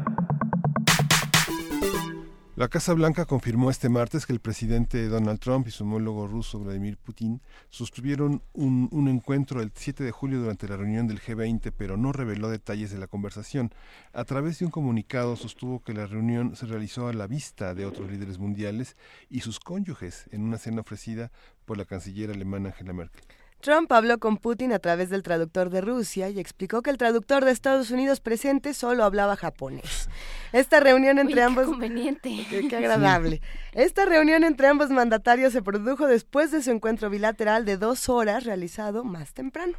La Casa Blanca confirmó este martes que el presidente Donald Trump y su homólogo ruso Vladimir Putin sostuvieron un, encuentro el 7 de julio durante la reunión del G20, pero no reveló detalles de la conversación. A través de un comunicado sostuvo que la reunión se realizó a la vista de otros líderes mundiales y sus cónyuges en una cena ofrecida por la canciller alemana Angela Merkel. Trump habló con Putin a través del traductor de Rusia y explicó que el traductor de Estados Unidos presente solo hablaba japonés. Esta reunión entre Uy, ambos Qué conveniente. (laughs) Qué, qué agradable. Esta reunión entre ambos mandatarios se produjo después de su encuentro bilateral de dos horas realizado más temprano.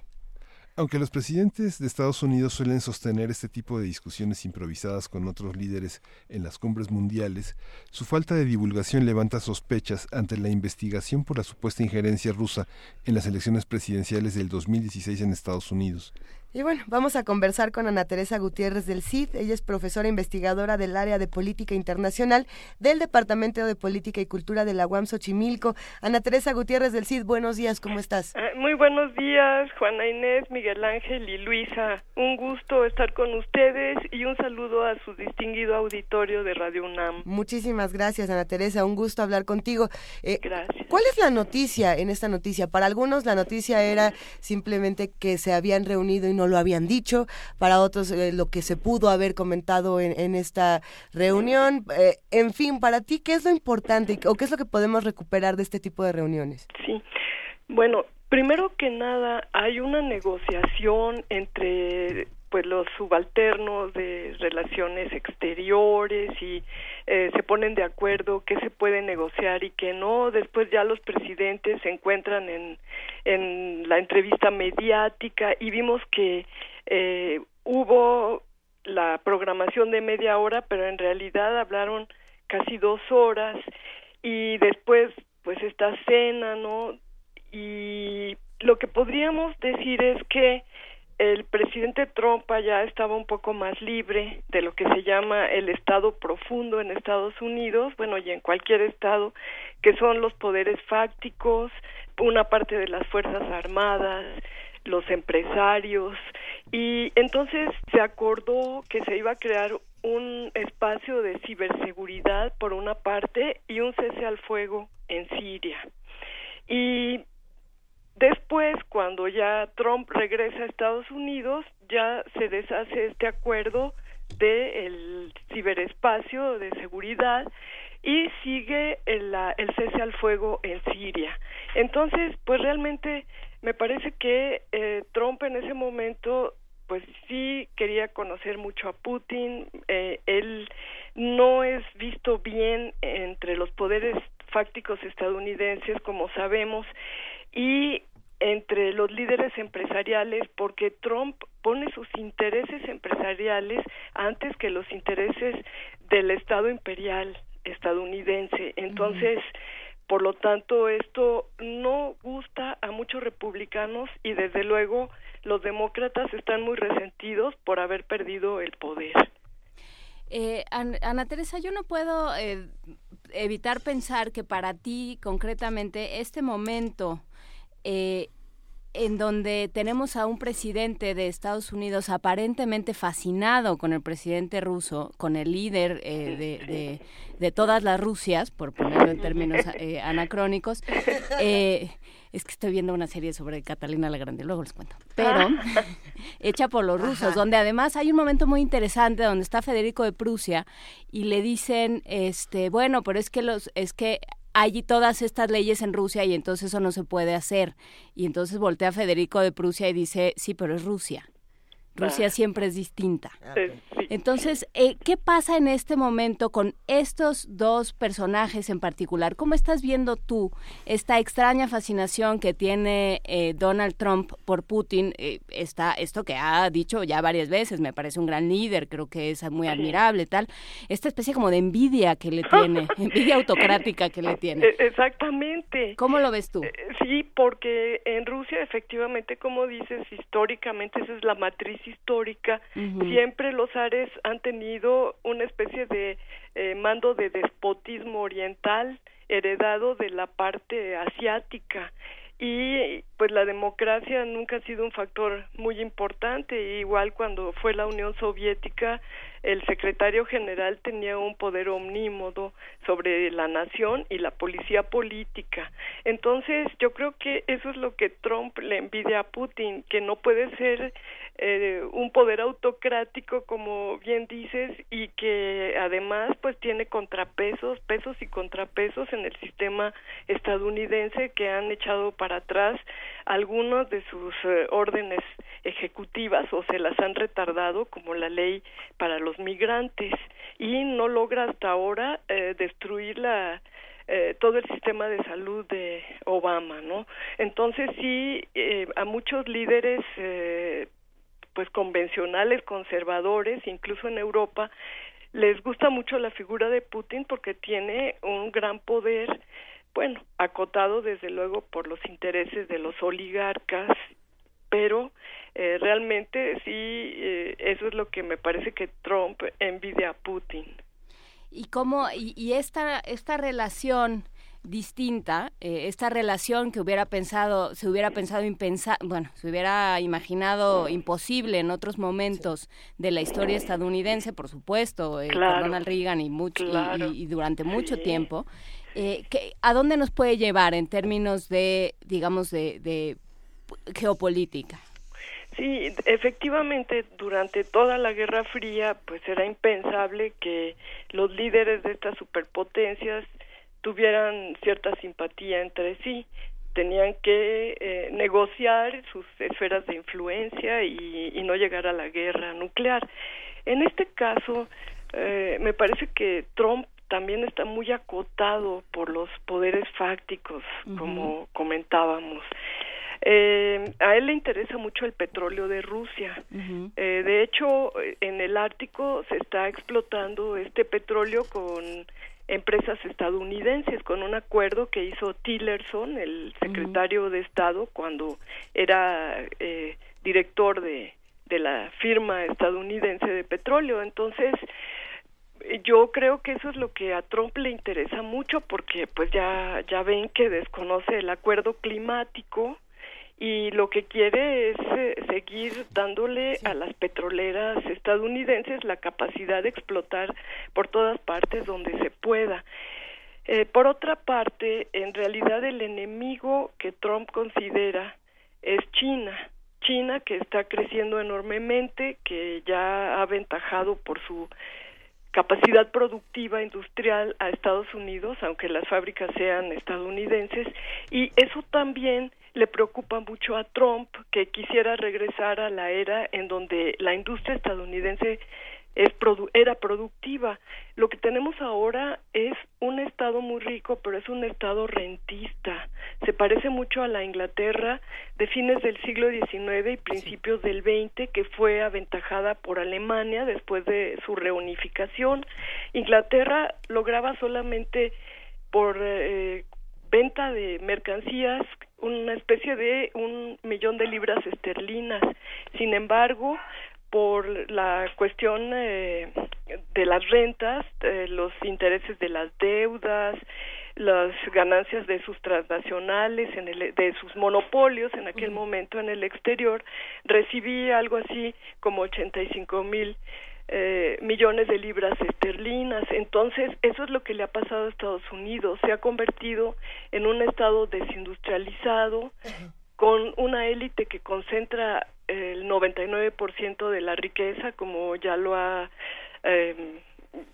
Aunque los presidentes de Estados Unidos suelen sostener este tipo de discusiones improvisadas con otros líderes en las cumbres mundiales, su falta de divulgación levanta sospechas ante la investigación por la supuesta injerencia rusa en las elecciones presidenciales del 2016 en Estados Unidos. Y bueno, vamos a conversar con Ana Teresa Gutiérrez del CID. Ella es profesora investigadora del área de política internacional del Departamento de Política y Cultura de la UAM Xochimilco. Ana Teresa Gutiérrez del CID, buenos días, ¿cómo estás? Eh, Muy buenos días, Juana Inés, Miguel Ángel y Luisa. Un gusto estar con ustedes y un saludo a su distinguido auditorio de Radio UNAM. Muchísimas gracias, Ana Teresa. Un gusto hablar contigo. Eh, Gracias. ¿Cuál es la noticia en esta noticia? Para algunos la noticia era simplemente que se habían reunido y no lo habían dicho. Para otros eh, lo que se pudo haber comentado en, en esta reunión. Eh, en fin, para ti, ¿qué es lo importante o qué es lo que podemos recuperar de este tipo de reuniones? Sí. Bueno, primero que nada, hay una negociación entre pues los subalternos de relaciones exteriores y eh, se ponen de acuerdo qué se puede negociar y qué no. Después ya los presidentes se encuentran en, en la entrevista mediática y vimos que eh, hubo la programación de media hora, pero en realidad hablaron casi dos horas y después pues esta cena, ¿no? Y lo que podríamos decir es que el presidente Trump ya estaba un poco más libre de lo que se llama el estado profundo en Estados Unidos, bueno, y en cualquier estado, que son los poderes fácticos, una parte de las Fuerzas Armadas, los empresarios, y entonces se acordó que se iba a crear un espacio de ciberseguridad por una parte y un cese al fuego en Siria. Y Después, cuando ya Trump regresa a Estados Unidos, ya se deshace este acuerdo del ciberespacio de seguridad y sigue el, el cese al fuego en Siria. Entonces, pues realmente me parece que eh, Trump en ese momento pues sí quería conocer mucho a Putin, eh, él no es visto bien entre los poderes fácticos estadounidenses, como sabemos, y entre los líderes empresariales, porque Trump pone sus intereses empresariales antes que los intereses del Estado imperial estadounidense. Entonces, por lo tanto, esto no gusta a muchos republicanos y desde luego los demócratas están muy resentidos por haber perdido el poder. Eh, An- Ana Teresa, yo no puedo eh, evitar pensar que para ti, concretamente, este momento eh, en donde tenemos a un presidente de Estados Unidos aparentemente fascinado con el presidente ruso, con el líder eh, de, de- de todas las Rusias, por ponerlo en términos eh, anacrónicos, eh, es que estoy viendo una serie sobre Catalina la Grande, luego les cuento. Pero (laughs) hecha por los rusos, Ajá. donde además hay un momento muy interesante donde está Federico de Prusia y le dicen, este, bueno, pero es que los, es que hay todas estas leyes en Rusia y entonces eso no se puede hacer. Y entonces voltea Federico de Prusia y dice, sí, pero es Rusia. Rusia Ah. siempre es distinta. Entonces, eh, ¿qué pasa en este momento con estos dos personajes en particular? ¿Cómo estás viendo tú esta extraña fascinación que tiene eh, Donald Trump por Putin? Eh, está esto que ha dicho ya varias veces, me parece un gran líder, creo que es muy admirable, tal. Esta especie como de envidia que le tiene, (laughs) envidia autocrática que le tiene. E- Exactamente. ¿Cómo lo ves tú? Eh, Sí, porque en Rusia efectivamente, como dices, históricamente esa es la matriz histórica. Siempre los ares han tenido una especie de eh, mando de despotismo oriental. heredado de la parte asiática y pues la democracia nunca ha sido un factor muy importante igual cuando fue la Unión Soviética el secretario general tenía un poder omnímodo sobre la nación y la policía política. Entonces yo creo que eso es lo que Trump le envidia a Putin que no puede ser eh, un poder autocrático como bien dices y que además pues tiene contrapesos pesos y contrapesos en el sistema estadounidense que han echado para atrás algunas de sus eh, órdenes ejecutivas o se las han retardado como la ley para los migrantes y no logra hasta ahora eh, destruir la eh, todo el sistema de salud de Obama, ¿no? Entonces sí, eh, a muchos líderes eh, pues convencionales, conservadores, incluso en Europa, les gusta mucho la figura de Putin porque tiene un gran poder, bueno, acotado desde luego por los intereses de los oligarcas, pero eh, realmente sí, eh, eso es lo que me parece que Trump envidia a Putin. ¿Y cómo, y, y esta, esta relación distinta, eh, esta relación que hubiera pensado, se hubiera pensado impensar, bueno, se hubiera imaginado imposible en otros momentos de la historia estadounidense, por supuesto, eh, Claro. con Ronald Reagan y, mucho, Claro. y, y durante mucho Sí. tiempo, eh, que- ¿a dónde nos puede llevar en términos de, digamos, de, de geopolítica? Sí, efectivamente, durante toda la Guerra Fría, pues era impensable que los líderes de estas superpotencias tuvieran cierta simpatía entre sí. Tenían que eh, negociar sus esferas de influencia y, y no llegar a la guerra nuclear. En este caso, eh, me parece que Trump también está muy acotado por los poderes fácticos, como comentábamos. Eh, a él le interesa mucho el petróleo de Rusia. Eh, de hecho, en el Ártico se está explotando este petróleo con empresas estadounidenses, con un acuerdo que hizo Tillerson, el secretario de Estado, cuando era eh, director de, de la firma estadounidense de petróleo. Entonces, yo creo que eso es lo que a Trump le interesa mucho porque pues ya ya ven que desconoce el acuerdo climático y lo que quiere es eh, seguir dándole a las petroleras estadounidenses la capacidad de explotar por todas partes donde se pueda. Eh, por otra parte, en realidad el enemigo que Trump considera es China. China que está creciendo enormemente, que ya ha aventajado por su capacidad productiva industrial a Estados Unidos, aunque las fábricas sean estadounidenses, y eso también le preocupa mucho a Trump, que quisiera regresar a la era en donde la industria estadounidense es produ- era productiva. Lo que tenemos ahora es un estado muy rico, pero es un estado rentista. Se parece mucho a la Inglaterra de fines del siglo XIX y principios del XX, que fue aventajada por Alemania después de su reunificación. Inglaterra lograba solamente por eh, venta de mercancías una especie de un millón de libras esterlinas. Sin embargo, por la cuestión eh, de las rentas, eh, los intereses de las deudas, las ganancias de sus transnacionales, en el, de sus monopolios en aquel momento en el exterior, recibí algo así como 85 mil eh, millones de libras esterlinas. Entonces, eso es lo que le ha pasado a Estados Unidos. Se ha convertido en un estado desindustrializado, con una élite que concentra el 99% de la riqueza, como ya lo ha eh,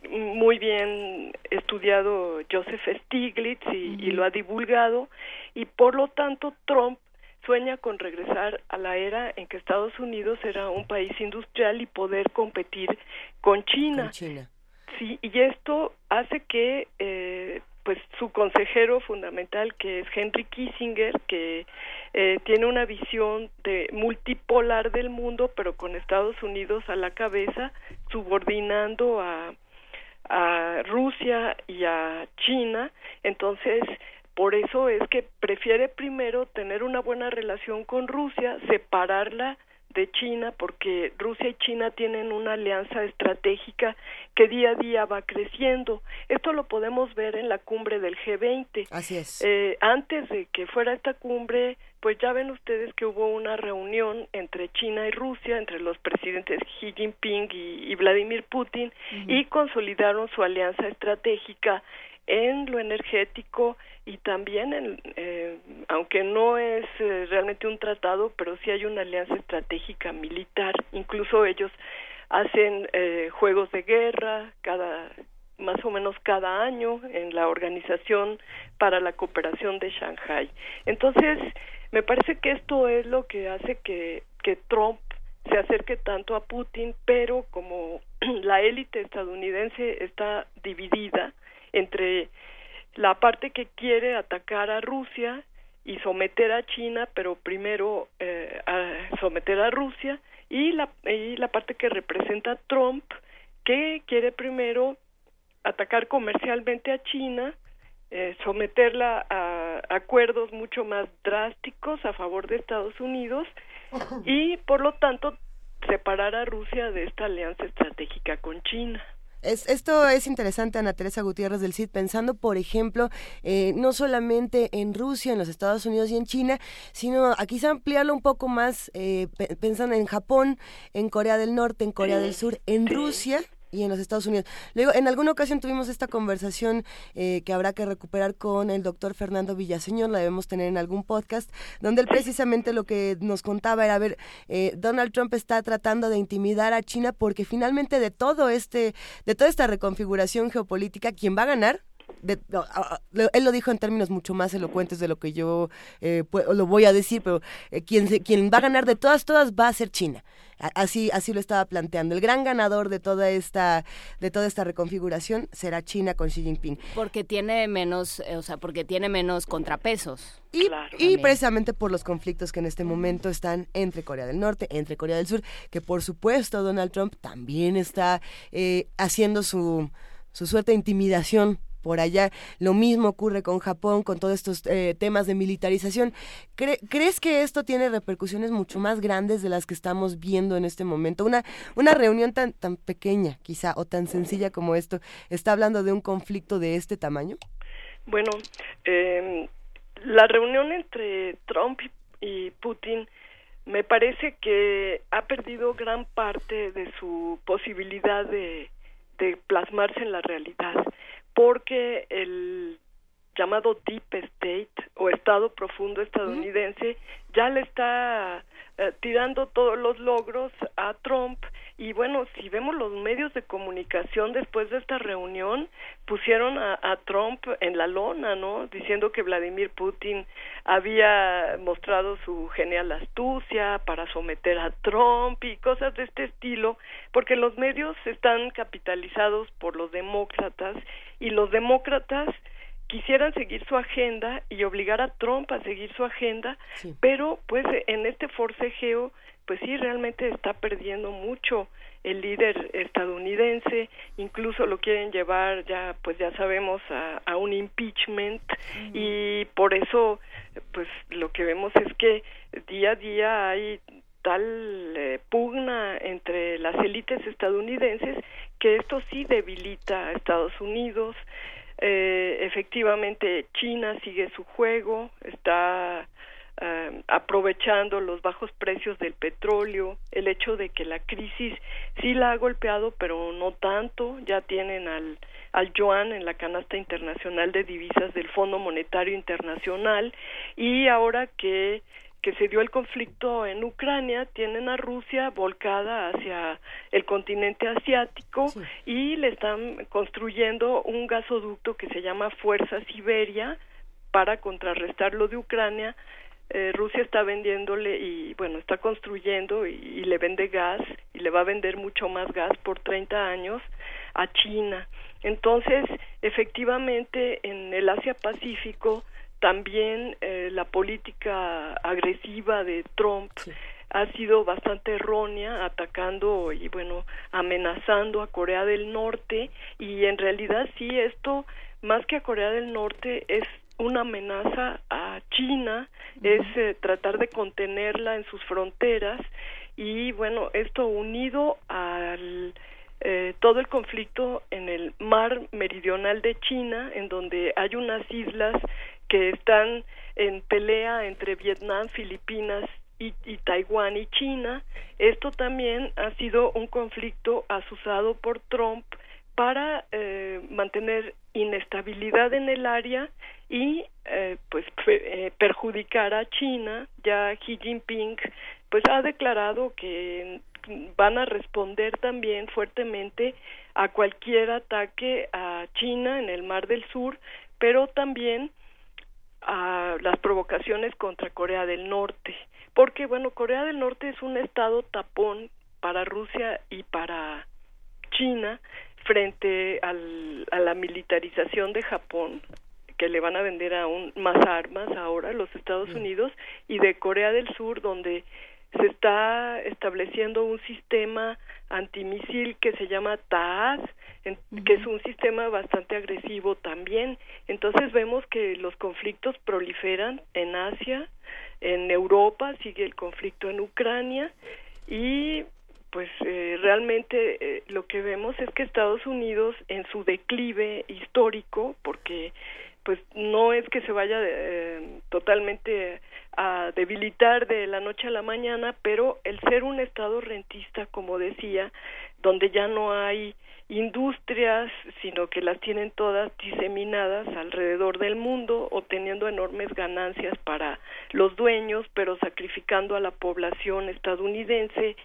muy bien estudiado Joseph Stiglitz y, y lo ha divulgado, y por lo tanto Trump sueña con regresar a la era en que Estados Unidos era un país industrial y poder competir con China. Con China. Sí, y esto hace que eh, pues su consejero fundamental que es Henry Kissinger que eh, tiene una visión de multipolar del mundo pero con Estados Unidos a la cabeza subordinando a a Rusia y a China entonces por eso es que prefiere primero tener una buena relación con Rusia separarla de China porque Rusia y China tienen una alianza estratégica que día a día va creciendo. Esto lo podemos ver en la cumbre del G20. Así es. Eh, antes de que fuera esta cumbre, pues ya ven ustedes que hubo una reunión entre China y Rusia, entre los presidentes Xi Jinping y, Vladimir Putin, y consolidaron su alianza estratégica en lo energético y también, en, eh, aunque no es eh, realmente un tratado, pero sí hay una alianza estratégica militar. Incluso ellos hacen eh, juegos de guerra cada más o menos cada año en la Organización para la Cooperación de Shanghai. Entonces, me parece que esto es lo que hace que, que Trump se acerque tanto a Putin, pero como (clears throat) la élite estadounidense está dividida entre la parte que quiere atacar a Rusia y someter a China, pero primero eh, a someter a Rusia, y la, y la parte que representa Trump, que quiere primero atacar comercialmente a China, eh, someterla a acuerdos mucho más drásticos a favor de Estados Unidos y por lo tanto separar a Rusia de esta alianza estratégica con China. Es, esto es interesante, Ana Teresa Gutiérrez del CID, pensando, por ejemplo, eh, no solamente en Rusia, en los Estados Unidos y en China, sino a quizá ampliarlo un poco más, eh, pensando en Japón, en Corea del Norte, en Corea del Sur, en Rusia y en los Estados Unidos. Luego, en alguna ocasión tuvimos esta conversación eh, que habrá que recuperar con el doctor Fernando Villaseñor, la debemos tener en algún podcast, donde él precisamente lo que nos contaba era, a ver, eh, Donald Trump está tratando de intimidar a China porque finalmente de todo este, de toda esta reconfiguración geopolítica, ¿quién va a ganar? Él lo dijo en términos mucho más elocuentes de lo que yo eh, lo voy a decir, pero quien, quien va a ganar de todas, todas va a ser China. Así, así lo estaba planteando. El gran ganador de toda esta, de toda esta reconfiguración será China con Xi Jinping. Porque tiene menos, eh, o sea, porque tiene menos contrapesos. Y, y precisamente por los conflictos que en este momento están entre Corea del Norte, entre Corea del Sur, que por supuesto Donald Trump también está eh, haciendo su, su suerte de intimidación por allá. Lo mismo ocurre con Japón, con todos estos eh, temas de militarización. ¿Crees que esto tiene repercusiones mucho más grandes de las que estamos viendo en este momento? Una, una reunión tan, tan pequeña, quizá, o tan sencilla como esto, ¿está hablando de un conflicto de este tamaño? Bueno, eh, la reunión entre Trump y Putin me parece que ha perdido gran parte de su posibilidad de, de plasmarse en la realidad porque el llamado Deep State o Estado Profundo estadounidense ya le está eh, tirando todos los logros a Trump y bueno, si vemos los medios de comunicación después de esta reunión, pusieron a, a, Trump en la lona, ¿no? Diciendo que Vladimir Putin había mostrado su genial astucia para someter a Trump y cosas de este estilo, porque los medios están capitalizados por los demócratas y los demócratas quisieran seguir su agenda y obligar a Trump a seguir su agenda, pero pues en este forcejeo pues sí, realmente está perdiendo mucho el líder estadounidense, incluso lo quieren llevar ya, pues ya sabemos, a, un impeachment y por eso, pues lo que vemos es que día a día hay tal eh, pugna entre las élites estadounidenses que esto sí debilita a Estados Unidos. Eh, efectivamente, China sigue su juego, está eh, aprovechando los bajos precios del petróleo, el hecho de que la crisis sí la ha golpeado, pero no tanto, ya tienen al, al yuan en la canasta internacional de divisas del Fondo Monetario Internacional. Y ahora que que se dio el conflicto en Ucrania, tienen a Rusia volcada hacia el continente asiático y le están construyendo un gasoducto que se llama Fuerza Siberia para contrarrestar lo de Ucrania eh, Rusia está vendiéndole y bueno, está construyendo y, le vende gas y le va a vender mucho más gas por 30 años a China. Entonces, efectivamente, en el Asia Pacífico también eh, la política agresiva de Trump ha sido bastante errónea, atacando y bueno, amenazando a Corea del Norte y en realidad sí esto más que a Corea del Norte es una amenaza a China, es eh, tratar de contenerla en sus fronteras y bueno, esto unido al eh, todo el conflicto en el mar meridional de China, en donde hay unas islas que están en pelea entre Vietnam, Filipinas y, Taiwán y China. Esto también ha sido un conflicto asusado por Trump para eh, mantener inestabilidad en el área y eh, pues eh, perjudicar a China. Ya Xi Jinping pues ha declarado que van a responder también fuertemente a cualquier ataque a China en el Mar del Sur, pero también a las provocaciones contra Corea del Norte, porque bueno, Corea del Norte es un estado tapón para Rusia y para China frente al, a la militarización de Japón que le van a vender aún más armas ahora los Estados Unidos y de Corea del Sur donde se está estableciendo un sistema antimisil que se llama TAAS, que es un sistema bastante agresivo también. Entonces vemos que los conflictos proliferan en Asia, en Europa sigue el conflicto en Ucrania y pues eh, realmente eh, lo que vemos es que Estados Unidos en su declive histórico, porque pues no es que se vaya eh, totalmente a debilitar de la noche a la mañana, pero el ser un estado rentista, como decía, donde ya no hay industrias, sino que las tienen todas diseminadas alrededor del mundo, obteniendo enormes ganancias para los dueños, pero sacrificando a la población estadounidense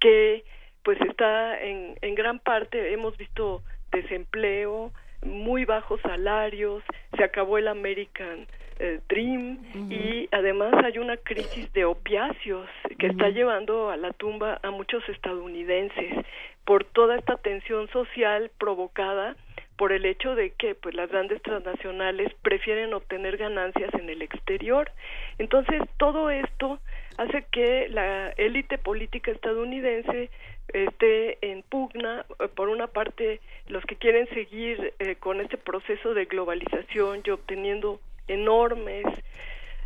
que pues está en, en gran parte, hemos visto desempleo, muy bajos salarios, se acabó el American eh, Dream y además hay una crisis de opiáceos que está llevando a la tumba a muchos estadounidenses por toda esta tensión social provocada por el hecho de que pues las grandes transnacionales prefieren obtener ganancias en el exterior. Entonces, todo esto hace que la élite política estadounidense esté en pugna, eh, por una parte, los que quieren seguir eh, con este proceso de globalización y obteniendo enormes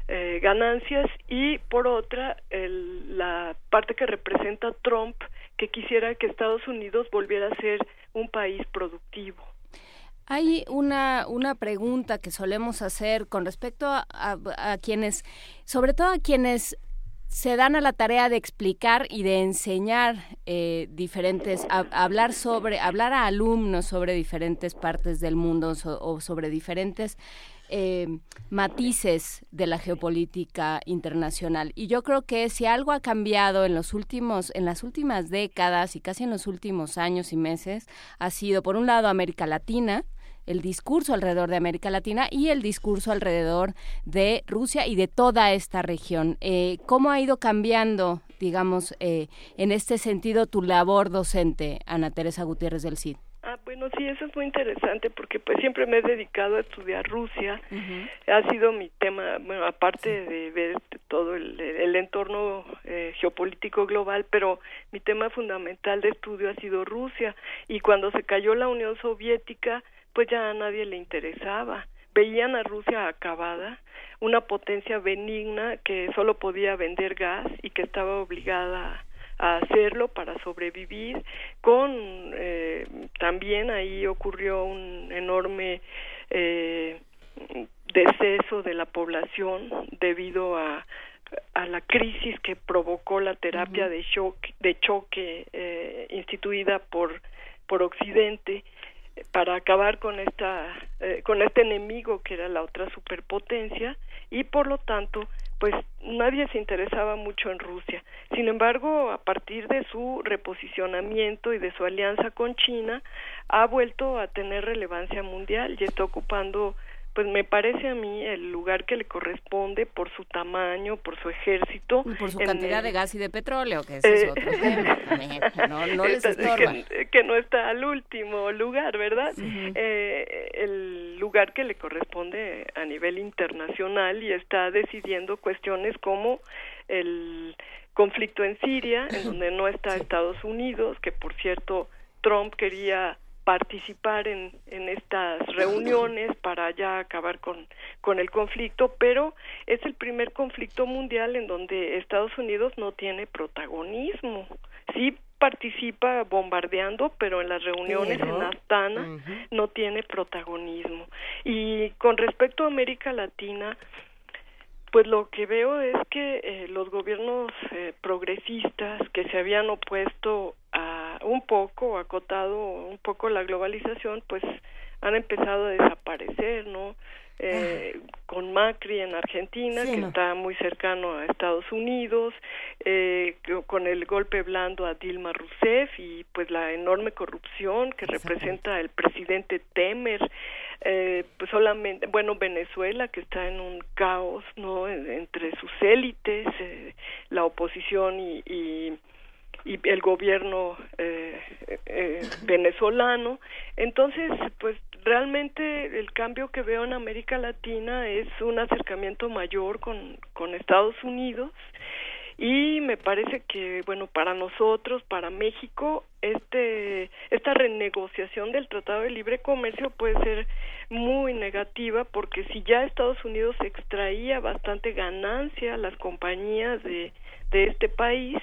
eh, ganancias y por otra la parte que representa Trump que quisiera que Estados Unidos volviera a ser un país productivo. Hay una, una pregunta que solemos hacer con respecto a, a quienes, sobre todo a quienes se dan a la tarea de explicar y de enseñar eh, diferentes, hablar sobre, hablar a alumnos sobre diferentes partes del mundo o sobre diferentes eh, matices de la geopolítica internacional. Y yo creo que si algo ha cambiado en los últimos, en las últimas décadas y casi en los últimos años y meses, ha sido por un lado América Latina, el discurso alrededor de América Latina y el discurso alrededor de Rusia y de toda esta región. Eh, ¿Cómo ha ido cambiando, digamos, eh, en este sentido tu labor docente, Ana Teresa Gutiérrez del CID? Ah, bueno, sí, eso es muy interesante porque pues siempre me he dedicado a estudiar Rusia. Ha sido mi tema, bueno, aparte de ver todo el, entorno eh, geopolítico global, pero mi tema fundamental de estudio ha sido Rusia. Y cuando se cayó la Unión Soviética, pues ya a nadie le interesaba. Veían a Rusia acabada, una potencia benigna que solo podía vender gas y que estaba obligada a hacerlo para sobrevivir. Con eh, también ahí ocurrió un enorme eh, deceso de la población debido a a la crisis que provocó la terapia de choque, de choque eh, instituida por por Occidente para acabar con esta eh, con este enemigo que era la otra superpotencia y por lo tanto pues nadie se interesaba mucho en Rusia. Sin embargo, a partir de su reposicionamiento y de su alianza con China, ha vuelto a tener relevancia mundial y está ocupando pues me parece a mí el lugar que le corresponde por su tamaño, por su ejército. Y por su cantidad de gas y de petróleo, que ese es eh, otro (laughs) tema. No, no les. Que, no está al último lugar, ¿verdad? eh, el lugar que le corresponde a nivel internacional y está decidiendo cuestiones como el conflicto en Siria, en donde no está Estados Unidos, que por cierto Trump quería participar en, en estas reuniones para ya acabar con, con el conflicto, pero es el primer conflicto mundial en donde Estados Unidos no tiene protagonismo. Sí participa bombardeando, pero en las reuniones en Astana no tiene protagonismo. Y con respecto a América Latina, pues lo que veo es que eh, los gobiernos eh, progresistas que se habían opuesto a un poco, acotado un poco la globalización, pues han empezado a desaparecer, ¿no? Eh, con Macri en Argentina, que está muy cercano a Estados Unidos, eh, con el golpe blando a Dilma Rousseff y pues la enorme corrupción que representa el presidente Temer, eh, pues solamente, bueno, Venezuela que está en un caos, ¿no? Entre sus élites, eh, la oposición y, y y el gobierno eh, eh, venezolano. Entonces, pues realmente el cambio que veo en América Latina es un acercamiento mayor con, con Estados Unidos y me parece que bueno para nosotros para México este esta renegociación del Tratado de Libre Comercio puede ser muy negativa porque si ya Estados Unidos extraía bastante ganancia a las compañías de de este país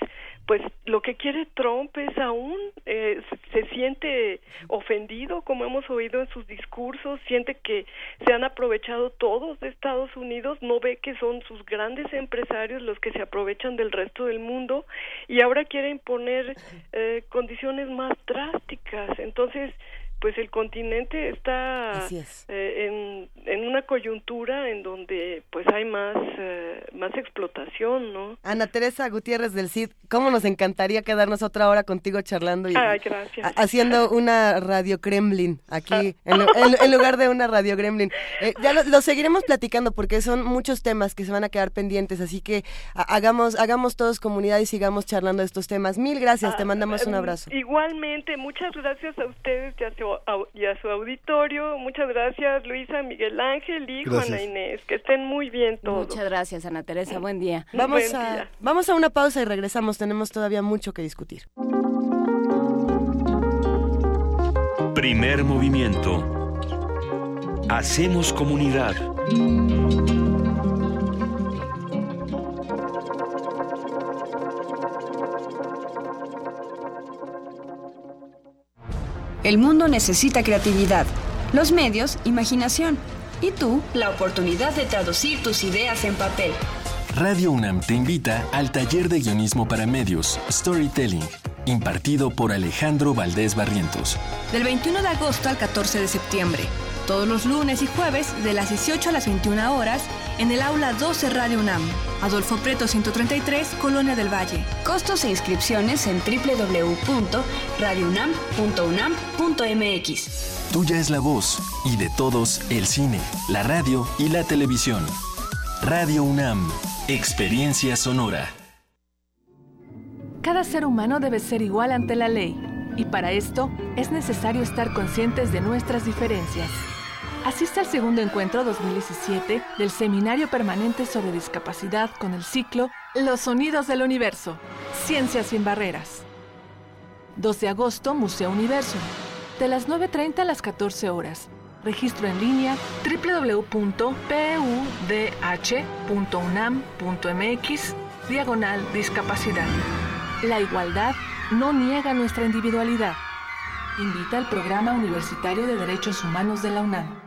pues lo que quiere Trump es aún eh, se siente ofendido como hemos oído en sus discursos siente que se han aprovechado todos de Estados Unidos no ve que son sus grandes empresarios los que se aprovechan del resto del mundo y ahora quiere imponer eh, condiciones más drásticas. Entonces pues el continente está eh, en, en, una coyuntura en donde pues hay más eh, más explotación, ¿no? Ana Teresa Gutiérrez del CID, ¿cómo nos encantaría quedarnos otra hora contigo charlando y haciendo una radio Kremlin aquí en, lugar de una radio Kremlin? Eh, ya lo, seguiremos platicando porque son muchos temas que se van a quedar pendientes, así que hagamos hagamos todos comunidad y sigamos charlando de estos temas. Mil gracias, te mandamos un abrazo. Igualmente, muchas gracias a ustedes y y a su auditorio. Muchas gracias, Luisa, Miguel Ángel y Juana Inés. Que estén muy bien todos. Muchas gracias, Ana Teresa. Buen día. Vamos, a, vamos a una pausa y regresamos. Tenemos todavía mucho que discutir. Primer movimiento. Hacemos comunidad. El mundo necesita creatividad, los medios, imaginación y tú, la oportunidad de traducir tus ideas en papel. Radio UNAM te invita al taller de guionismo para medios, Storytelling, impartido por Alejandro Valdés Barrientos. Del 21 de agosto al 14 de septiembre, todos los lunes y jueves de las 18 a las 21 horas en el aula 12 Radio UNAM, Adolfo Preto 133, Colonia del Valle. Costos e inscripciones en www.radiounam.unam.mx. Tuya es la voz y de todos el cine, la radio y la televisión. Radio UNAM, experiencia sonora. Cada ser humano debe ser igual ante la ley y para esto es necesario estar conscientes de nuestras diferencias. Asiste al segundo encuentro 2017 del Seminario Permanente sobre Discapacidad con el ciclo Los Sonidos del Universo, Ciencias sin Barreras. 2 de agosto, Museo Universo, de las 9.30 a las 14 horas. Registro en línea www.pudh.unam.mx Diagonal Discapacidad. La igualdad no niega nuestra individualidad. Invita al Programa Universitario de Derechos Humanos de la UNAM.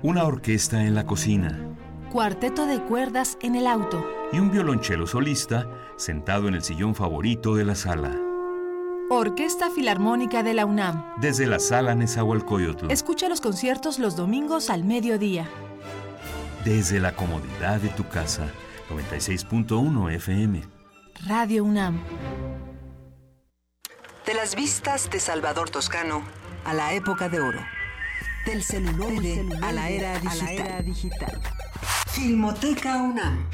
Una orquesta en la cocina. Cuarteto de cuerdas en el auto. Y un violonchelo solista sentado en el sillón favorito de la sala. Orquesta Filarmónica de la UNAM. Desde la sala Nezahualcóyotl. Escucha los conciertos los domingos al mediodía. Desde la comodidad de tu casa. 96.1 FM. Radio UNAM. De las vistas de Salvador Toscano a la época de oro. Del celular a la era digital. Filmoteca UNAM.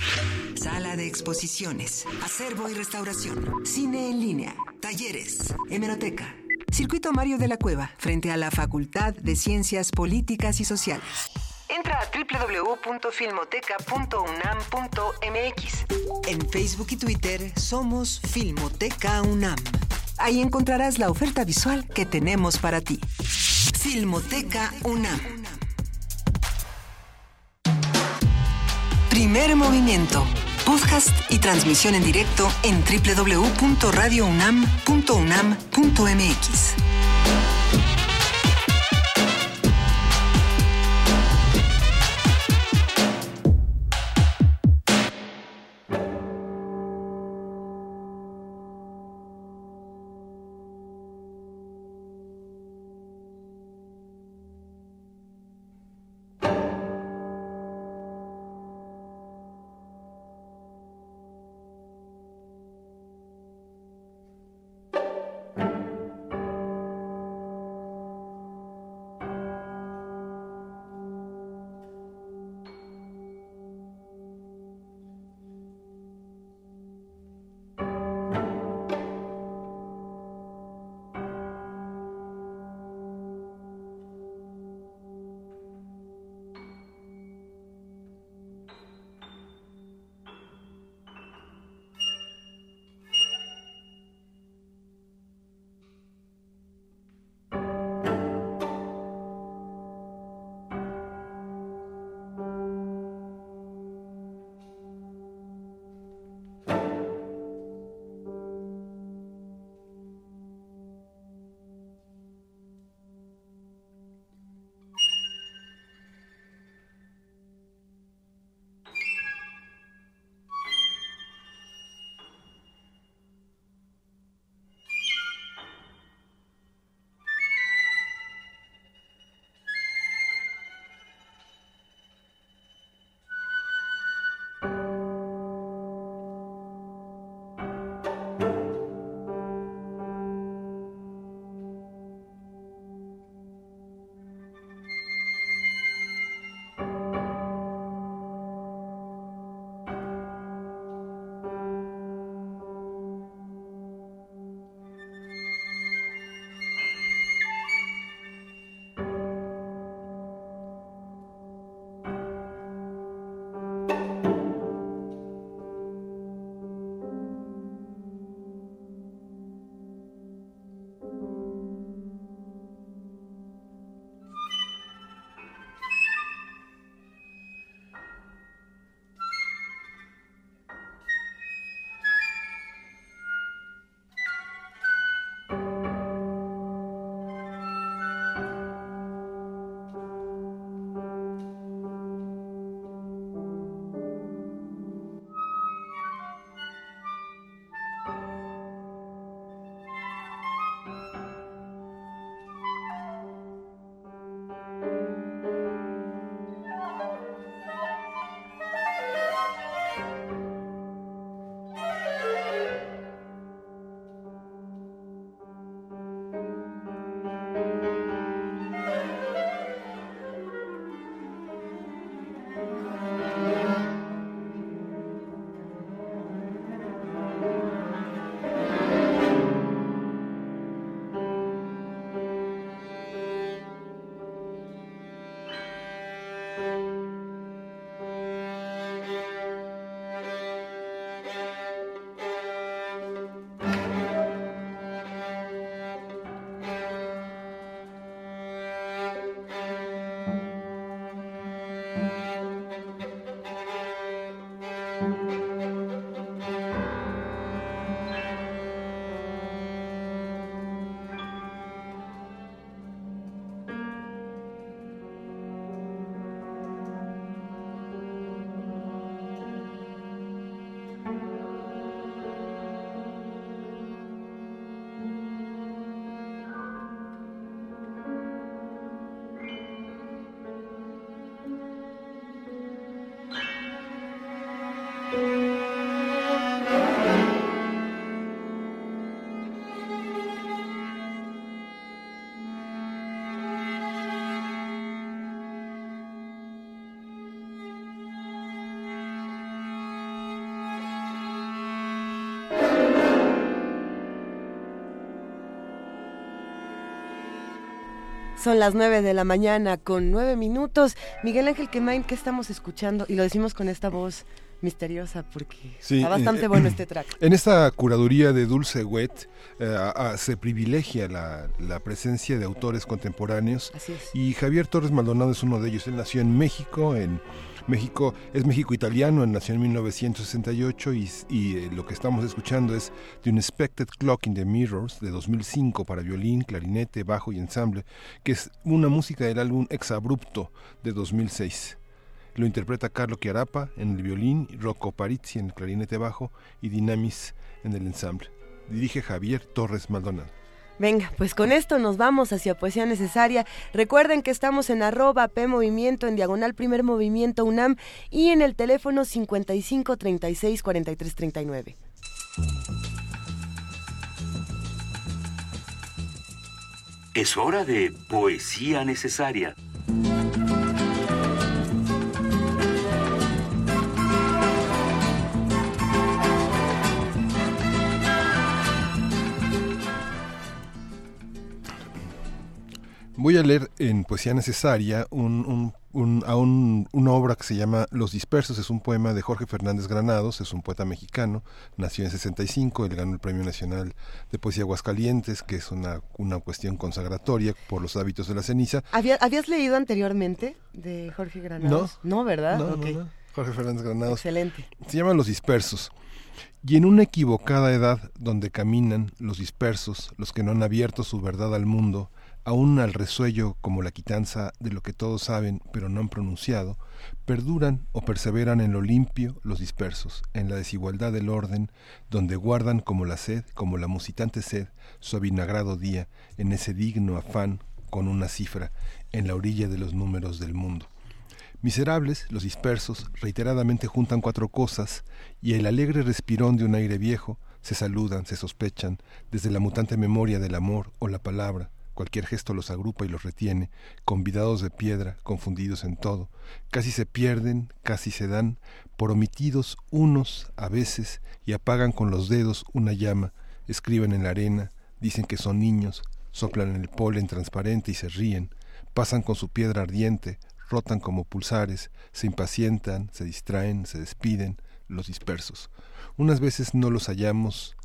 Sala de exposiciones, acervo y restauración, cine en línea, talleres, hemeroteca. Circuito Mario de la Cueva, frente a la Facultad de Ciencias Políticas y Sociales. Entra a www.filmoteca.unam.mx. En Facebook y Twitter somos Filmoteca UNAM. Ahí encontrarás la oferta visual que tenemos para ti. Filmoteca UNAM. Primer movimiento. Podcast y transmisión en directo en www.radiounam.unam.mx. Son las nueve de la mañana con nueve minutos. Miguel Ángel Quemain, ¿qué estamos escuchando? Y lo decimos con esta voz misteriosa porque está bastante eh, bueno este track. En esta curaduría de Dulce Wet eh, se privilegia la, presencia de autores contemporáneos y Javier Torres Maldonado es uno de ellos. Él nació en México, en México es México-italiano, nació en 1968 y, y eh, lo que estamos escuchando es The Unexpected Clock in the Mirrors de 2005 para violín, clarinete, bajo y ensamble, que es una música del álbum Exabrupto de 2006. Lo interpreta Carlo Chiarapa en el violín, Rocco Parizzi en el clarinete bajo y Dinamis en el ensamble. Dirige Javier Torres Maldonado. Venga, pues con esto nos vamos hacia Poesía Necesaria. Recuerden que estamos en arroba P en diagonal Primer Movimiento UNAM y en el teléfono 55 36 43 39. Es hora de Poesía Necesaria. Voy a leer en Poesía Necesaria un, a una obra que se llama Los Dispersos, es un poema de Jorge Fernández Granados, es un poeta mexicano, nació en 65, él ganó el Premio Nacional de Poesía Aguascalientes, que es una, una cuestión consagratoria por los hábitos de la ceniza. ¿Habías leído anteriormente de Jorge Granados? No, no ¿verdad? No, no, Jorge Fernández Granados. Excelente. Se llama Los Dispersos. Y en una equivocada edad donde caminan los dispersos, los que no han abierto su verdad al mundo, aún al resuello como la quitanza de lo que todos saben pero no han pronunciado, perduran o perseveran en lo limpio los dispersos, en la desigualdad del orden, donde guardan como la sed, como la musitante sed, su avinagrado día, en ese digno afán con una cifra, en la orilla de los números del mundo. Miserables, los dispersos, reiteradamente juntan cuatro cosas, y el alegre respirón de un aire viejo, se saludan, se sospechan, desde la mutante memoria del amor o la palabra, Cualquier gesto los agrupa y los retiene, convidados de piedra, confundidos en todo. Casi se pierden, casi se dan, por omitidos unos a veces, y apagan con los dedos una llama, escriben en la arena, dicen que son niños, soplan en el polen transparente y se ríen, pasan con su piedra ardiente, rotan como pulsares, se impacientan, se distraen, se despiden, los dispersos. Unas veces no los hallamos,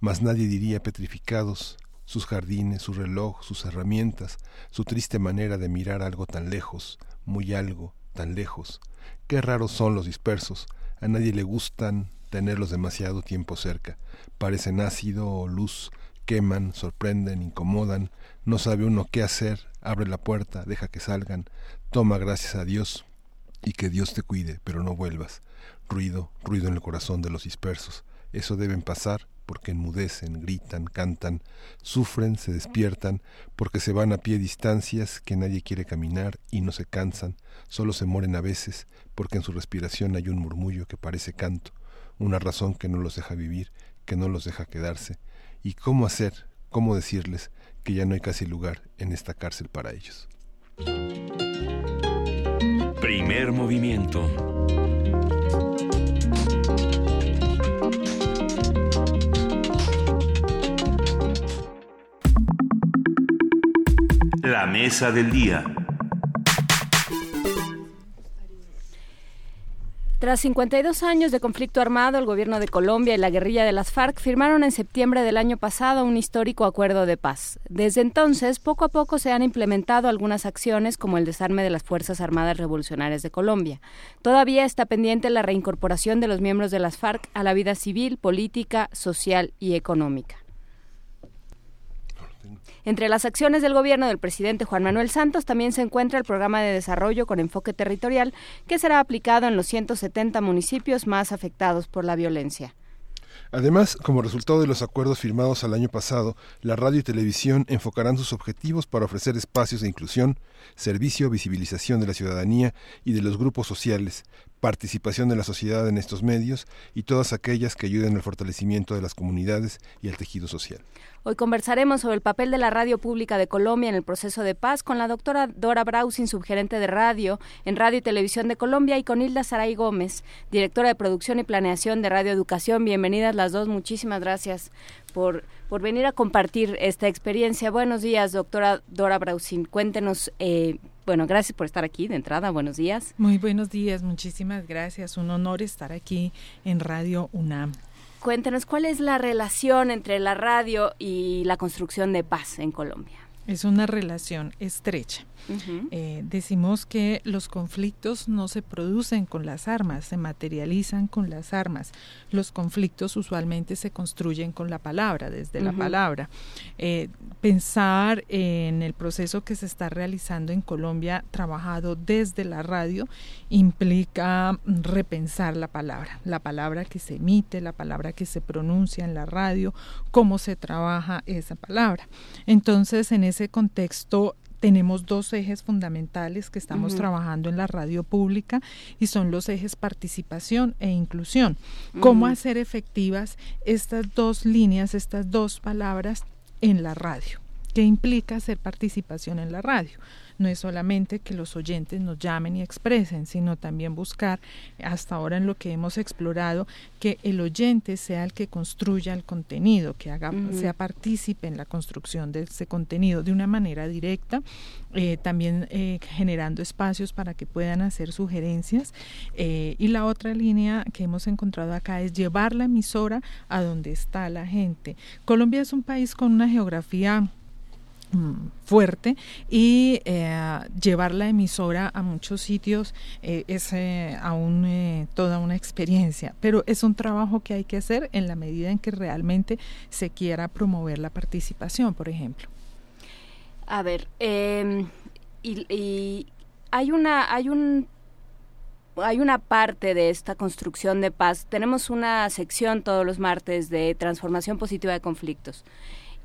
mas nadie diría petrificados, sus jardines, su reloj, sus herramientas, su triste manera de mirar algo tan lejos, muy algo, tan lejos. Qué raros son los dispersos, a nadie le gustan tenerlos demasiado tiempo cerca. Parecen ácido o luz, queman, sorprenden, incomodan, no sabe uno qué hacer, abre la puerta, deja que salgan, toma gracias a Dios y que Dios te cuide, pero no vuelvas. Ruido, ruido en el corazón de los dispersos. Eso deben pasar porque enmudecen, gritan, cantan, sufren, se despiertan, porque se van a pie distancias que nadie quiere caminar y no se cansan, solo se mueren a veces, porque en su respiración hay un murmullo que parece canto, una razón que no los deja vivir, que no los deja quedarse. ¿Y cómo hacer, cómo decirles que ya no hay casi lugar en esta cárcel para ellos? Primer movimiento Mesa del día. Tras 52 años de conflicto armado, el gobierno de Colombia y la guerrilla de las FARC firmaron en septiembre del año pasado un histórico acuerdo de paz. Desde entonces, poco a poco se han implementado algunas acciones como el desarme de las Fuerzas Armadas Revolucionarias de Colombia. Todavía está pendiente la reincorporación de los miembros de las FARC a la vida civil, política, social y económica. Entre las acciones del gobierno del presidente Juan Manuel Santos también se encuentra el programa de desarrollo con enfoque territorial que será aplicado en los 170 municipios más afectados por la violencia. Además, como resultado de los acuerdos firmados al año pasado, la radio y televisión enfocarán sus objetivos para ofrecer espacios de inclusión, servicio, visibilización de la ciudadanía y de los grupos sociales, participación de la sociedad en estos medios y todas aquellas que ayuden al fortalecimiento de las comunidades y al tejido social. Hoy conversaremos sobre el papel de la radio pública de Colombia en el proceso de paz con la doctora Dora Brausin, subgerente de radio en Radio y Televisión de Colombia, y con Hilda Saray Gómez, directora de producción y planeación de Radio Educación. Bienvenidas las dos, muchísimas gracias por, por venir a compartir esta experiencia. Buenos días, doctora Dora Brausin. Cuéntenos, eh, bueno, gracias por estar aquí de entrada. Buenos días. Muy buenos días, muchísimas gracias. Un honor estar aquí en Radio UNAM. Cuéntenos cuál es la relación entre la radio y la construcción de paz en Colombia. Es una relación estrecha. Eh, decimos que los conflictos no se producen con las armas, se materializan con las armas. Los conflictos usualmente se construyen con la palabra, desde la palabra. Eh, pensar en el proceso que se está realizando en Colombia, trabajado desde la radio, implica repensar la palabra, la palabra que se emite, la palabra que se pronuncia en la radio, cómo se trabaja esa palabra. Entonces, en ese contexto, tenemos dos ejes fundamentales que estamos trabajando en la radio pública y son los ejes participación e inclusión. ¿Cómo hacer efectivas estas dos líneas, estas dos palabras en la radio? ¿Qué implica hacer participación en la radio? No es solamente que los oyentes nos llamen y expresen, sino también buscar, hasta ahora en lo que hemos explorado, que el oyente sea el que construya el contenido, que haga, sea partícipe en la construcción de ese contenido de una manera directa, eh, también eh, generando espacios para que puedan hacer sugerencias. Eh, y la otra línea que hemos encontrado acá es llevar la emisora a donde está la gente. Colombia es un país con una geografía fuerte y eh, llevar la emisora a muchos sitios eh, es eh, aún toda una experiencia, pero es un trabajo que hay que hacer en la medida en que realmente se quiera promover la participación, por ejemplo. A ver, em, y, hay una, hay un hay una parte de esta construcción de paz. Tenemos una sección todos los martes de transformación positiva de conflictos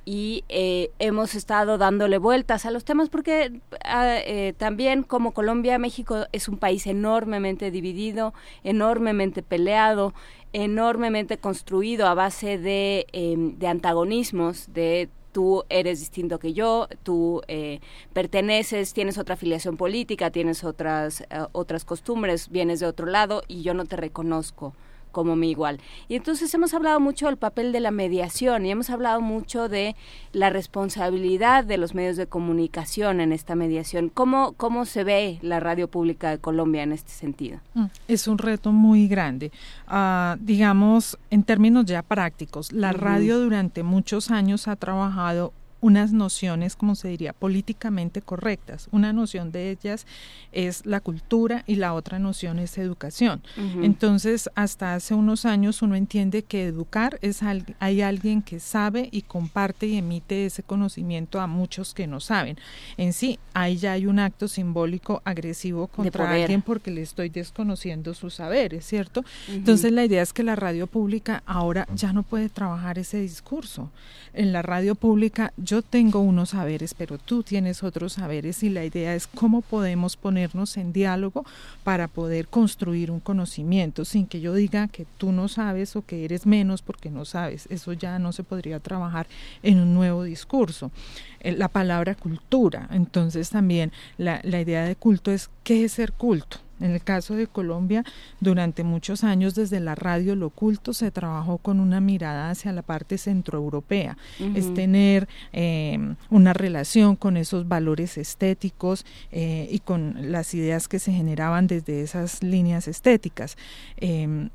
y eh, hemos estado dándole vueltas a los temas porque ah, eh, también como Colombia, México es un país enormemente dividido, enormemente peleado, enormemente construido a base de, em, de antagonismos, de tú eres distinto que yo, tú eh, perteneces, tienes otra afiliación política, tienes otras, otras costumbres, vienes de otro lado y yo no te reconozco como mi igual. Y entonces hemos hablado mucho del papel de la mediación y hemos hablado mucho de la responsabilidad de los medios de comunicación en esta mediación. ¿Cómo, cómo se ve la radio pública de Colombia en este sentido? Mm, es un reto muy grande. Ah, digamos, en términos ya prácticos, la radio durante muchos años ha trabajado unas nociones, como se diría, políticamente correctas. Una noción de ellas es la cultura y la otra noción es educación. Entonces, hasta hace unos años uno entiende que educar es hay alguien que sabe y comparte y emite ese conocimiento a muchos que no saben. En sí, ahí ya hay un acto simbólico agresivo contra alguien porque le estoy desconociendo sus saberes, ¿cierto? Entonces, la idea es que la radio pública ahora ya no puede trabajar ese discurso. En la radio pública yo tengo unos saberes, pero tú tienes otros saberes y la idea es cómo podemos ponernos en diálogo para poder construir un conocimiento sin que yo diga que tú no sabes o que eres menos porque no sabes. Eso ya no se podría trabajar en un nuevo discurso. Eh, la palabra cultura, entonces también la, la idea de culto es qué es ser culto en el caso de Colombia, durante muchos años desde la radio lo oculto se trabajó con una mirada hacia la parte centroeuropea, es tener em, una relación con esos valores estéticos eh, y con las ideas que se generaban desde esas líneas estéticas. Em,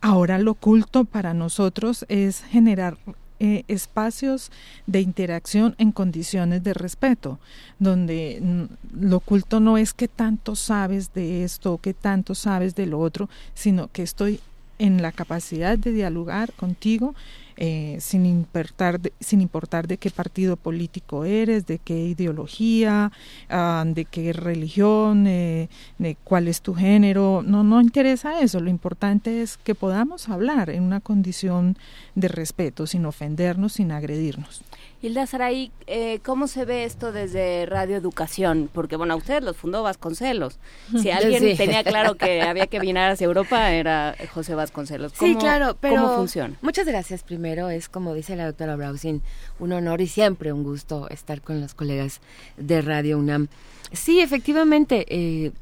ahora lo oculto para nosotros es generar eh, espacios de interacción en condiciones de respeto, donde lo oculto no es que tanto sabes de esto, que tanto sabes de lo otro, sino que estoy en la capacidad de dialogar contigo eh, sin, importar de, sin importar de qué partido político eres, de qué ideología, ah, de qué religión, eh, de cuál es tu género. No, no interesa eso. Lo importante es que podamos hablar en una condición de respeto, sin ofendernos, sin agredirnos. Hilda Saray, eh, ¿cómo se ve esto desde Radio Educación? Porque, bueno, usted los fundó Vasconcelos. Si (laughs) alguien tenía claro que (laughs) había que venir hacia Europa, era José Vasconcelos. sí, claro, pero... ¿Cómo funciona? Muchas gracias. Primero, es como dice la doctora Brausin, un honor y siempre un gusto estar con los colegas de Radio UNAM. Sí, efectivamente, eh,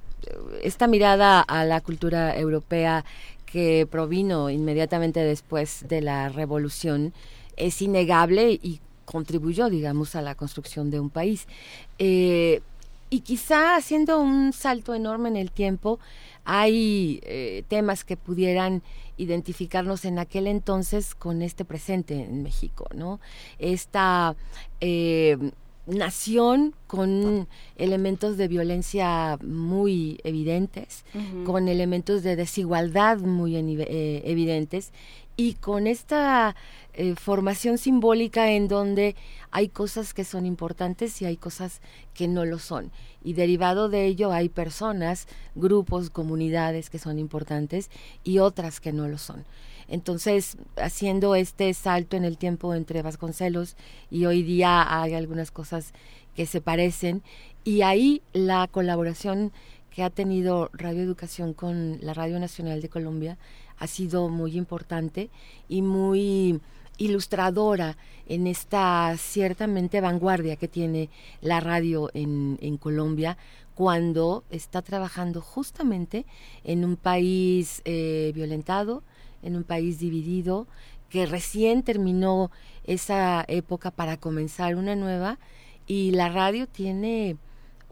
esta mirada a la cultura europea que provino inmediatamente después de la revolución es innegable y contribuyó, digamos, a la construcción de un país. Eh, y quizá haciendo un salto enorme en el tiempo, hay eh, temas que pudieran identificarnos en aquel entonces con este presente en México, ¿no? Esta eh, nación con elementos de violencia muy evidentes, con elementos de desigualdad muy evidentes y con esta eh, formación simbólica en donde hay cosas que son importantes y hay cosas que no lo son. Y derivado de ello hay personas, grupos, comunidades que son importantes y otras que no lo son. Entonces, haciendo este salto en el tiempo entre Vasconcelos y hoy día hay algunas cosas que se parecen y ahí la colaboración que ha tenido Radio Educación con la Radio Nacional de Colombia ha sido muy importante y muy ilustradora en esta ciertamente vanguardia que tiene la radio en, Colombia cuando está trabajando justamente en un país eh, violentado, en un país dividido, que recién terminó esa época para comenzar una nueva y la radio tiene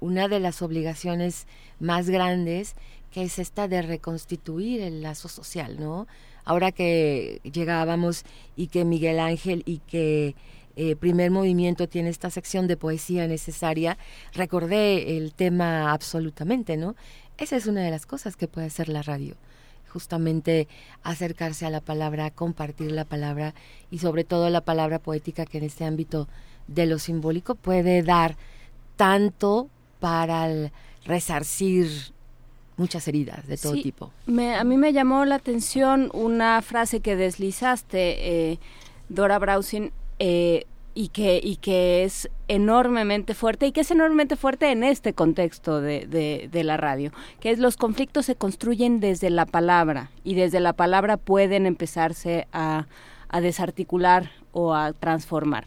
una de las obligaciones más grandes que es esta de reconstituir el lazo social, ¿no? Ahora que llegábamos y que Miguel Ángel y que eh, primer movimiento tiene esta sección de poesía necesaria, recordé el tema absolutamente, ¿no? Esa es una de las cosas que puede hacer la radio, justamente acercarse a la palabra, compartir la palabra y sobre todo la palabra poética que en este ámbito de lo simbólico puede dar tanto para resarcir muchas heridas de todo tipo. a mí me llamó la atención una frase que deslizaste, eh, Dora Brausin, eh, y que y que es enormemente fuerte y que es enormemente fuerte en este contexto de, de, la radio, que es los conflictos se construyen desde la palabra y desde la palabra pueden empezarse a, a desarticular o a transformar.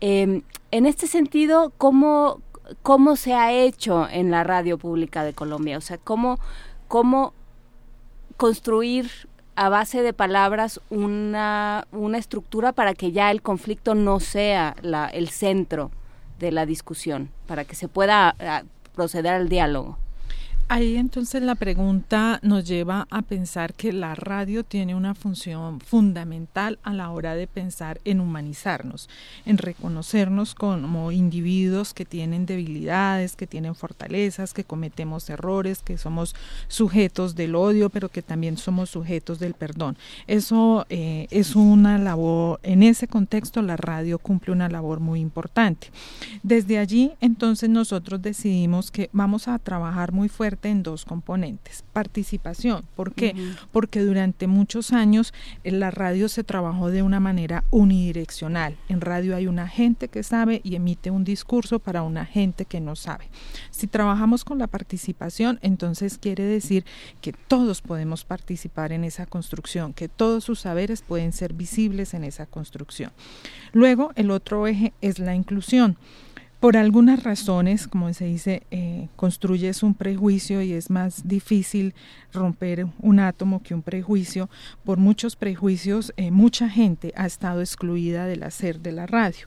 Em, en este sentido, ¿cómo, cómo se ha hecho en la radio pública de Colombia, o sea, cómo, cómo construir a base de palabras una, una estructura para que ya el conflicto no sea la, el centro de la discusión, para que se pueda proceder al diálogo. Ahí entonces la pregunta nos lleva a pensar que la radio tiene una función fundamental a la hora de pensar en humanizarnos, en reconocernos como individuos que tienen debilidades, que tienen fortalezas, que cometemos errores, que somos sujetos del odio, pero que también somos sujetos del perdón. Eso eh, es una labor, en ese contexto la radio cumple una labor muy importante. Desde allí entonces nosotros decidimos que vamos a trabajar muy fuerte en dos componentes. Participación, ¿por qué? Porque durante muchos años en la radio se trabajó de una manera unidireccional. En radio hay una gente que sabe y emite un discurso para una gente que no sabe. Si trabajamos con la participación, entonces quiere decir que todos podemos participar en esa construcción, que todos sus saberes pueden ser visibles en esa construcción. Luego, el otro eje es la inclusión por algunas razones, como se dice, eh, construyes un prejuicio y es más difícil romper un átomo que un prejuicio. Por muchos prejuicios, eh, mucha gente ha estado excluida del hacer de la radio.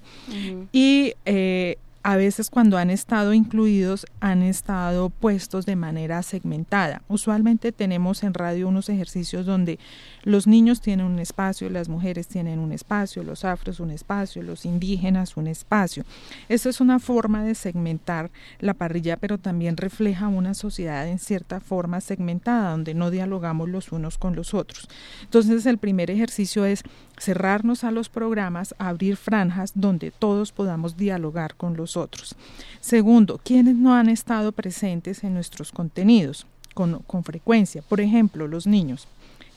Y eh, a veces cuando han estado incluidos han estado puestos de manera segmentada. Usualmente tenemos en radio unos ejercicios donde los niños tienen un espacio, las mujeres tienen un espacio, los afros un espacio, los indígenas un espacio. Eso es una forma de segmentar la parrilla, pero también refleja una sociedad en cierta forma segmentada, donde no dialogamos los unos con los otros. Entonces el primer ejercicio es cerrarnos a los programas, abrir franjas donde todos podamos dialogar con los otros. Segundo, quienes no han estado presentes en nuestros contenidos con, frecuencia, por ejemplo, los niños,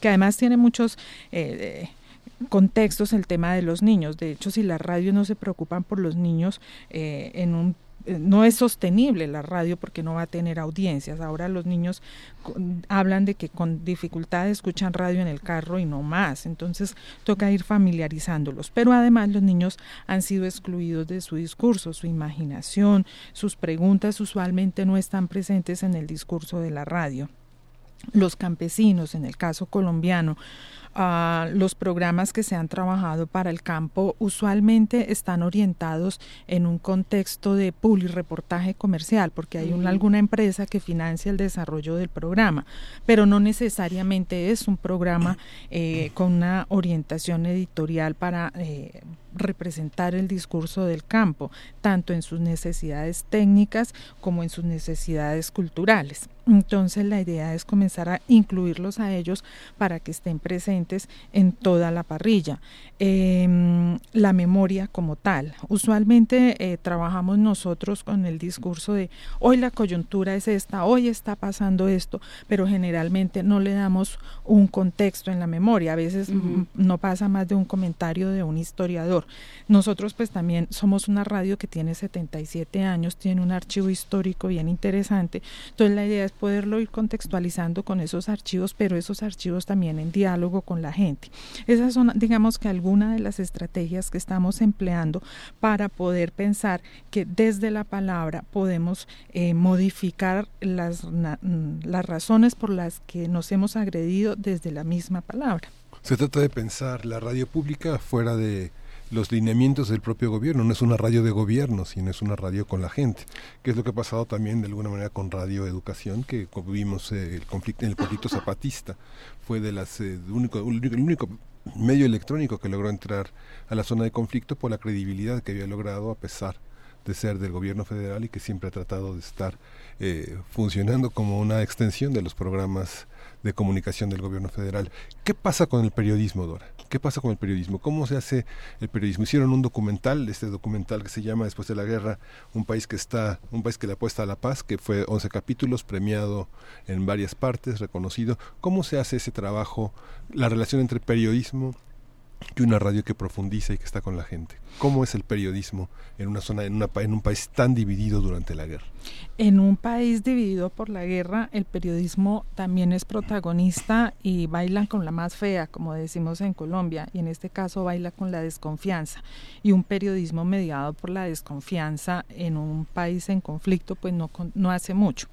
que además tienen muchos... Eh, contextos el tema de los niños. De hecho, si las radios no se preocupan por los niños eh, en un no es sostenible la radio porque no va a tener audiencias. Ahora los niños hablan de que con dificultad escuchan radio en el carro y no más. Entonces toca ir familiarizándolos. Pero además los niños han sido excluidos de su discurso, su imaginación, sus preguntas usualmente no están presentes en el discurso de la radio. Los campesinos, en el caso colombiano, los programas que se han trabajado para el campo usualmente están orientados en un contexto de reportaje comercial, porque hay alguna empresa que financia el desarrollo del programa, pero no necesariamente es un programa eh, con una orientación editorial para eh, representar el discurso del campo, tanto en sus necesidades técnicas como en sus necesidades culturales. Entonces la idea es comenzar a incluirlos a ellos para que estén presentes en toda la parrilla. Em, la memoria como tal. Usualmente eh, trabajamos nosotros con el discurso de hoy la coyuntura es esta, hoy está pasando esto, pero generalmente no le damos un contexto en la memoria. A veces no pasa más de un comentario de un historiador. Nosotros pues también somos una radio que tiene 77 años, tiene un archivo histórico bien interesante. Entonces la idea es poderlo ir contextualizando con esos archivos, pero esos archivos también en diálogo con la gente. Esas son, digamos que algunas una de las estrategias que estamos empleando para poder pensar que desde la palabra podemos eh, modificar las, mm, las razones por las que nos hemos agredido desde la misma palabra. Se trata de pensar la radio pública fuera de los lineamientos del propio gobierno. No es una radio de gobierno, sino es una radio con la gente, que es lo que ha pasado también de alguna manera con Radio Educación, que vimos eh, el conflicto, el conflicto zapatista. Fue de las, eh, único, el único medio electrónico que logró entrar a la zona de conflicto por la credibilidad que había logrado a pesar de ser del gobierno federal y que siempre ha tratado de estar eh, funcionando como una extensión de los programas de comunicación del gobierno federal. ¿Qué pasa con el periodismo, Dora? ¿Qué pasa con el periodismo? ¿Cómo se hace el periodismo? Hicieron un documental, este documental que se llama Después de la guerra, un país que está, un país que le apuesta a la paz, que fue 11 capítulos, premiado en varias partes, reconocido. ¿Cómo se hace ese trabajo, la relación entre periodismo que una radio que profundiza y que está con la gente. ¿Cómo es el periodismo en una zona, en, un país tan dividido durante la guerra? En un país dividido por la guerra, el periodismo también es protagonista y baila con la más fea, como decimos en Colombia, y en este caso baila con la desconfianza. Y un periodismo mediado por la desconfianza en un país en conflicto, pues no, no hace mucho.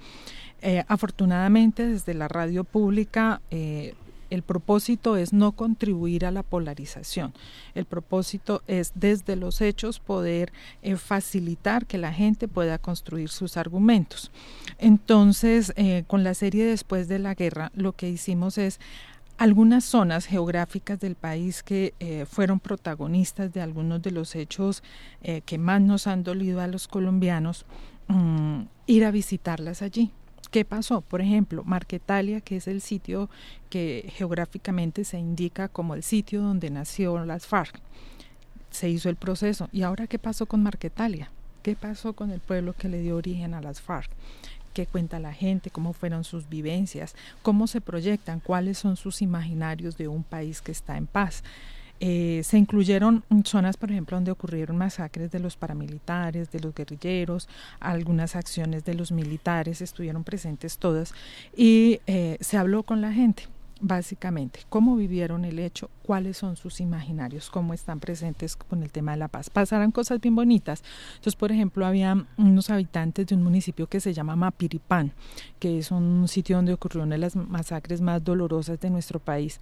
Eh, afortunadamente, desde la radio pública, eh, el propósito es no contribuir a la polarización. El propósito es desde los hechos poder eh, facilitar que la gente pueda construir sus argumentos. Entonces, eh, con la serie después de la guerra, lo que hicimos es algunas zonas geográficas del país que eh, fueron protagonistas de algunos de los hechos que más nos han dolido a los colombianos, mm, ir a visitarlas allí ¿Qué pasó? Por ejemplo, Marquetalia, que es el sitio que geográficamente se indica como el sitio donde nació las FARC. Se hizo el proceso. ¿Y ahora qué pasó con Marquetalia? ¿Qué pasó con el pueblo que le dio origen a las FARC? ¿Qué cuenta la gente? ¿Cómo fueron sus vivencias? ¿Cómo se proyectan? ¿Cuáles son sus imaginarios de un país que está en paz? Eh, se incluyeron zonas, por ejemplo, donde ocurrieron masacres de los paramilitares, de los guerrilleros, algunas acciones de los militares, estuvieron presentes todas y eh, se habló con la gente básicamente, cómo vivieron el hecho, cuáles son sus imaginarios, cómo están presentes con el tema de la paz. Pasaron cosas bien bonitas. Entonces, por ejemplo, había unos habitantes de un municipio que se llama Mapiripán, que es un sitio donde ocurrió una de las masacres más dolorosas de nuestro país.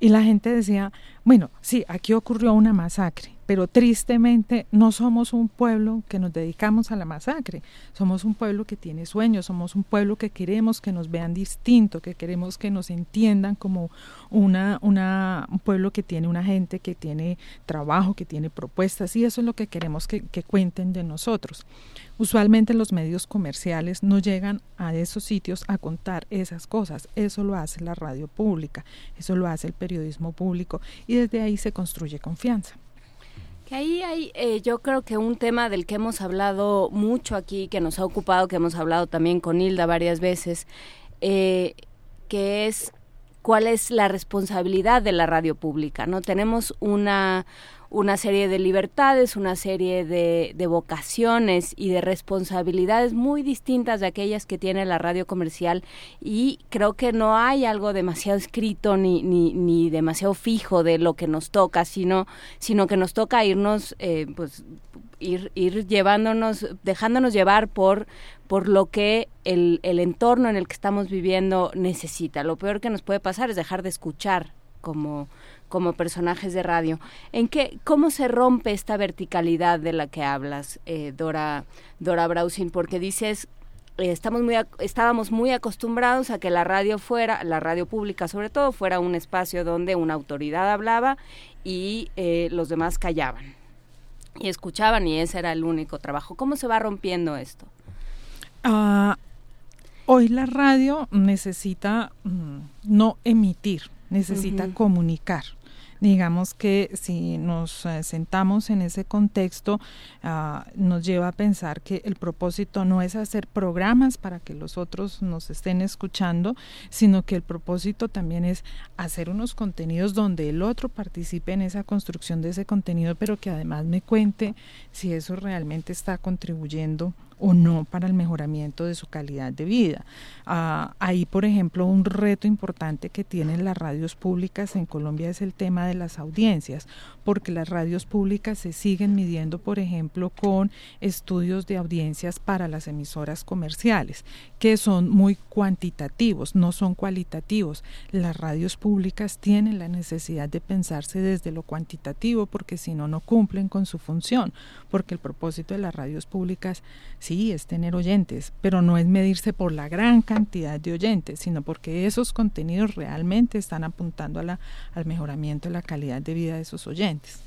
Y la gente decía, bueno, sí, aquí ocurrió una masacre, pero tristemente no somos un pueblo que nos dedicamos a la masacre, somos un pueblo que tiene sueños, somos un pueblo que queremos que nos vean distinto, que queremos que nos entiendan como una, una, un pueblo que tiene una gente que tiene trabajo, que tiene propuestas, y eso es lo que queremos que, que cuenten de nosotros. Usualmente los medios comerciales no llegan a esos sitios a contar esas cosas. Eso lo hace la radio pública, eso lo hace el periodismo público y desde ahí se construye confianza. Ahí hay, eh, yo creo que un tema del que hemos hablado mucho aquí, que nos ha ocupado, que hemos hablado también con Hilda varias veces, eh, que es cuál es la responsabilidad de la radio pública. No tenemos una una serie de libertades, una serie de, de, vocaciones y de responsabilidades muy distintas de aquellas que tiene la radio comercial y creo que no hay algo demasiado escrito ni, ni, ni demasiado fijo de lo que nos toca, sino, sino que nos toca irnos, eh, pues, ir, ir llevándonos, dejándonos llevar por, por lo que el, el entorno en el que estamos viviendo necesita. Lo peor que nos puede pasar es dejar de escuchar como como personajes de radio. ¿En qué, cómo se rompe esta verticalidad de la que hablas, eh, Dora, Dora Browsing? Porque dices, eh, estamos muy, estábamos muy acostumbrados a que la radio fuera, la radio pública sobre todo, fuera un espacio donde una autoridad hablaba y eh, los demás callaban y escuchaban y ese era el único trabajo. ¿Cómo se va rompiendo esto? Uh, hoy la radio necesita mm, no emitir, necesita uh -huh. comunicar digamos que si nos uh, sentamos en ese contexto, uh, nos lleva a pensar que el propósito no es hacer programas para que los otros nos estén escuchando, sino que el propósito también es hacer unos contenidos donde el otro participe en esa construcción de ese contenido, pero que además me cuente si eso realmente está contribuyendo o no para el mejoramiento de su calidad de vida. Uh, ahí, por ejemplo, un reto importante que tienen las radios públicas en Colombia es el tema de las audiencias, porque las radios públicas se siguen midiendo, por ejemplo, con estudios de audiencias para las emisoras comerciales, que son muy cuantitativos, no son cualitativos. Las radios públicas tienen la necesidad de pensarse desde lo cuantitativo, porque si no, no cumplen con su función, porque el propósito de las radios públicas sí es tener oyentes, pero no es medirse por la gran cantidad de oyentes, sino porque esos contenidos realmente están apuntando a la, al mejoramiento de la calidad de vida de esos oyentes.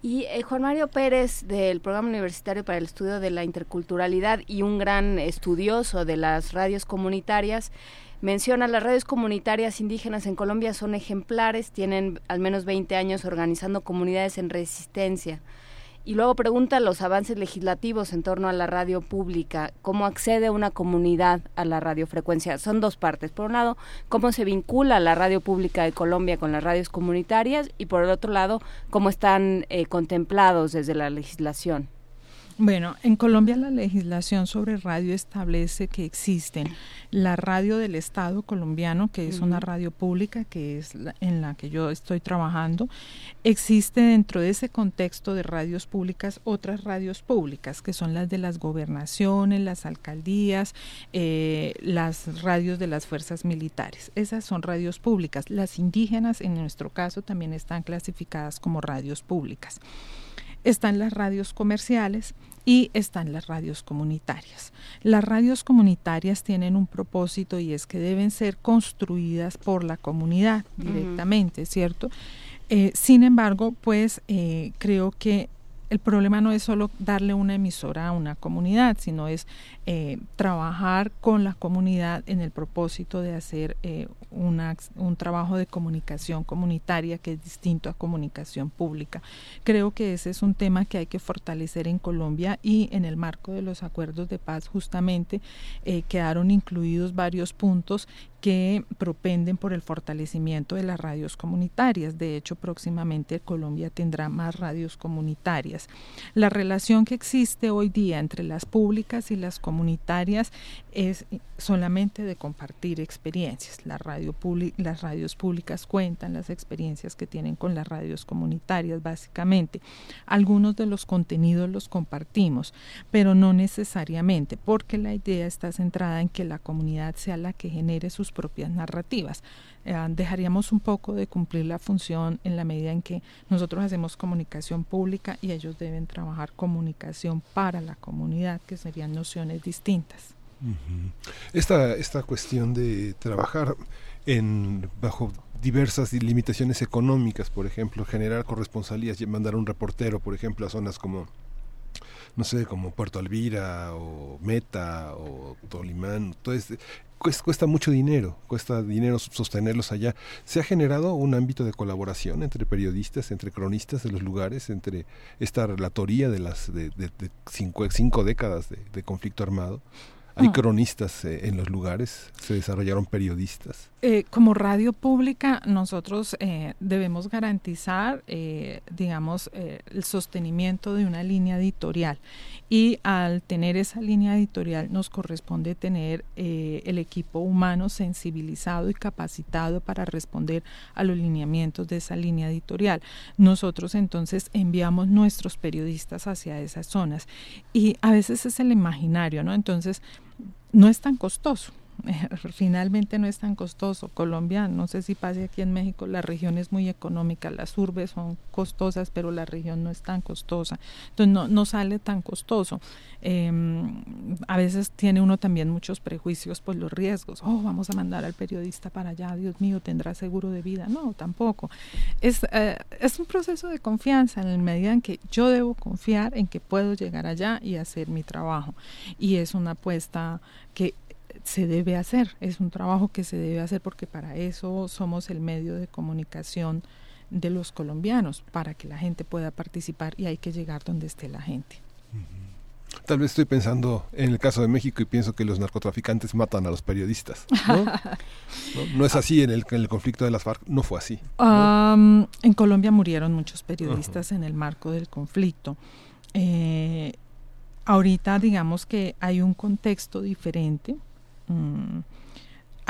Y eh, Juan Mario Pérez del Programa Universitario para el Estudio de la Interculturalidad y un gran estudioso de las radios comunitarias, menciona las radios comunitarias indígenas en Colombia son ejemplares, tienen al menos 20 años organizando comunidades en resistencia y luego pregunta los avances legislativos en torno a la radio pública, cómo accede una comunidad a la radiofrecuencia. Son dos partes. Por un lado, cómo se vincula la radio pública de Colombia con las radios comunitarias y por el otro lado, cómo están eh, contemplados desde la legislación. Bueno, en Colombia la legislación sobre radio establece que existen la radio del Estado colombiano, que es uh -huh. una radio pública, que es la, en la que yo estoy trabajando. Existe dentro de ese contexto de radios públicas otras radios públicas, que son las de las gobernaciones, las alcaldías, eh, las radios de las fuerzas militares. Esas son radios públicas. Las indígenas, en nuestro caso, también están clasificadas como radios públicas están las radios comerciales y están las radios comunitarias. Las radios comunitarias tienen un propósito y es que deben ser construidas por la comunidad directamente, uh -huh. ¿cierto? Eh, sin embargo, pues eh, creo que el problema no es solo darle una emisora a una comunidad, sino es eh, trabajar con la comunidad en el propósito de hacer eh, un trabajo de comunicación comunitaria que es distinto a comunicación pública. Creo que ese es un tema que hay que fortalecer en Colombia y en el marco de los acuerdos de paz justamente eh, quedaron incluidos varios puntos que propenden por el fortalecimiento de las radios comunitarias. De hecho, próximamente Colombia tendrá más radios comunitarias. La relación que existe hoy día entre las públicas y las comunitarias es solamente de compartir experiencias. Las radios públicas cuentan las experiencias que tienen con las radios comunitarias, básicamente. Algunos de los contenidos los compartimos, pero no necesariamente, porque la idea está centrada en que la comunidad sea la que genere sus sus propias narrativas. Eh, dejaríamos un poco de cumplir la función en la medida en que nosotros hacemos comunicación pública y ellos deben trabajar comunicación para la comunidad, que serían nociones distintas. Esta, esta cuestión de trabajar en bajo diversas limitaciones económicas, por ejemplo, generar corresponsalías, mandar un reportero, por ejemplo, a zonas como no sé, como Puerto Alvira o Meta o Tolimán, todo este, cuesta mucho dinero, cuesta dinero sostenerlos allá. ¿Se ha generado un ámbito de colaboración entre periodistas, entre cronistas de los lugares, entre esta relatoría de las de, cinco, cinco, décadas de conflicto armado? ¿Hay mm. cronistas eh, en los lugares? ¿Se desarrollaron periodistas? Eh, como radio pública, nosotros eh, debemos garantizar, digamos, el sostenimiento de una línea editorial. Y al tener esa línea editorial, nos corresponde tener el equipo humano sensibilizado y capacitado para responder a los lineamientos de esa línea editorial. Nosotros entonces enviamos nuestros periodistas hacia esas zonas. Y a veces es el imaginario, ¿no? Entonces, no es tan costoso. (laughs) finalmente no es tan costoso. Colombia, no sé si pase aquí en México, la región es muy económica, las urbes son costosas, pero la región no es tan costosa. Entonces no, no sale tan costoso. Em, a veces tiene uno también muchos prejuicios por los riesgos. Oh, vamos a mandar al periodista para allá, Dios mío, tendrá seguro de vida. No, tampoco. Es, eh, es un proceso de confianza en la medida en que yo debo confiar en que puedo llegar allá y hacer mi trabajo. Y es una apuesta que se debe hacer, es un trabajo que se debe hacer porque para eso somos el medio de comunicación de los colombianos, para que la gente pueda participar y hay que llegar donde esté la gente. Tal vez estoy pensando en el caso de México y pienso que los narcotraficantes matan a los periodistas. No, (laughs) es así en el, el, conflicto de las FARC, no fue así. en Colombia murieron muchos periodistas en el marco del conflicto. Eh, ahorita digamos que hay un contexto diferente Mm,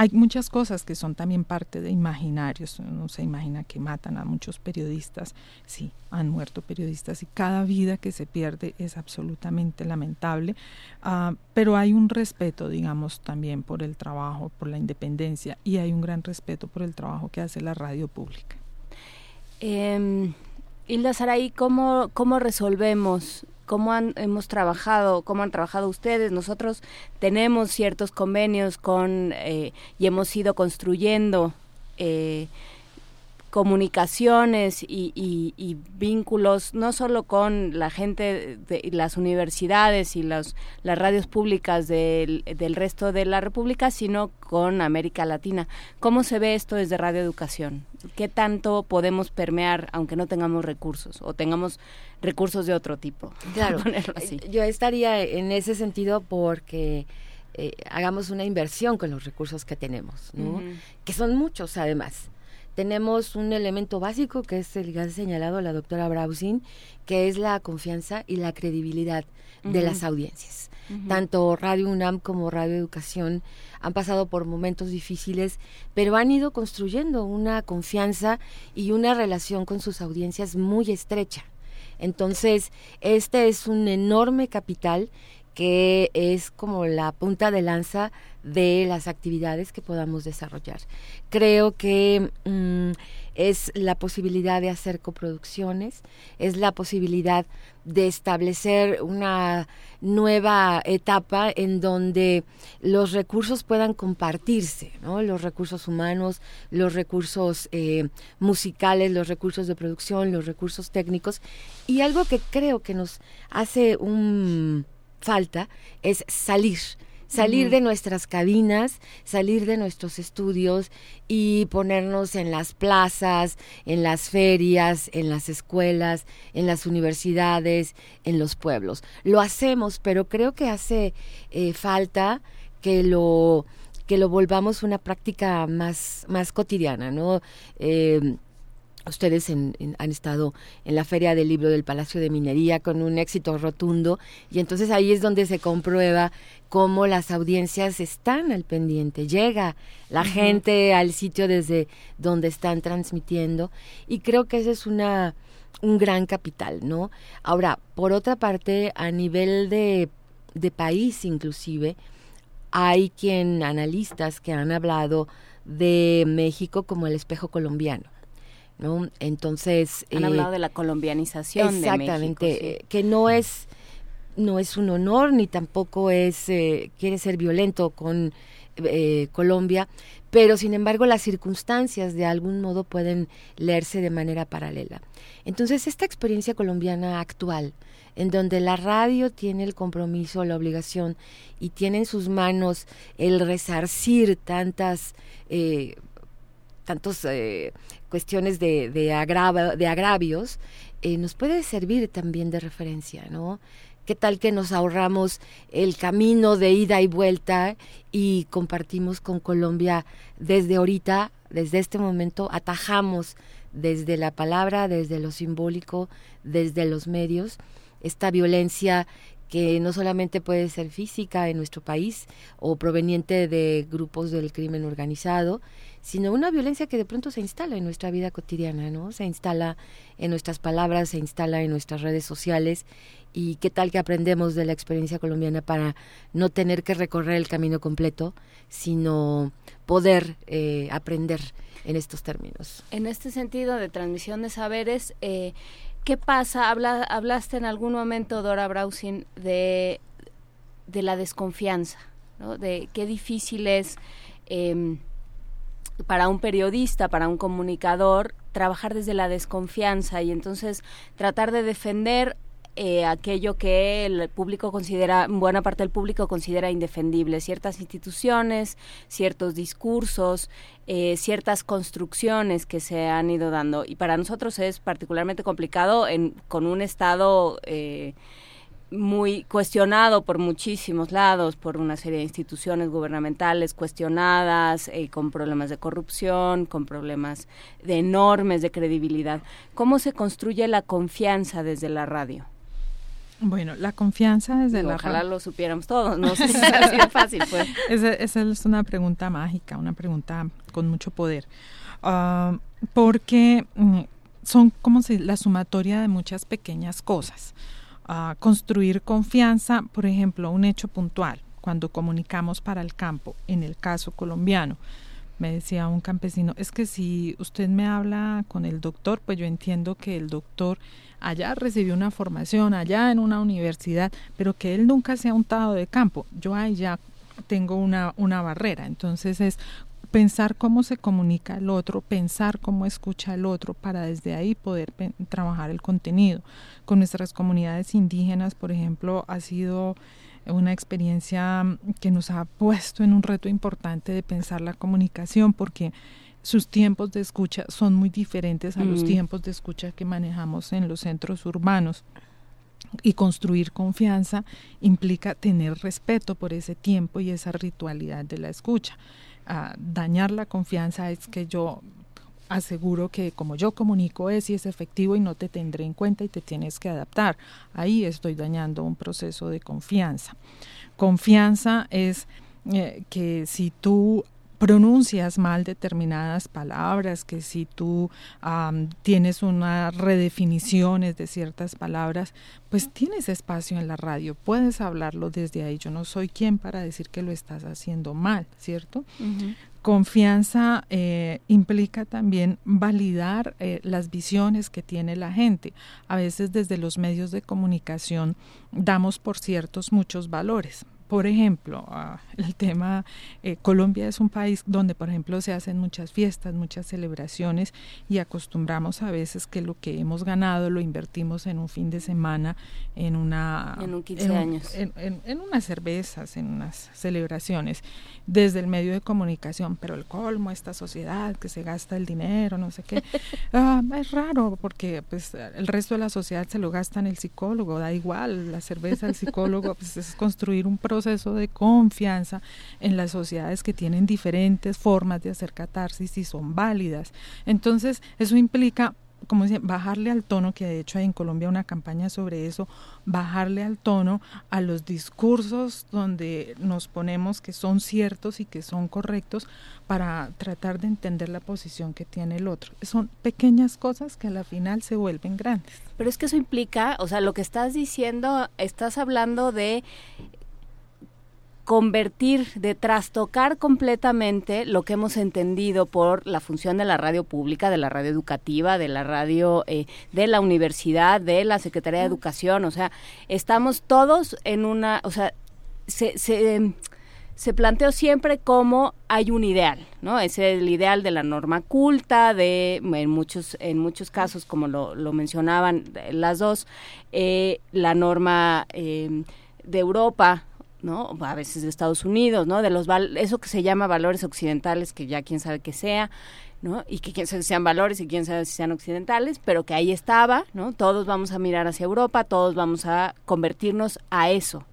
hay muchas cosas que son también parte de imaginarios. Uno se imagina que matan a muchos periodistas. Sí, han muerto periodistas y cada vida que se pierde es absolutamente lamentable. Ah, pero hay un respeto, digamos, también por el trabajo, por la independencia y hay un gran respeto por el trabajo que hace la radio pública. Eh, Hilda Saray, ¿cómo, ¿cómo resolvemos cómo han, hemos trabajado, cómo han trabajado ustedes. Nosotros tenemos ciertos convenios con eh, y hemos ido construyendo eh, comunicaciones y, vínculos no solo con la gente de las universidades y las radios públicas del, del, resto de la República, sino con América Latina. ¿Cómo se ve esto desde Radio Educación? ¿Qué tanto podemos permear aunque no tengamos recursos o tengamos recursos de otro tipo? Claro, yo estaría en ese sentido porque... Eh, hagamos una inversión con los recursos que tenemos, que son muchos además tenemos un elemento básico que es el que ha señalado la doctora Brausin, que es la confianza y la credibilidad de las audiencias. Tanto Radio UNAM como Radio Educación han pasado por momentos difíciles, pero han ido construyendo una confianza y una relación con sus audiencias muy estrecha. Entonces, este es un enorme capital que es como la punta de lanza de las actividades que podamos desarrollar. Creo que mm, es la posibilidad de hacer coproducciones, es la posibilidad de establecer una nueva etapa en donde los recursos puedan compartirse, ¿no? los recursos humanos, los recursos eh, musicales, los recursos de producción, los recursos técnicos. Y algo que creo que nos hace un falta es salir, salir de nuestras cabinas, salir de nuestros estudios y ponernos en las plazas, en las ferias, en las escuelas, en las universidades, en los pueblos. Lo hacemos, pero creo que hace eh, falta que lo que lo volvamos una práctica más, más cotidiana, ¿no? Eh, Ustedes han estado en la Feria del Libro del Palacio de Minería con un éxito rotundo y entonces ahí es donde se comprueba cómo las audiencias están al pendiente. Llega la gente al sitio desde donde están transmitiendo y creo que ese es una un gran capital, ¿no? Ahora, por otra parte, a nivel de, de país inclusive, hay quien, analistas que han hablado de México como el espejo colombiano. ¿No? Entonces... Han hablado de la colombianización de México. que no es, no es un honor ni tampoco es, quiere ser violento con Colombia, pero sin embargo las circunstancias de algún modo pueden leerse de manera paralela. Entonces esta experiencia colombiana actual, en donde la radio tiene el compromiso, la obligación y tiene en sus manos el resarcir tantas eh, tantos eh, cuestiones de, de, de agravios, eh, nos puede servir también de referencia, ¿no? ¿Qué tal que nos ahorramos el camino de ida y vuelta y compartimos con Colombia desde ahorita, desde este momento, atajamos desde la palabra, desde lo simbólico, desde los medios, esta violencia que no solamente puede ser física en nuestro país o proveniente de grupos del crimen organizado, sino una violencia que de pronto se instala en nuestra vida cotidiana, ¿no? Se instala en nuestras palabras, se instala en nuestras redes sociales y qué tal que aprendemos de la experiencia colombiana para no tener que recorrer el camino completo, sino poder eh, aprender en estos términos. En este sentido de transmisión de saberes, eh, ¿qué pasa? Habla, hablaste en algún momento, Dora Brausin, de, de la desconfianza, ¿no? de qué difícil es em, para un periodista, para un comunicador, trabajar desde la desconfianza y entonces tratar de defender eh, aquello que el público considera, buena parte del público considera indefendible, ciertas instituciones, ciertos discursos, eh, ciertas construcciones que se han ido dando. Y para nosotros es particularmente complicado en, con un Estado... Eh, muy cuestionado por muchísimos lados, por una serie de instituciones gubernamentales cuestionadas, eh, con problemas de corrupción, con problemas de enormes de credibilidad. ¿Cómo se construye la confianza desde la radio? Bueno, la confianza desde la Ojalá lo supiéramos todos, no sé si (laughs) es fácil. Pues. Esa, es una pregunta mágica, una pregunta con mucho poder. Ah, porque mm, son como si la sumatoria de muchas pequeñas cosas construir confianza, por ejemplo, un hecho puntual, cuando comunicamos para el campo, en el caso colombiano. Me decía un campesino, es que si usted me habla con el doctor, pues yo entiendo que el doctor allá recibió una formación, allá en una universidad, pero que él nunca se ha untado de campo. Yo ahí ya tengo una, una barrera. Entonces es pensar cómo se comunica el otro, pensar cómo escucha el otro para desde ahí poder trabajar el contenido. Con nuestras comunidades indígenas, por ejemplo, ha sido una experiencia que nos ha puesto en un reto importante de pensar la comunicación porque sus tiempos de escucha son muy diferentes a los mm. tiempos de escucha que manejamos en los centros urbanos. Y construir confianza implica tener respeto por ese tiempo y esa ritualidad de la escucha dañar la confianza es que yo aseguro que como yo comunico es y es efectivo y no te tendré en cuenta y te tienes que adaptar. Ahí estoy dañando un proceso de confianza. Confianza es eh, que si tú pronuncias mal determinadas palabras, que si tú tienes unas redefiniciones de ciertas palabras, pues tienes espacio en la radio, puedes hablarlo desde ahí. Yo no soy quien para decir que lo estás haciendo mal, ¿cierto? Confianza eh, implica también validar eh, las visiones que tiene la gente. A veces desde los medios de comunicación damos por ciertos muchos valores por ejemplo, (laughs) el tema, eh, Colombia es un país donde, por ejemplo, se hacen muchas fiestas, muchas celebraciones y acostumbramos a veces que lo que hemos ganado lo invertimos en un fin de semana, en una... En un 15 años. En, unas cervezas, en unas celebraciones, desde el medio de comunicación, pero el colmo, esta sociedad que se gasta el dinero, no sé qué, (laughs) ah, es raro porque pues el resto de la sociedad se lo gasta en el psicólogo, da igual, la cerveza, el psicólogo, (laughs) pues es construir un proceso proceso de confianza en las sociedades que tienen diferentes formas de hacer catarsis y son válidas. Entonces, eso implica como dicen, bajarle al tono, que de hecho hay en Colombia una campaña sobre eso, bajarle al tono a los discursos donde nos ponemos que son ciertos y que son correctos para tratar de entender la posición que tiene el otro. Son pequeñas cosas que a la final se vuelven grandes. Pero es que eso implica, o sea, lo que estás diciendo, estás hablando de convertir, de trastocar completamente lo que hemos entendido por la función de la radio pública, de la radio educativa, de la radio eh, de la universidad, de la Secretaría de Educación. O sea, estamos todos en una, o sea, se, se, se planteó siempre como hay un ideal, ¿no? Es el ideal de la norma culta, de en muchos, en muchos casos, como lo, lo mencionaban las dos, eh, la norma eh, de Europa, ¿no? A veces de Estados Unidos, ¿no? De los eso que se llama valores occidentales, que ya quién sabe que sea, ¿no? Y que quién sabe si sean valores y quién sabe si sean occidentales, pero que ahí estaba, ¿no? Todos vamos a mirar hacia Europa, todos vamos a convertirnos a eso.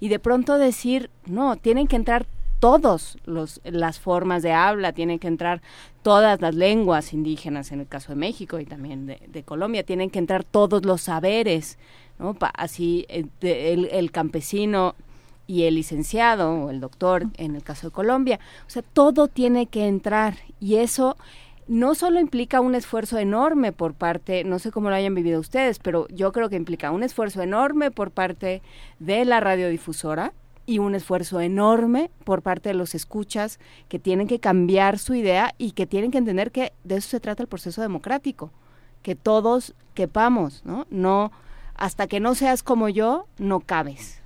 Y de pronto decir, no, tienen que entrar todos los las formas de habla, tienen que entrar todas las lenguas indígenas en el caso de México y también de, Colombia, tienen que entrar todos los saberes, ¿no? así eh, el campesino y el licenciado o el doctor en el caso de Colombia. O sea, todo tiene que entrar y eso no solo implica un esfuerzo enorme por parte, no sé cómo lo hayan vivido ustedes, pero yo creo que implica un esfuerzo enorme por parte de la radiodifusora y un esfuerzo enorme por parte de los escuchas que tienen que cambiar su idea y que tienen que entender que de eso se trata el proceso democrático, que todos quepamos, ¿no? No hasta que no seas como yo, no cabes.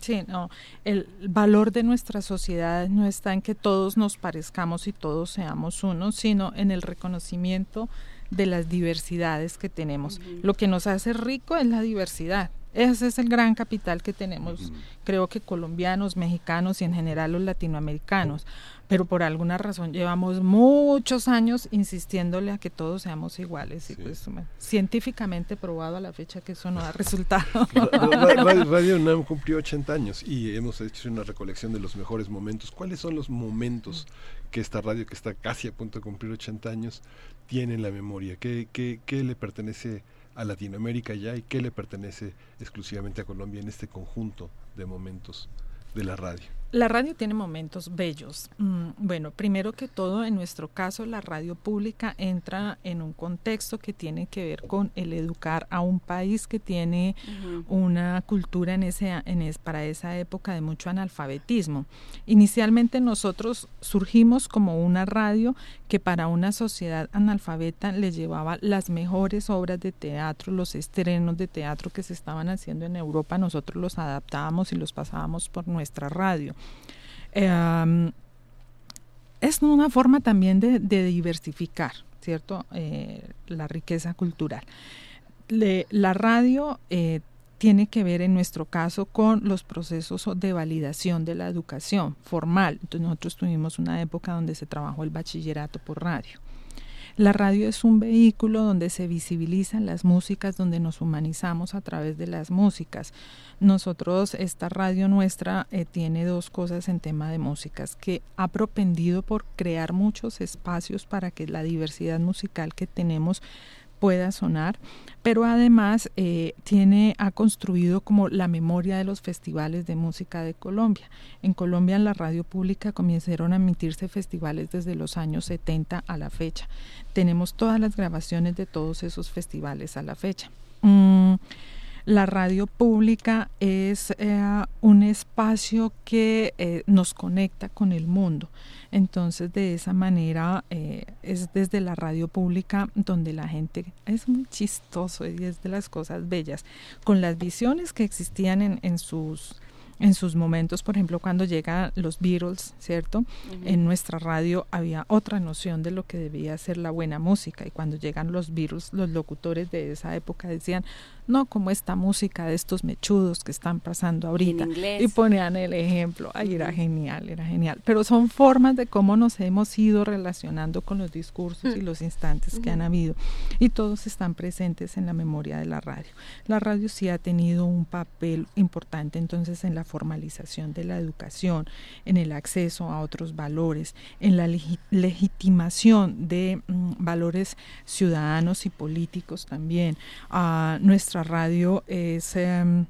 Sí, no, el valor de nuestra sociedad no está en que todos nos parezcamos y todos seamos uno, sino en el reconocimiento de las diversidades que tenemos. Lo que nos hace rico es la diversidad. Ese es el gran capital que tenemos, creo que colombianos, mexicanos y en general los latinoamericanos pero por alguna razón llevamos muchos años insistiéndole a que todos seamos iguales y pues científicamente probado a la fecha que eso no da (laughs) resultado. Radio UNAM cumplió 80 años y hemos hecho una recolección de los mejores momentos. ¿Cuáles son los momentos que esta radio que está casi a punto de cumplir 80 años tiene en la memoria? ¿Qué, qué, qué le pertenece a Latinoamérica ya y qué le pertenece exclusivamente a Colombia en este conjunto de momentos de la radio? La radio tiene momentos bellos. Mm, bueno, primero que todo, en nuestro caso, la radio pública entra en un contexto que tiene que ver con el educar a un país que tiene una cultura en ese, en para esa época de mucho analfabetismo. Inicialmente nosotros surgimos como una radio que para una sociedad analfabeta le llevaba las mejores obras de teatro, los estrenos de teatro que se estaban haciendo en Europa, nosotros los adaptábamos y los pasábamos por nuestra radio. Em, es una forma también de, diversificar, ¿cierto? Eh, la riqueza cultural. la radio eh, tiene que ver en nuestro caso con los procesos de validación de la educación formal. Entonces nosotros tuvimos una época donde se trabajó el bachillerato por radio. La radio es un vehículo donde se visibilizan las músicas, donde nos humanizamos a través de las músicas. Nosotros, esta radio nuestra eh, tiene dos cosas en tema de músicas, que ha propendido por crear muchos espacios para que la diversidad musical que tenemos pueda sonar, pero además eh, tiene, ha construido como la memoria de los festivales de música de Colombia. En Colombia en la radio pública comenzaron a emitirse festivales desde los años 70 a la fecha. Tenemos todas las grabaciones de todos esos festivales a la fecha. Mm, la radio pública es eh, un espacio que eh, nos conecta con el mundo. Entonces, de esa manera, eh, es desde la radio pública donde la gente es muy chistoso y es de las cosas bellas, con las visiones que existían en, en sus en sus momentos, por ejemplo, cuando llegan los Beatles, ¿cierto? En nuestra radio había otra noción de lo que debía ser la buena música y cuando llegan los Beatles, los locutores de esa época decían, no como esta música de estos mechudos que están pasando ahorita. Y ponían el ejemplo, ahí era genial, era genial. Pero son formas de cómo nos hemos ido relacionando con los discursos y los instantes que han habido. Y todos están presentes en la memoria de la radio. La radio sí ha tenido un papel importante entonces en la formalización de la educación, en el acceso a otros valores, en la legitimación de mm, valores ciudadanos y políticos también. a nuestra radio es... Em,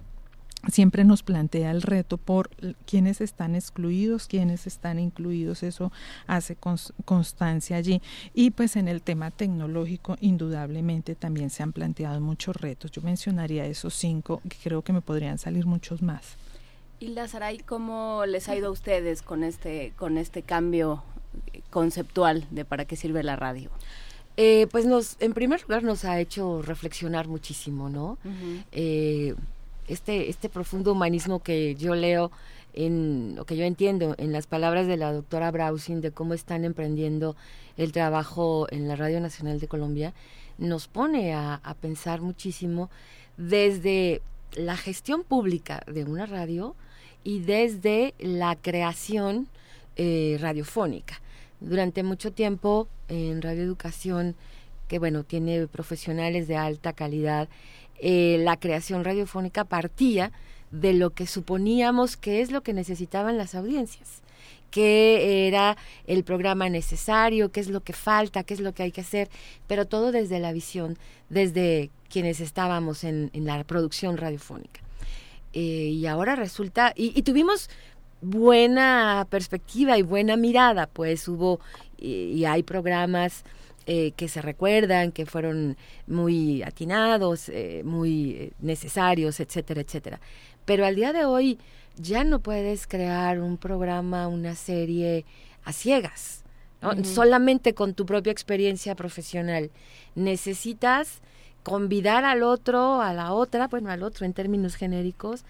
siempre nos plantea el reto por quienes están excluidos, quienes están incluidos, eso hace constancia allí. Y pues en el tema tecnológico, indudablemente también se han planteado muchos retos. Yo mencionaría esos cinco, que creo que me podrían salir muchos más. Hilda Saray, ¿cómo les ha ido a ustedes con este, con este cambio conceptual de para qué sirve la radio? Eh, pues nos, en primer lugar nos ha hecho reflexionar muchísimo, ¿no? Eh, este, este profundo humanismo que yo leo en lo que yo entiendo en las palabras de la doctora Browsing de cómo están emprendiendo el trabajo en la Radio Nacional de Colombia, nos pone a, pensar muchísimo desde la gestión pública de una radio y desde la creación eh, radiofónica. Durante mucho tiempo en Radio Educación, que bueno, tiene profesionales de alta calidad, eh, la creación radiofónica partía de lo que suponíamos que es lo que necesitaban las audiencias qué era el programa necesario, qué es lo que falta, qué es lo que hay que hacer, pero todo desde la visión, desde quienes estábamos en, la producción radiofónica. Eh, y ahora resulta, y, tuvimos buena perspectiva y buena mirada, pues hubo y, hay programas eh, que se recuerdan, que fueron muy atinados, eh, muy necesarios, etcétera, etcétera. Pero al día de hoy ya no puedes crear un programa, una serie a ciegas, solamente con tu propia experiencia profesional. Necesitas convidar al otro, a la otra, bueno, al otro en términos genéricos,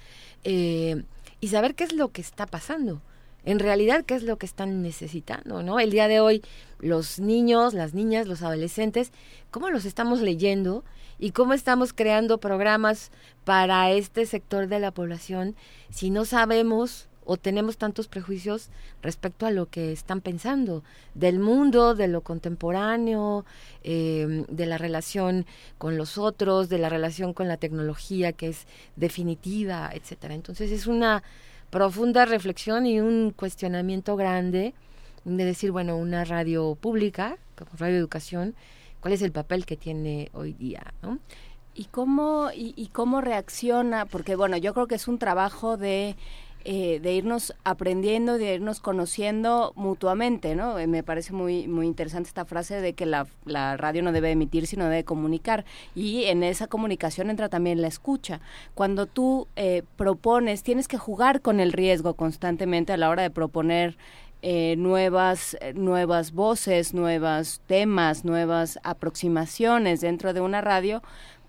eh, y saber qué es lo que está pasando. En realidad, qué es lo que están necesitando, ¿no? El día de hoy, los niños, las niñas, los adolescentes, ¿cómo los estamos leyendo? y cómo estamos creando programas para este sector de la población si no sabemos o tenemos tantos prejuicios respecto a lo que están pensando del mundo, de lo contemporáneo, em, de la relación con los otros, de la relación con la tecnología que es definitiva, etcétera. Entonces es una profunda reflexión y un cuestionamiento grande de decir, bueno, una radio pública, como Radio Educación, cuál es el papel que tiene hoy día, ¿no? ¿Y cómo, y, cómo reacciona? Porque bueno, yo creo que es un trabajo de eh, de irnos aprendiendo, de irnos conociendo mutuamente, ¿no? Eh, me parece muy muy interesante esta frase de que la, radio no debe emitir, sino debe comunicar. Y en esa comunicación entra también la escucha. Cuando tú eh, propones, tienes que jugar con el riesgo constantemente a la hora de proponer eh, nuevas, eh, nuevas voces, nuevos temas, nuevas aproximaciones dentro de una radio,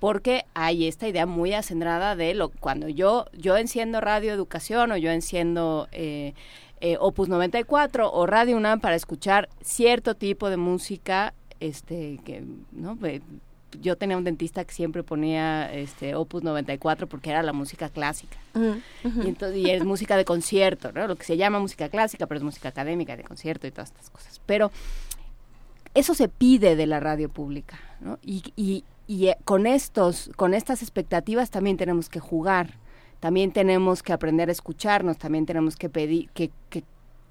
porque hay esta idea muy acendrada de lo cuando yo yo enciendo radio educación o yo enciendo eh, Opus 94 o Radio UNAM para escuchar cierto tipo de música este que no yo tenía un dentista que siempre ponía este Opus 94 porque era la música clásica. y, entonces, y es música de concierto, ¿no? Lo que se llama música clásica, pero es música académica de concierto y todas estas cosas. Pero eso se pide de la radio pública, ¿no? Y, y, y eh, con estos, con estas expectativas también tenemos que jugar, también tenemos que aprender a escucharnos, también tenemos que pedir, que, que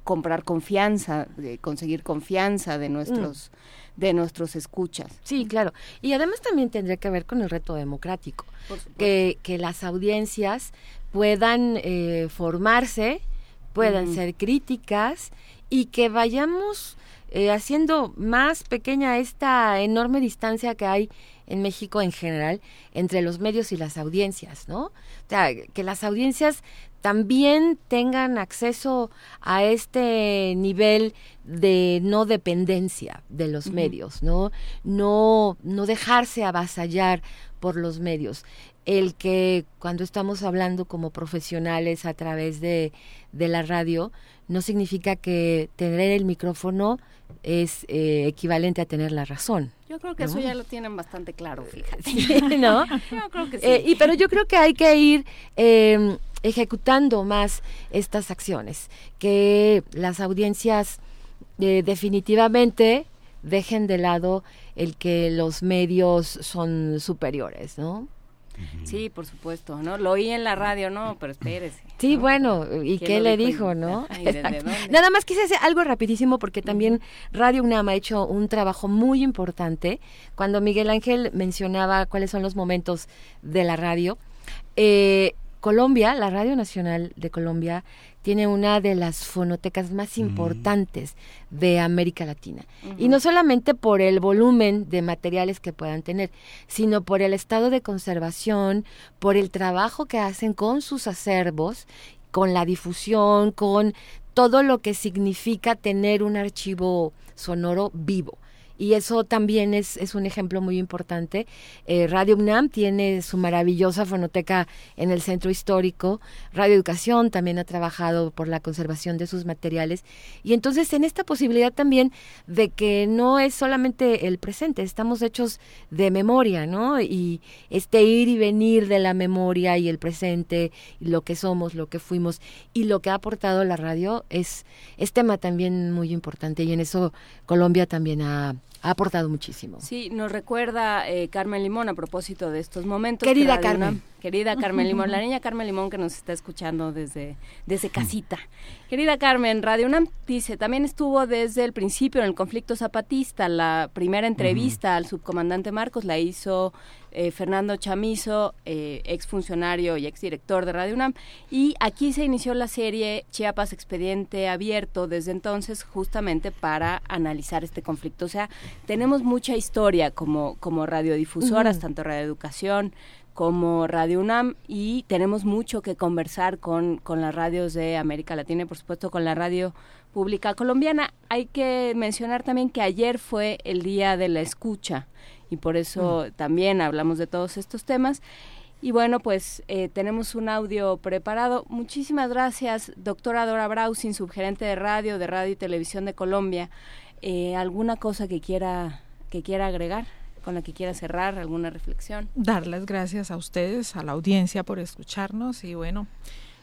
comprar confianza, conseguir confianza de nuestros mm. de nuestros escuchas. Sí, claro. Y además también tendría que ver con el reto democrático, que, que las audiencias puedan eh, formarse, puedan ser críticas y que vayamos eh, haciendo más pequeña esta enorme distancia que hay en México en general entre los medios y las audiencias, ¿no? O sea, que las audiencias también tengan acceso a este nivel de no dependencia de los medios, ¿no? No, no dejarse avasallar por los medios. El que cuando estamos hablando como profesionales a través de, de la radio, no significa que tener el micrófono es eh, equivalente a tener la razón. Yo creo que eso ya lo tienen bastante claro, fíjate. (laughs) ¿No? (laughs) yo creo que sí. Eh, y, pero yo creo que hay que ir eh, ejecutando más estas acciones, que las audiencias eh, definitivamente dejen de lado el que los medios son superiores, ¿no? Sí, por supuesto, ¿no? Lo oí en la radio, no, pero espérese. Sí, bueno, ¿y qué le dijo, no? (laughs) Nada más quise hacer algo rapidísimo porque también Radio UNAM ha hecho un trabajo muy importante. Cuando Miguel Ángel mencionaba cuáles son los momentos de la radio, eh, Colombia, la Radio Nacional de Colombia, tiene una de las fonotecas más mm. importantes de América Latina. Y no solamente por el volumen de materiales que puedan tener, sino por el estado de conservación, por el trabajo que hacen con sus acervos con la difusión, con todo lo que significa tener un archivo sonoro vivo y eso también es, es un ejemplo muy importante. Eh, Radio UNAM tiene su maravillosa fonoteca en el centro histórico. Radio Educación también ha trabajado por la conservación de sus materiales. Y entonces en esta posibilidad también de que no es solamente el presente, estamos hechos de memoria, ¿no? Y este ir y venir de la memoria y el presente, lo que somos, lo que fuimos y lo que ha aportado la radio es, es tema también muy importante y en eso Colombia también ha ha aportado muchísimo. Sí, nos recuerda eh, Carmen Limón a propósito de estos momentos. Querida Carmen. querida (laughs) Carmen Limón, la niña Carmen Limón que nos está escuchando desde, desde casita. Querida Carmen, Radio UNAM dice, también estuvo desde el principio en el conflicto zapatista. La primera entrevista al subcomandante Marcos la hizo eh, Fernando Chamizo, eh, exfuncionario y exdirector de Radio UNAM. Y aquí se inició la serie Chiapas Expediente Abierto desde entonces justamente para analizar este conflicto. O sea, tenemos mucha historia como, como radiodifusoras, tanto Radio Educación como Radio UNAM y tenemos mucho que conversar con, con las radios de América Latina y por supuesto con la radio pública colombiana. Hay que mencionar también que ayer fue el día de la escucha y por eso también hablamos de todos estos temas. Y bueno, pues eh, tenemos un audio preparado. Muchísimas gracias, doctora Dora Brausin, subgerente de radio, de Radio y Televisión de Colombia. Eh, ¿Alguna cosa que quiera, que quiera agregar? con la que quiera cerrar, alguna reflexión. Dar las gracias a ustedes, a la audiencia por escucharnos y bueno,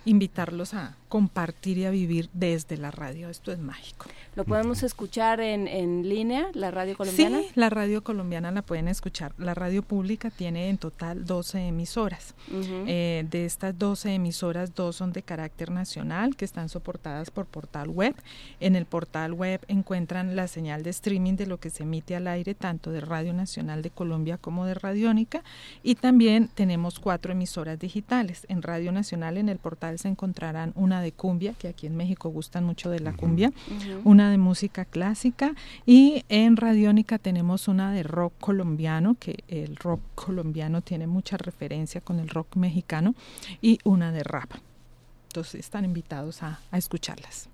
invitarlos a compartir y a vivir desde la radio. Esto es mágico. ¿Lo podemos escuchar en, en línea, la radio colombiana? Sí, la radio colombiana la pueden escuchar. La radio pública tiene en total 12 emisoras. Eh, de estas 12 emisoras, dos son de carácter nacional, que están soportadas por portal web. En el portal web encuentran la señal de streaming de lo que se emite al aire, tanto de Radio Nacional de Colombia como de Radiónica. Y también tenemos cuatro emisoras digitales. En Radio Nacional, en el portal, se encontrarán una de cumbia, que aquí en México gustan mucho de la cumbia, una de música clásica y en Radiónica tenemos una de rock colombiano, que el rock colombiano tiene mucha referencia con el rock mexicano, y una de rap. Entonces están invitados a, escucharlas.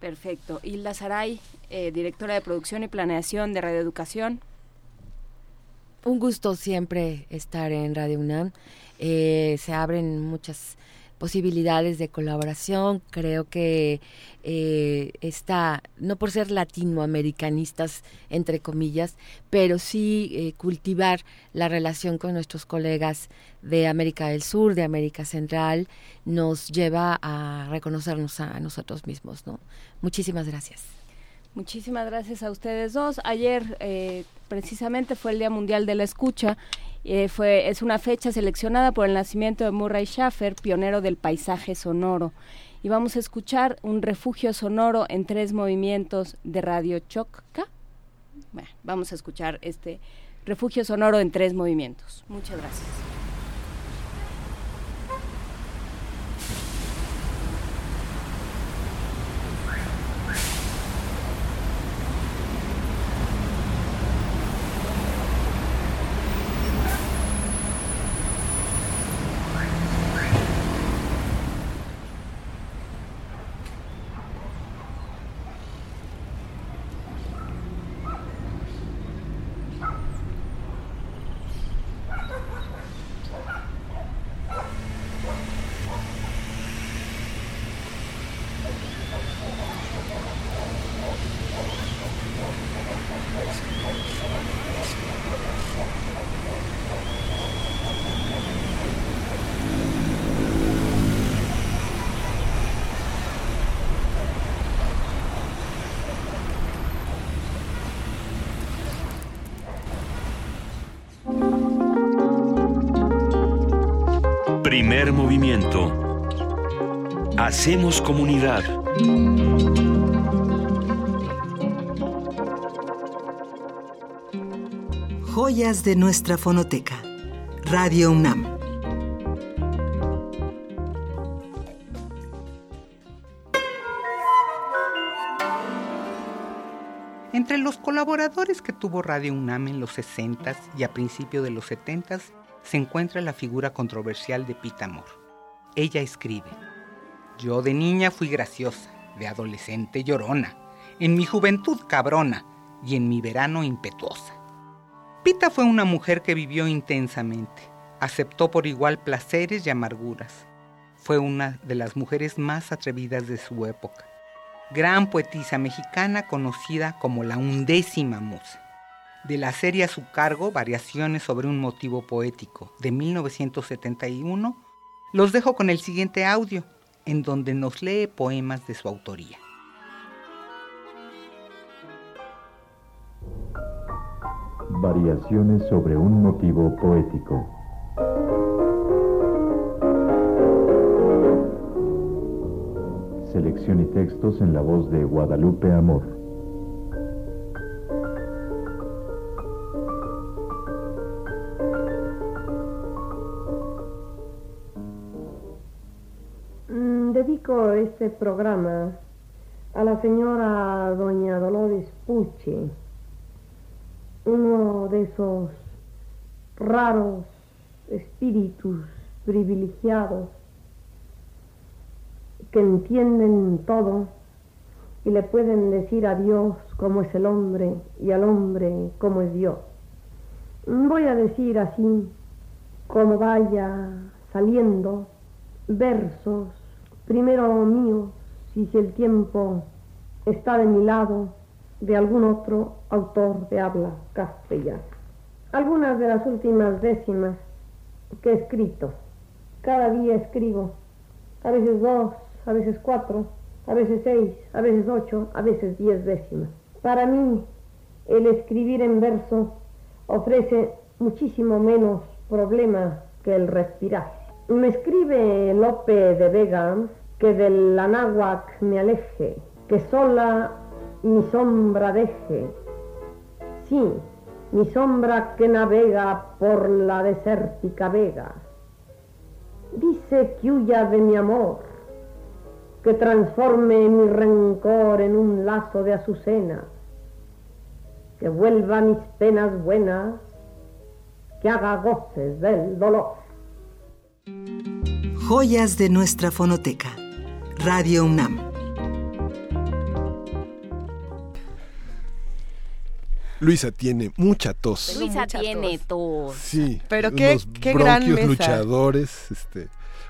Perfecto. Hilda Saray, eh, directora de producción y planeación de Radio Educación. Un gusto siempre estar en Radio UNAM. Eh, se abren muchas posibilidades de colaboración. Creo que eh, está, no por ser latinoamericanistas, entre comillas, pero sí eh, cultivar la relación con nuestros colegas de América del Sur, de América Central, nos lleva a reconocernos a, nosotros mismos. ¿no? Muchísimas gracias. Muchísimas gracias a ustedes dos. Ayer eh, precisamente fue el Día Mundial de la Escucha eh, fue, es una fecha seleccionada por el nacimiento de Murray Schaffer, pionero del paisaje sonoro. Y vamos a escuchar un refugio sonoro en tres movimientos de Radio Chocca. vamos a escuchar este refugio sonoro en tres movimientos. Muchas gracias. Primer movimiento. Hacemos comunidad. Joyas de nuestra fonoteca. Radio UNAM. Entre los colaboradores que tuvo Radio UNAM en los 60s y a principios de los 70s se encuentra la figura controversial de Pita Amor. Ella escribe, Yo de niña fui graciosa, de adolescente llorona, en mi juventud cabrona y en mi verano impetuosa. Pita fue una mujer que vivió intensamente, aceptó por igual placeres y amarguras. Fue una de las mujeres más atrevidas de su época. Gran poetisa mexicana conocida como la undécima musa. De la serie a su cargo, Variaciones sobre un motivo poético, de 1971, los dejo con el siguiente audio, en donde nos lee poemas de su autoría. Variaciones sobre un motivo poético. Selección y textos en la voz de Guadalupe Amor. Este programa a la señora doña Dolores Puche uno de esos raros espíritus privilegiados que entienden todo y le pueden decir a Dios cómo es el hombre y al hombre cómo es Dios. Voy a decir así, como vaya saliendo, versos, primero míos, si el tiempo está de mi lado, de algún otro autor de habla castellana. Algunas de las últimas décimas que he escrito. Cada día escribo, a veces dos, a veces cuatro, a veces seis, a veces ocho, a veces diez décimas. Para mí, el escribir en verso ofrece muchísimo menos problema que el respirar. Me escribe Lope de Vega que del anáhuac me aleje, que sola mi sombra deje. Sí, mi sombra que navega por la desértica vega. Dice que huya de mi amor, que transforme mi rencor en un lazo de azucena, que vuelva mis penas buenas, que haga goces del dolor. Joyas de nuestra fonoteca. Radio UNAM. Luisa tiene mucha tos. Luisa tiene tos. Sí. Pero qué, qué gran mesa. luchadores este,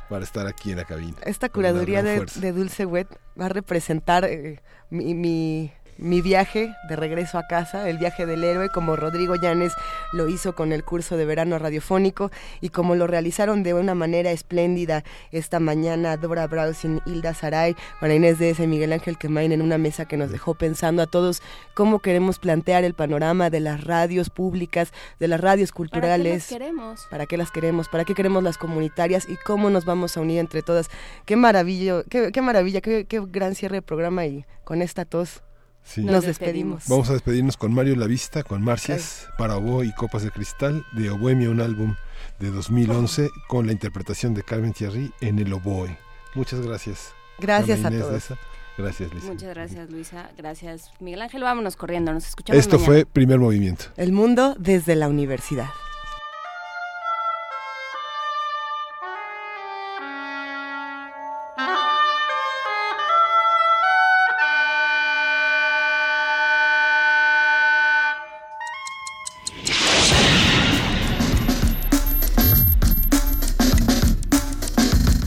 para estar aquí en la cabina. Esta curaduría de, de, Dulce Wet va a representar eh, mi, mi mi viaje de regreso a casa, el viaje del héroe, como Rodrigo Llanes lo hizo con el curso de verano radiofónico y como lo realizaron de una manera espléndida esta mañana Dora Browsing, Hilda Saray, Juana Inés de ese Miguel Ángel Quemain en una mesa que nos dejó pensando a todos cómo queremos plantear el panorama de las radios públicas, de las radios culturales. ¿Para qué las queremos? ¿Para qué las queremos? ¿Para qué queremos las comunitarias? ¿Y cómo nos vamos a unir entre todas? Qué maravilla, qué, qué maravilla, qué, qué gran cierre de programa y con esta tos. Nos despedimos. Vamos a despedirnos con Mario Lavista, con Marcias, para oboe y copas de cristal, de Oboemia, un álbum de 2011, con la interpretación de Carmen Thierry en el oboe. Muchas gracias. Gracias a todos. Gracias, Luisa. Muchas gracias, Luisa. Gracias, Miguel Ángel. Vámonos corriendo. Nos escuchamos. Esto fue Primer Movimiento. El mundo desde la universidad.